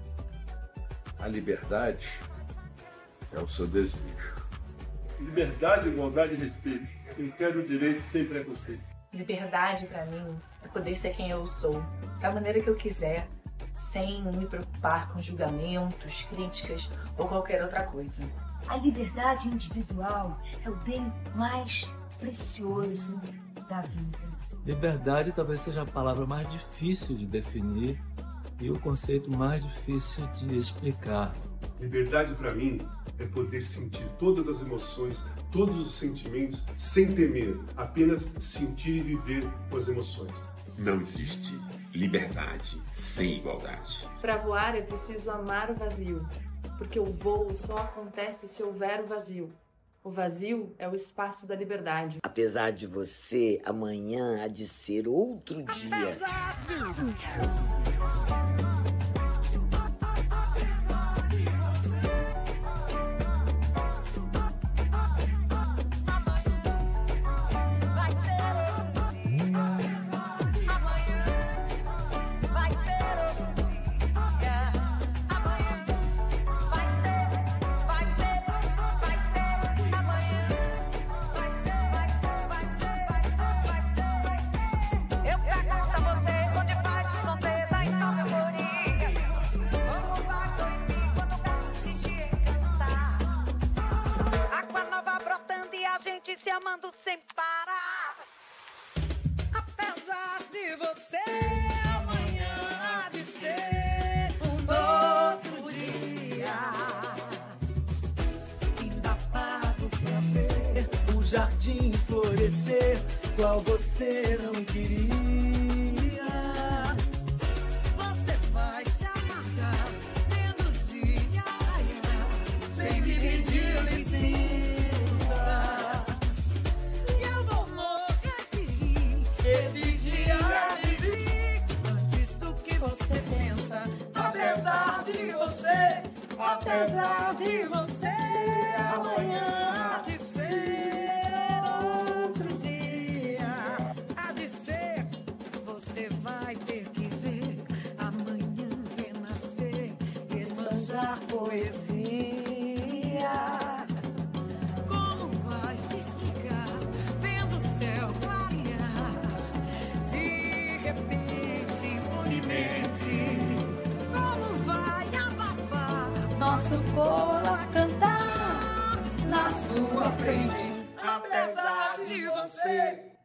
A liberdade é o seu desejo. Liberdade, igualdade e respeito. Eu quero o direito sem preconceito. Liberdade para mim é poder ser quem eu sou, da maneira que eu quiser, sem me preocupar com julgamentos, críticas ou qualquer outra coisa. A liberdade individual é o bem mais precioso da vida. Liberdade talvez seja a palavra mais difícil de definir e o conceito mais difícil de explicar. Liberdade para mim é poder sentir todas as emoções, todos os sentimentos sem temer, apenas sentir e viver com as emoções. Não existe liberdade sem igualdade. Para voar é preciso amar o vazio, porque o voo só acontece se houver o vazio. O vazio é o espaço da liberdade. Apesar de você, amanhã há de ser outro dia. Apesar de... amando sem parar. Apesar de você amanhã há de ser um outro dia. Ainda pago pra ver o jardim florescer, qual você não queria. Apesar de você amanhã te nosso coro a cantar na sua frente, apesar de você.